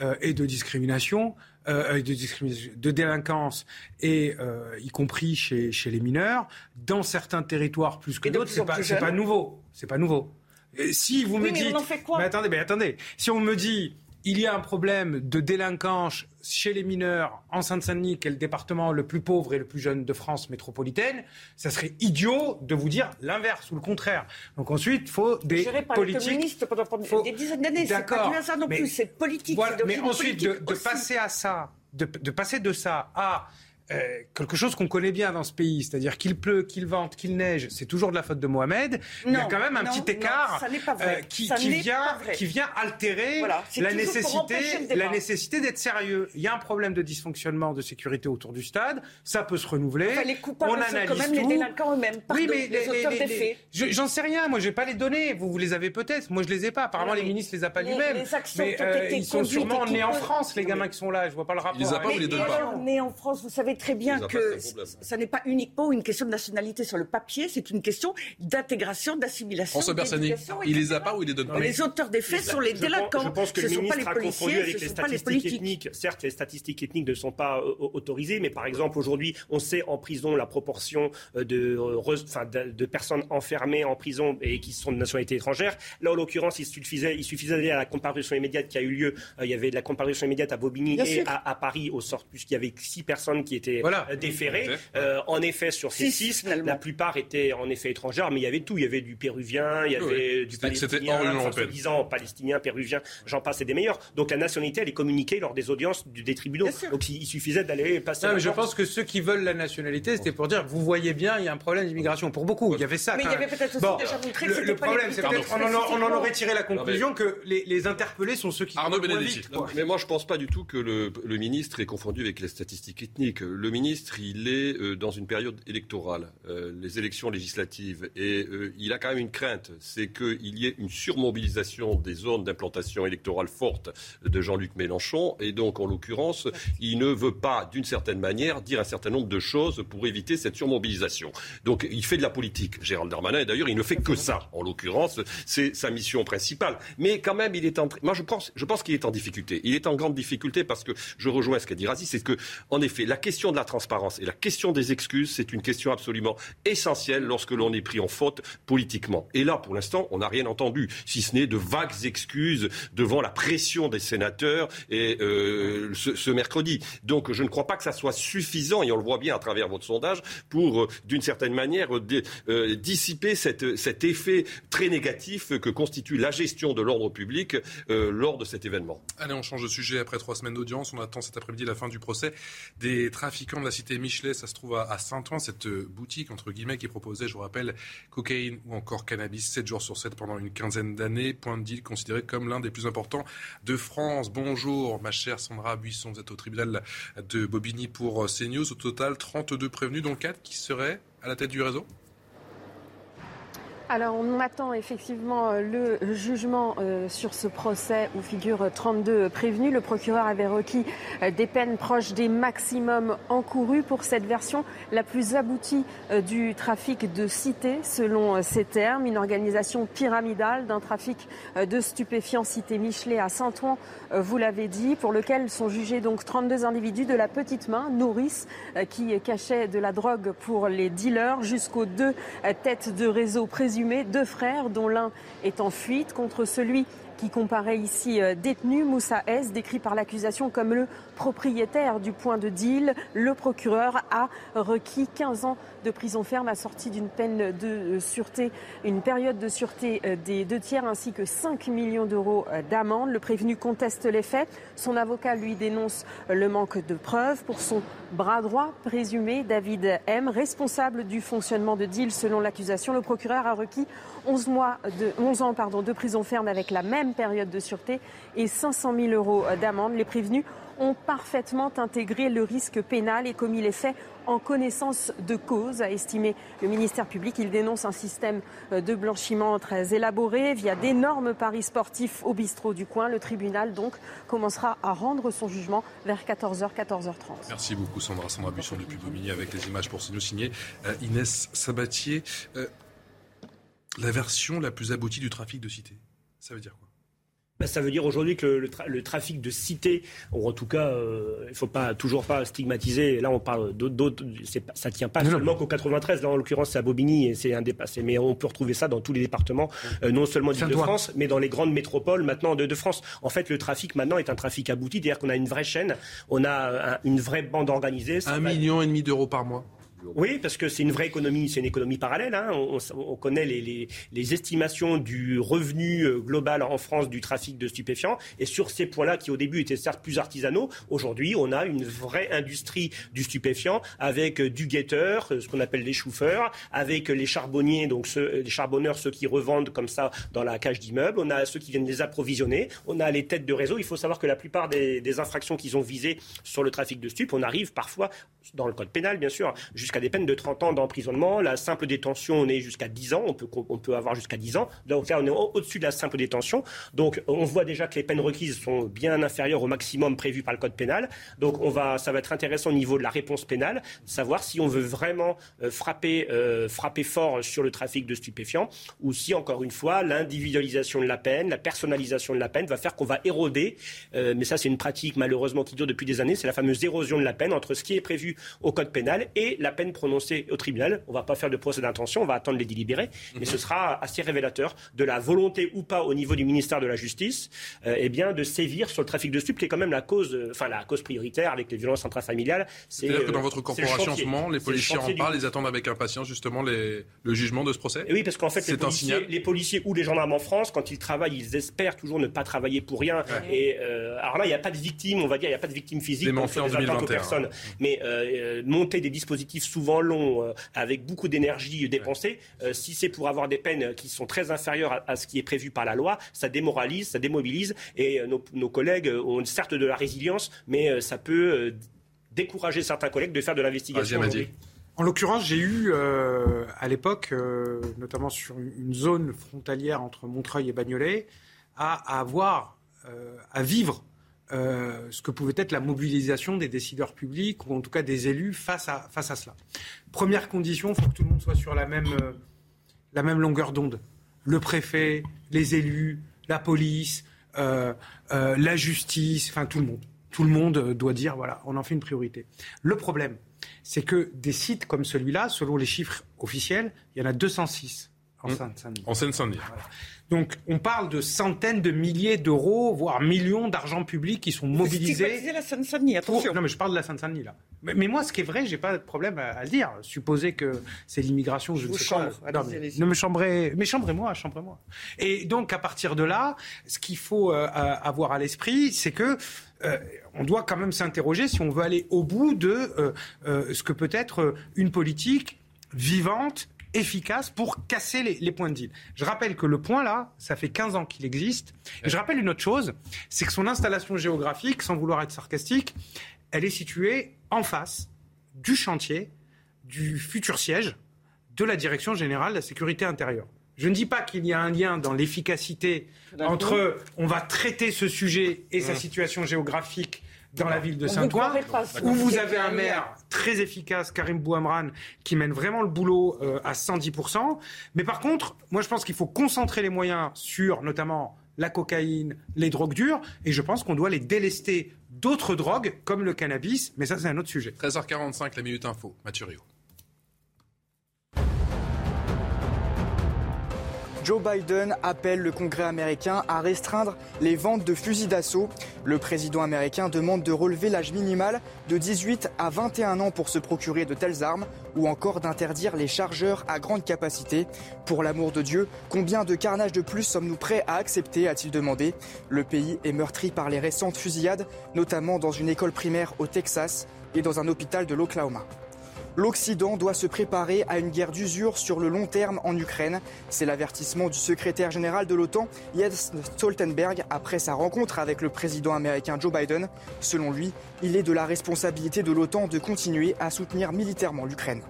euh, et de discrimination, euh, de, discrimination, de délinquance, et euh, y compris chez, chez les mineurs, dans certains territoires plus que d'autres, c'est pas, pas nouveau. C'est pas nouveau. Et si vous oui, me dites, mais attendez, mais attendez, si on me dit il y a un problème de délinquance chez les mineurs en Seine-Saint-Denis, qui est le département le plus pauvre et le plus jeune de France métropolitaine, ça serait idiot de vous dire l'inverse ou le contraire. Donc ensuite, il faut des Géré par politiques. Communistes pendant, pendant faut... des dizaines d'années, c'est pas ça non mais, plus, c'est politique. Voilà, mais ensuite, de, de passer à ça, de, de passer de ça à euh, quelque chose qu'on connaît bien dans ce pays, c'est-à-dire qu'il pleut, qu'il vente, qu'il neige, c'est toujours de la faute de Mohamed. Non, il y a quand même un non, petit écart euh, qui, qui, vient, qui vient altérer voilà, la nécessité, la nécessité d'être sérieux. Il y a un problème de dysfonctionnement de sécurité autour du stade, ça peut se renouveler. Enfin, les coupables on sont analyse quand même tout. les délinquants eux-mêmes, oui, mais les, les, les, faits. J'en sais rien, moi je vais pas les donner. Vous, vous les avez peut-être, moi je les ai pas. Apparemment les ministres les a pas lui-même. Mais euh, ils sont sûrement nés en France, les gamins qui sont là. Je vois pas le rapport. Ils les a pas ou les donne pas Nés en France, vous savez très bien que ça n'est pas uniquement une question de nationalité sur le papier, c'est une question d'intégration, d'assimilation. François Bersani, il les a pas ou il les donne pas Les auteurs des faits sont les délinquants. Je pense que ce le sont pas ministre les a confondu avec les statistiques politiques. ethniques. Certes, les statistiques ethniques ne sont pas euh, autorisées, mais par exemple, aujourd'hui, on sait en prison la proportion euh, de, euh, de, personnes enfermées en prison et qui sont de nationalité étrangère. Là, en l'occurrence, il suffisait, il suffisait d'aller à la comparution immédiate qui a eu lieu. Il y avait de la comparution immédiate à Bobigny et à Paris, au sort, puisqu'il y avait six personnes qui étaient Voilà. euh. Euh, en effet, sur ces Six, la plupart étaient en effet étrangères, mais il y avait tout. Il y avait du péruvien, il y avait du C'était- c'était palestinien, enfin, soi-disant palestinien, péruvien, j'en passe et des meilleurs. Donc la nationalité, elle est communiquée lors des audiences du- des tribunaux. Donc il il suffisait d'aller passer. Non, mais je pense que ceux qui veulent la nationalité, c'était pour dire, vous voyez bien, il y a un problème d'immigration. Pour beaucoup, il y avait ça. Mais il y avait peut-être aussi Bon, déjà montré que le, c'était le problème, c'est peut-être on, en- aurait tiré la conclusion que les, les interpellés sont ceux qui Arnaud Benedetti. vite. Mais moi, je pense pas du tout que le, le ministre est confondu avec les statistiques ethniques. Le ministre, il est euh, dans une période électorale, euh, les élections législatives, et euh, il a quand même une crainte, c'est qu'il y ait une surmobilisation des zones d'implantation électorale forte de Jean-Luc Mélenchon, et donc, en l'occurrence, il ne veut pas, d'une certaine manière, dire un certain nombre de choses pour éviter cette surmobilisation. Donc, il fait de la politique, Gérald Darmanin, et d'ailleurs, il ne fait que ça. En l'occurrence, c'est sa mission principale. Mais quand même, il est en... Moi, je pense, je pense qu'il est en difficulté. Il est en grande difficulté parce que je rejoins ce qu'a dit Razi, c'est que, en effet, la question de la transparence et la question des excuses, c'est une question absolument essentielle lorsque l'on est pris en faute politiquement. Et là, pour l'instant, on n'a rien entendu, si ce n'est de vagues excuses devant la pression des sénateurs et euh, ce, mercredi. Donc, je ne crois pas que ça soit suffisant, et on le voit bien à travers votre sondage, pour, euh, d'une certaine manière, euh, dissiper cette- cet effet très négatif que constitue la gestion de l'ordre public lors de cet événement. Allez, on change de sujet. Après trois semaines d'audience, on attend cet après-midi la fin du procès des trafiquants de la cité Michelet. Ça se trouve à, Saint-Ouen, cette euh, boutique, entre guillemets, qui proposait, je vous rappelle, cocaïne ou encore cannabis 7 jours sur 7 pendant une quinzaine d'années. Point de deal considéré comme l'un des plus importants de France. Bonjour, ma chère Sandra Buisson. Vous êtes au tribunal de Bobigny pour euh, CNews. Au total, 32 prévenus, dont 4 qui seraient à la tête du réseau Alors, on attend effectivement euh, le jugement euh, sur ce procès où figurent 32 prévenus. Le procureur avait requis euh, des peines proches des maximums encourus pour cette version la plus aboutie du trafic de cité, selon ces termes. Une organisation pyramidale d'un trafic de stupéfiants cité Michelet à Saint-Ouen, vous l'avez dit, pour lequel sont jugés donc 32 individus de la petite main, nourrice, qui cachaient de la drogue pour les dealers, jusqu'aux deux têtes de réseau présumées, deux frères dont l'un est en fuite contre celui qui comparaît ici euh, détenu, Moussa S, décrit par l'accusation comme le propriétaire du point de deal. Le procureur a requis 15 ans de prison ferme assortie d'une peine de euh, sûreté, une période de sûreté euh, des deux tiers ainsi que 5 millions d'euros d'amende. Le prévenu conteste les faits. Son avocat lui dénonce le manque de preuves pour son bras droit présumé, David M, responsable du fonctionnement de deal selon l'accusation. Le procureur a requis 11, mois de, 11 ans pardon, de prison ferme avec la même période de sûreté et 500 000 euros d'amende. Les prévenus ont parfaitement intégré le risque pénal et commis les faits en connaissance de cause, a estimé le ministère public. Il dénonce un système de blanchiment très élaboré via d'énormes paris sportifs au bistrot du coin. Le tribunal donc commencera à rendre son jugement vers 14h, 14h30. Merci beaucoup Sandra. Sandra Buisson depuis Bobigny avec les images pour nous signer euh, Inès Sabatier. Euh, la version la plus aboutie du trafic de cité, ça veut dire quoi? Ben, ça veut dire aujourd'hui que le, le tra- le trafic de cité, ou en tout cas, euh, il ne faut pas toujours pas stigmatiser. Là, on parle d'autres, d'autres- c'est pas- ça tient pas seulement qu'au 93. Là, en l'occurrence, c'est à Bobigny et c'est indépassé. Mais on peut retrouver ça dans tous les départements, euh, non seulement d'Île-de-France, mais dans les grandes métropoles maintenant de, de France. En fait, le trafic maintenant est un trafic abouti, c'est-à-dire qu'on a une vraie chaîne, on a un- une vraie bande organisée. Un va- million et demi d'euros par mois. Oui, parce que c'est une vraie économie, c'est une économie parallèle. hein. On, on- on connaît les, estimations du revenu euh, global en France du trafic de stupéfiants. Et sur ces points-là, qui au début étaient certes plus artisanaux, aujourd'hui, on a une vraie industrie du stupéfiant avec euh, du guetteur, euh, ce qu'on appelle les chauffeurs, avec les charbonniers, donc les charbonneurs, ceux qui revendent comme ça dans la cage d'immeuble. On a ceux qui viennent les approvisionner. On a les têtes de réseau. Il faut savoir que la plupart des, infractions qu'ils ont visées sur le trafic de stupes, on arrive parfois, dans le code pénal bien sûr, jusqu'à des peines de 30 ans d'emprisonnement. La simple détention, on est jusqu'à 10 ans. On peut, on peut avoir jusqu'à 10 ans. Donc là, on est au-dessus de la simple détention. Donc on voit déjà que les peines requises sont bien inférieures au maximum prévu par le code pénal. Donc on va, ça va être intéressant au niveau de la réponse pénale, savoir si on veut vraiment euh, frapper, euh, frapper fort sur le trafic de stupéfiants ou si, encore une fois, l'individualisation de la peine, la personnalisation de la peine va faire qu'on va éroder. Euh, mais ça, c'est une pratique malheureusement qui dure depuis des années. C'est la fameuse érosion de la peine entre ce qui est prévu au code pénal et la peine prononcée au tribunal. On ne va pas faire de procès d'intention, on va attendre les délibérés, mais ce sera assez révélateur de la volonté ou pas au niveau du ministère de la Justice eh bien, de sévir sur le trafic de stupes, qui est quand même la cause, enfin la cause prioritaire avec les violences intrafamiliales. C'est-à-dire que dans votre corporation en ce moment, les policiers en parlent, ils attendent avec impatience justement les, le jugement de ce procès? Oui, parce qu'en fait, les policiers, les policiers, ou les gendarmes en France, quand ils travaillent, ils espèrent toujours ne pas travailler pour rien. Et euh, alors là, il n'y a pas de victimes, on va dire, il n'y a pas de victimes physiques. Démonté en 2021. Personnes. Mais euh, monter des dispositifs souvent longs, euh, avec beaucoup d'énergie dépensée, si c'est pour avoir des peines qui sont très inférieures à, ce qui est prévu par la loi, ça démoralise, ça démobilise. Et nos, nos collègues ont certes de la résilience, mais ça peut décourager certains collègues de faire de l'investigation. En l'occurrence, j'ai eu euh, à l'époque, euh, notamment sur une zone frontalière entre Montreuil et Bagnolet, à, avoir, euh, à vivre ce que pouvait être la mobilisation des décideurs publics ou en tout cas des élus face à, face à cela. Première condition, il faut que tout le monde soit sur la même, la même longueur d'onde. Le préfet, les élus, la police, la justice, enfin tout le monde. Tout le monde doit dire, voilà, on en fait une priorité. Le problème, c'est que des sites comme celui-là, selon les chiffres officiels, il y en a 206 en. Seine-Saint-Denis. En Seine-Saint-Denis. Donc on parle de centaines de milliers d'euros, voire millions d'argent public qui sont mobilisés. Vous la Seine-Saint-Denis, attention. Non mais je parle de la Seine-Saint-Denis là. Mais, moi ce qui est vrai, j'ai pas de problème à, le dire. Supposer que c'est l'immigration, je, ne sais pas. ne me chambrez, mais chambrez-moi, chambrez-moi. Et donc à partir de là, ce qu'il faut euh, avoir à l'esprit, c'est que euh, on doit quand même s'interroger si on veut aller au bout de euh, ce que peut être une politique vivante efficace pour casser les, points de deal. Je rappelle que le point là, ça fait 15 ans qu'il existe. Et je rappelle une autre chose, c'est que son installation géographique, sans vouloir être sarcastique, elle est située en face du chantier du futur siège de la Direction générale de la sécurité intérieure. Je ne dis pas qu'il y a un lien dans l'efficacité entre on va traiter ce sujet et sa situation géographique dans la ville de Saint-Ouen, où vous avez un maire très efficace, Karim Bouamran, qui mène vraiment le boulot euh, à 110%. Mais par contre, moi je pense qu'il faut concentrer les moyens sur notamment la cocaïne, les drogues dures, et je pense qu'on doit les délester d'autres drogues comme le cannabis, mais ça c'est un autre sujet. 13h45, la Minute Info, Mathurio. Joe Biden appelle le Congrès américain à restreindre les ventes de fusils d'assaut. Le président américain demande de relever l'âge minimal de 18 à 21 ans pour se procurer de telles armes ou encore d'interdire les chargeurs à grande capacité. Pour l'amour de Dieu, combien de carnage de plus sommes-nous prêts à accepter a-t-il demandé. Le pays est meurtri par les récentes fusillades, notamment dans une école primaire au Texas et dans un hôpital de l'Oklahoma. L'Occident doit se préparer à une guerre d'usure sur le long terme en Ukraine. C'est l'avertissement du secrétaire général de l'OTAN, Jens Stoltenberg, après sa rencontre avec le président américain Joe Biden. Selon lui, il est de la responsabilité de l'OTAN de continuer à soutenir militairement l'Ukraine.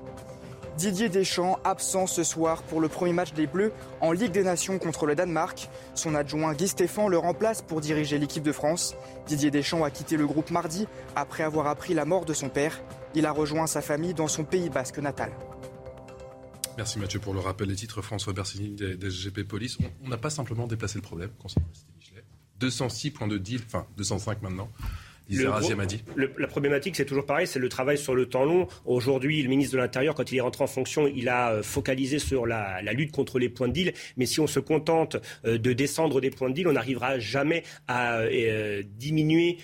Didier Deschamps, absent ce soir pour le premier match des Bleus en Ligue des Nations contre le Danemark. Son adjoint Guy Stéphane le remplace pour diriger l'équipe de France. Didier Deschamps a quitté le groupe mardi après avoir appris la mort de son père. Il a rejoint sa famille dans son pays basque natal. Merci Mathieu pour le rappel des titres. François Bersini des, SGP Police. On n'a pas simplement déplacé le problème concernant Michelet. 206 points de deal, enfin 205 maintenant. Le, la problématique, c'est toujours pareil, c'est le travail sur le temps long. Aujourd'hui, le ministre de l'Intérieur, quand il est rentré en fonction, il a euh, focalisé sur la, lutte contre les points de deal. Mais si on se contente euh, de descendre des points de deal, on n'arrivera jamais à euh, diminuer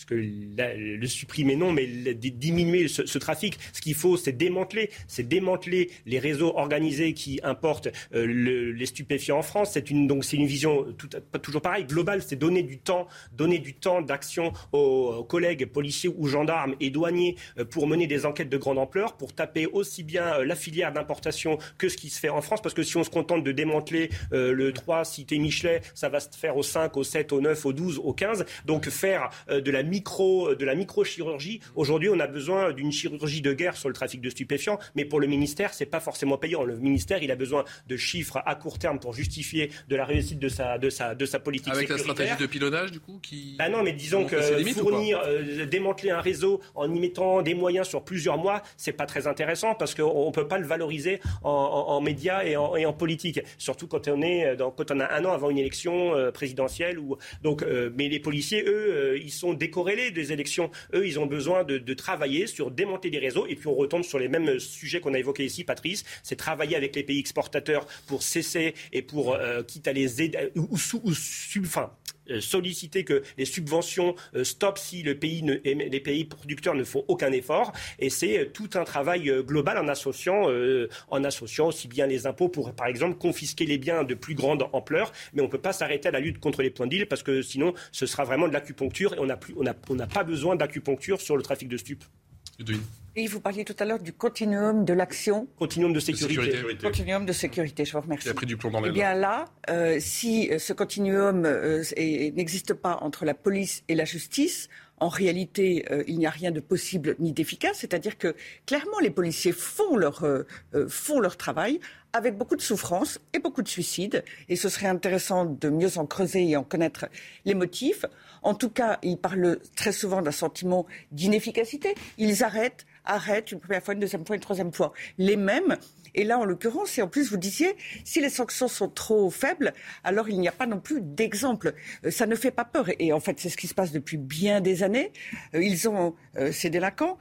parce que le supprimer non, mais diminuer ce, trafic. Ce qu'il faut, c'est démanteler, c'est démanteler les réseaux organisés qui importent euh, les stupéfiants en France. C'est une donc c'est une vision toujours pareil, globale. C'est donner du temps, donner du temps d'action aux, collègues policiers ou gendarmes et douaniers euh, pour mener des enquêtes de grande ampleur, pour taper aussi bien euh, la filière d'importation que ce qui se fait en France. Parce que si on se contente de démanteler le 3 cité Michelet, ça va se faire au 5, au 7, au 9, au 12, au 15. Donc faire de la micro, de la microchirurgie. Aujourd'hui, on a besoin d'une chirurgie de guerre sur le trafic de stupéfiants, mais pour le ministère, c'est pas forcément payant. Le ministère, il a besoin de chiffres à court terme pour justifier de la réussite de sa, de sa, de sa politique Avec la stratégie de pilonnage, du coup, qui. Bah non, mais disons que fournir, euh, démanteler un réseau en y mettant des moyens sur plusieurs mois, c'est pas très intéressant parce qu'on ne peut pas le valoriser en, médias et en, et en, politique. Surtout quand on est dans, quand on a un an avant une élection euh, présidentielle. Ou, donc, euh, mais les policiers, eux, ils sont décorrélés des élections. Eux, ils ont besoin de, travailler sur démonter des réseaux. Et puis on retombe sur les mêmes sujets qu'on a évoqués ici, Patrice. C'est travailler avec les pays exportateurs pour cesser et pour, quitte à les aider, ou, ou, ou euh, solliciter que les subventions euh, stoppent si les pays producteurs ne font aucun effort. Et c'est euh, tout un travail global en associant, aussi bien les impôts pour, par exemple, confisquer les biens de plus grande ampleur. Mais on ne peut pas s'arrêter à la lutte contre les points d'île parce que sinon, ce sera vraiment de l'acupuncture et on n'a on pas besoin d'acupuncture sur le trafic de stupes. Et vous parliez tout à l'heure du continuum de l'action. Continuum de sécurité. Continuum de sécurité, je vous remercie. Il a pris du plomb dans Eh bien là, euh, si euh, ce continuum euh, n'existe pas entre la police et la justice, en réalité, il n'y a rien de possible ni d'efficace. C'est-à-dire que clairement, les policiers font leur, font leur travail avec beaucoup de souffrance et beaucoup de suicides. Et ce serait intéressant de mieux en creuser et en connaître les motifs. En tout cas, ils parlent très souvent d'un sentiment d'inefficacité. Ils arrêtent, arrêtent une première fois, une deuxième fois, une troisième fois. Les mêmes. Et là, en l'occurrence, et en plus, vous disiez, si les sanctions sont trop faibles, alors il n'y a pas non plus d'exemple. Euh, ça ne fait pas peur. Et en fait, c'est ce qui se passe depuis bien des années. Euh, ils ont, euh, ces délinquants,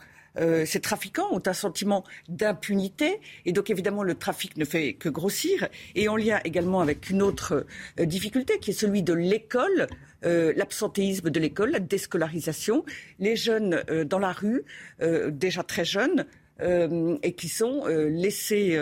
ces trafiquants ont un sentiment d'impunité et donc évidemment le trafic ne fait que grossir et en lien également avec une autre difficulté qui est celui de l'école euh, l'absentéisme de l'école, la déscolarisation, les jeunes euh, dans la rue, euh, déjà très jeunes, et qui sont laissés,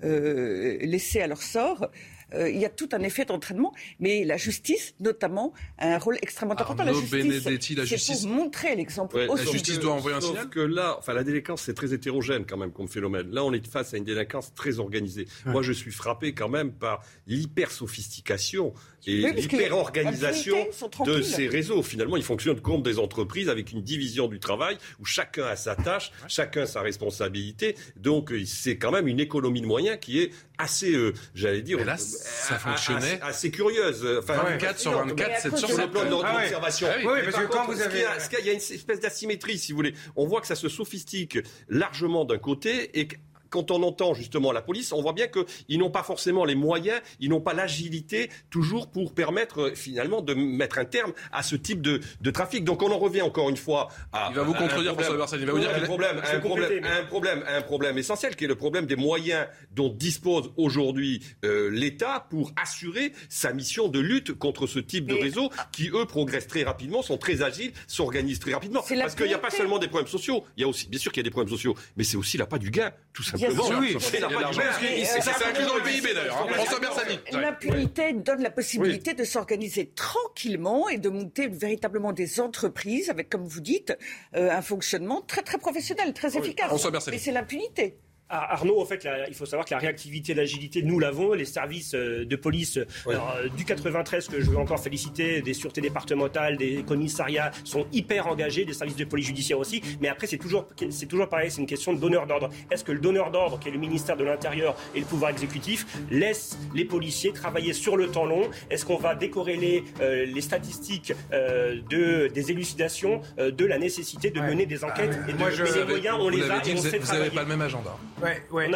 laissés à leur sort. Euh, il y a tout un effet d'entraînement, mais la justice, notamment, a un rôle extrêmement important. la justice, la justice... pour montrer l'exemple. la justice doit envoyer un signal. que là, enfin, la délinquance, c'est très hétérogène quand même comme phénomène. Là, on est face à une délinquance très organisée. Moi, je suis frappé quand même par l'hyper sophistication et l'hyper-organisation de ces réseaux. Finalement, ils fonctionnent comme des entreprises avec une division du travail où chacun a sa tâche, chacun sa responsabilité. Donc, c'est quand même une économie de moyens qui est assez, euh, j'allais dire, là, ça fonctionnait. Assez, curieuse. Enfin, 24 sur 24, 7 sur 7. Sur le plan de notre ah observation. Ah oui, parce que quand vous avez... Il y a une espèce d'asymétrie, si vous voulez. On voit que ça se sophistique largement d'un côté et quand on entend justement la police, on voit bien qu'ils n'ont pas forcément les moyens, ils n'ont pas l'agilité toujours pour permettre euh, finalement de mettre un terme à ce type de, de trafic. Donc on en revient encore une fois à. Il va vous contredire, François Bersani. Il va vous dire un problème, un problème, un problème, un problème essentiel qui est le problème des moyens dont dispose aujourd'hui euh, l'État pour assurer sa mission de lutte contre ce type de réseaux qui eux progressent très rapidement, sont très agiles, s'organisent très rapidement. Parce qu'il n'y a pas seulement des problèmes sociaux, il y a aussi, bien sûr qu'il y a des problèmes sociaux, mais c'est aussi la pas du gain, tout simplement. Oui, c'est inclus dans le PIB d'ailleurs. François Bersani. L'impunité donne la possibilité de s'organiser tranquillement et de monter véritablement des entreprises avec, comme vous dites, euh, un fonctionnement très très professionnel, très efficace. Mais c'est l'impunité. Ah, Arnaud, en fait, il faut savoir que la réactivité, l'agilité, nous l'avons. Les services euh, de police euh, du 93 que je veux encore féliciter, des sûretés départementales, des commissariats sont hyper engagés, des services de police judiciaire aussi. Mais après, c'est toujours, c'est toujours pareil, c'est une question de donneur d'ordre. Est-ce que le donneur d'ordre, qui est le ministère de l'Intérieur et le pouvoir exécutif, laisse les policiers travailler sur le temps long? Est-ce qu'on va décorréler euh, les statistiques de, des élucidations de la nécessité de mener des enquêtes et de, moi, je, les moyens, on les a et on sait Vous n'avez pas le même agenda. Ouais, ouais.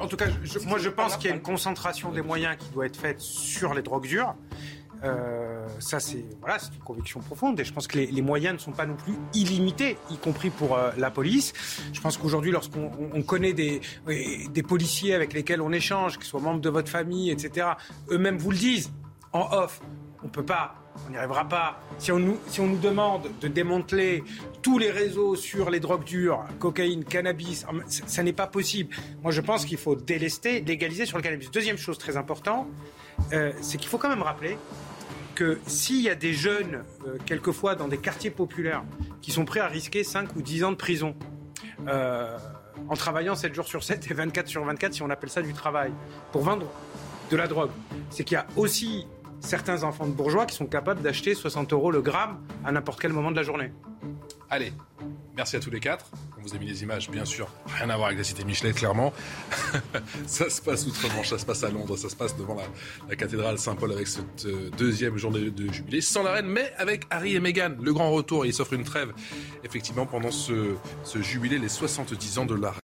en tout cas, moi je pense qu'il y a une concentration des moyens qui doit être faite sur les drogues dures. Euh, ça, c'est voilà, c'est une conviction profonde et je pense que les, moyens ne sont pas non plus illimités, y compris pour euh, la police. Je pense qu'aujourd'hui, lorsqu'on on connaît des, des policiers avec lesquels on échange, qu'ils soient membres de votre famille, etc., eux-mêmes vous le disent en off. On peut pas on n'y arrivera pas. Si on, nous, demande de démanteler tous les réseaux sur les drogues dures, cocaïne, cannabis, ça, n'est pas possible. Moi, je pense qu'il faut délester, légaliser sur le cannabis. Deuxième chose très importante, euh, c'est qu'il faut quand même rappeler que s'il y a des jeunes, euh, quelquefois dans des quartiers populaires, qui sont prêts à risquer 5 ou 10 ans de prison, euh, en travaillant 7 jours sur 7 et 24 sur 24, si on appelle ça du travail, pour vendre de la drogue, c'est qu'il y a aussi certains enfants de bourgeois qui sont capables d'acheter 60 euros le gramme à n'importe quel moment de la journée. Allez, merci à tous les quatre. On vous a mis les images, bien sûr. Rien à voir avec la cité Michelet, clairement. ça se passe outre-Manche, ça se passe à Londres, ça se passe devant la, cathédrale Saint-Paul avec cette euh, deuxième journée de jubilé, sans la reine, mais avec Harry et Meghan. Le grand retour, il s'offre une trêve, effectivement, pendant ce, jubilé, les 70 ans de la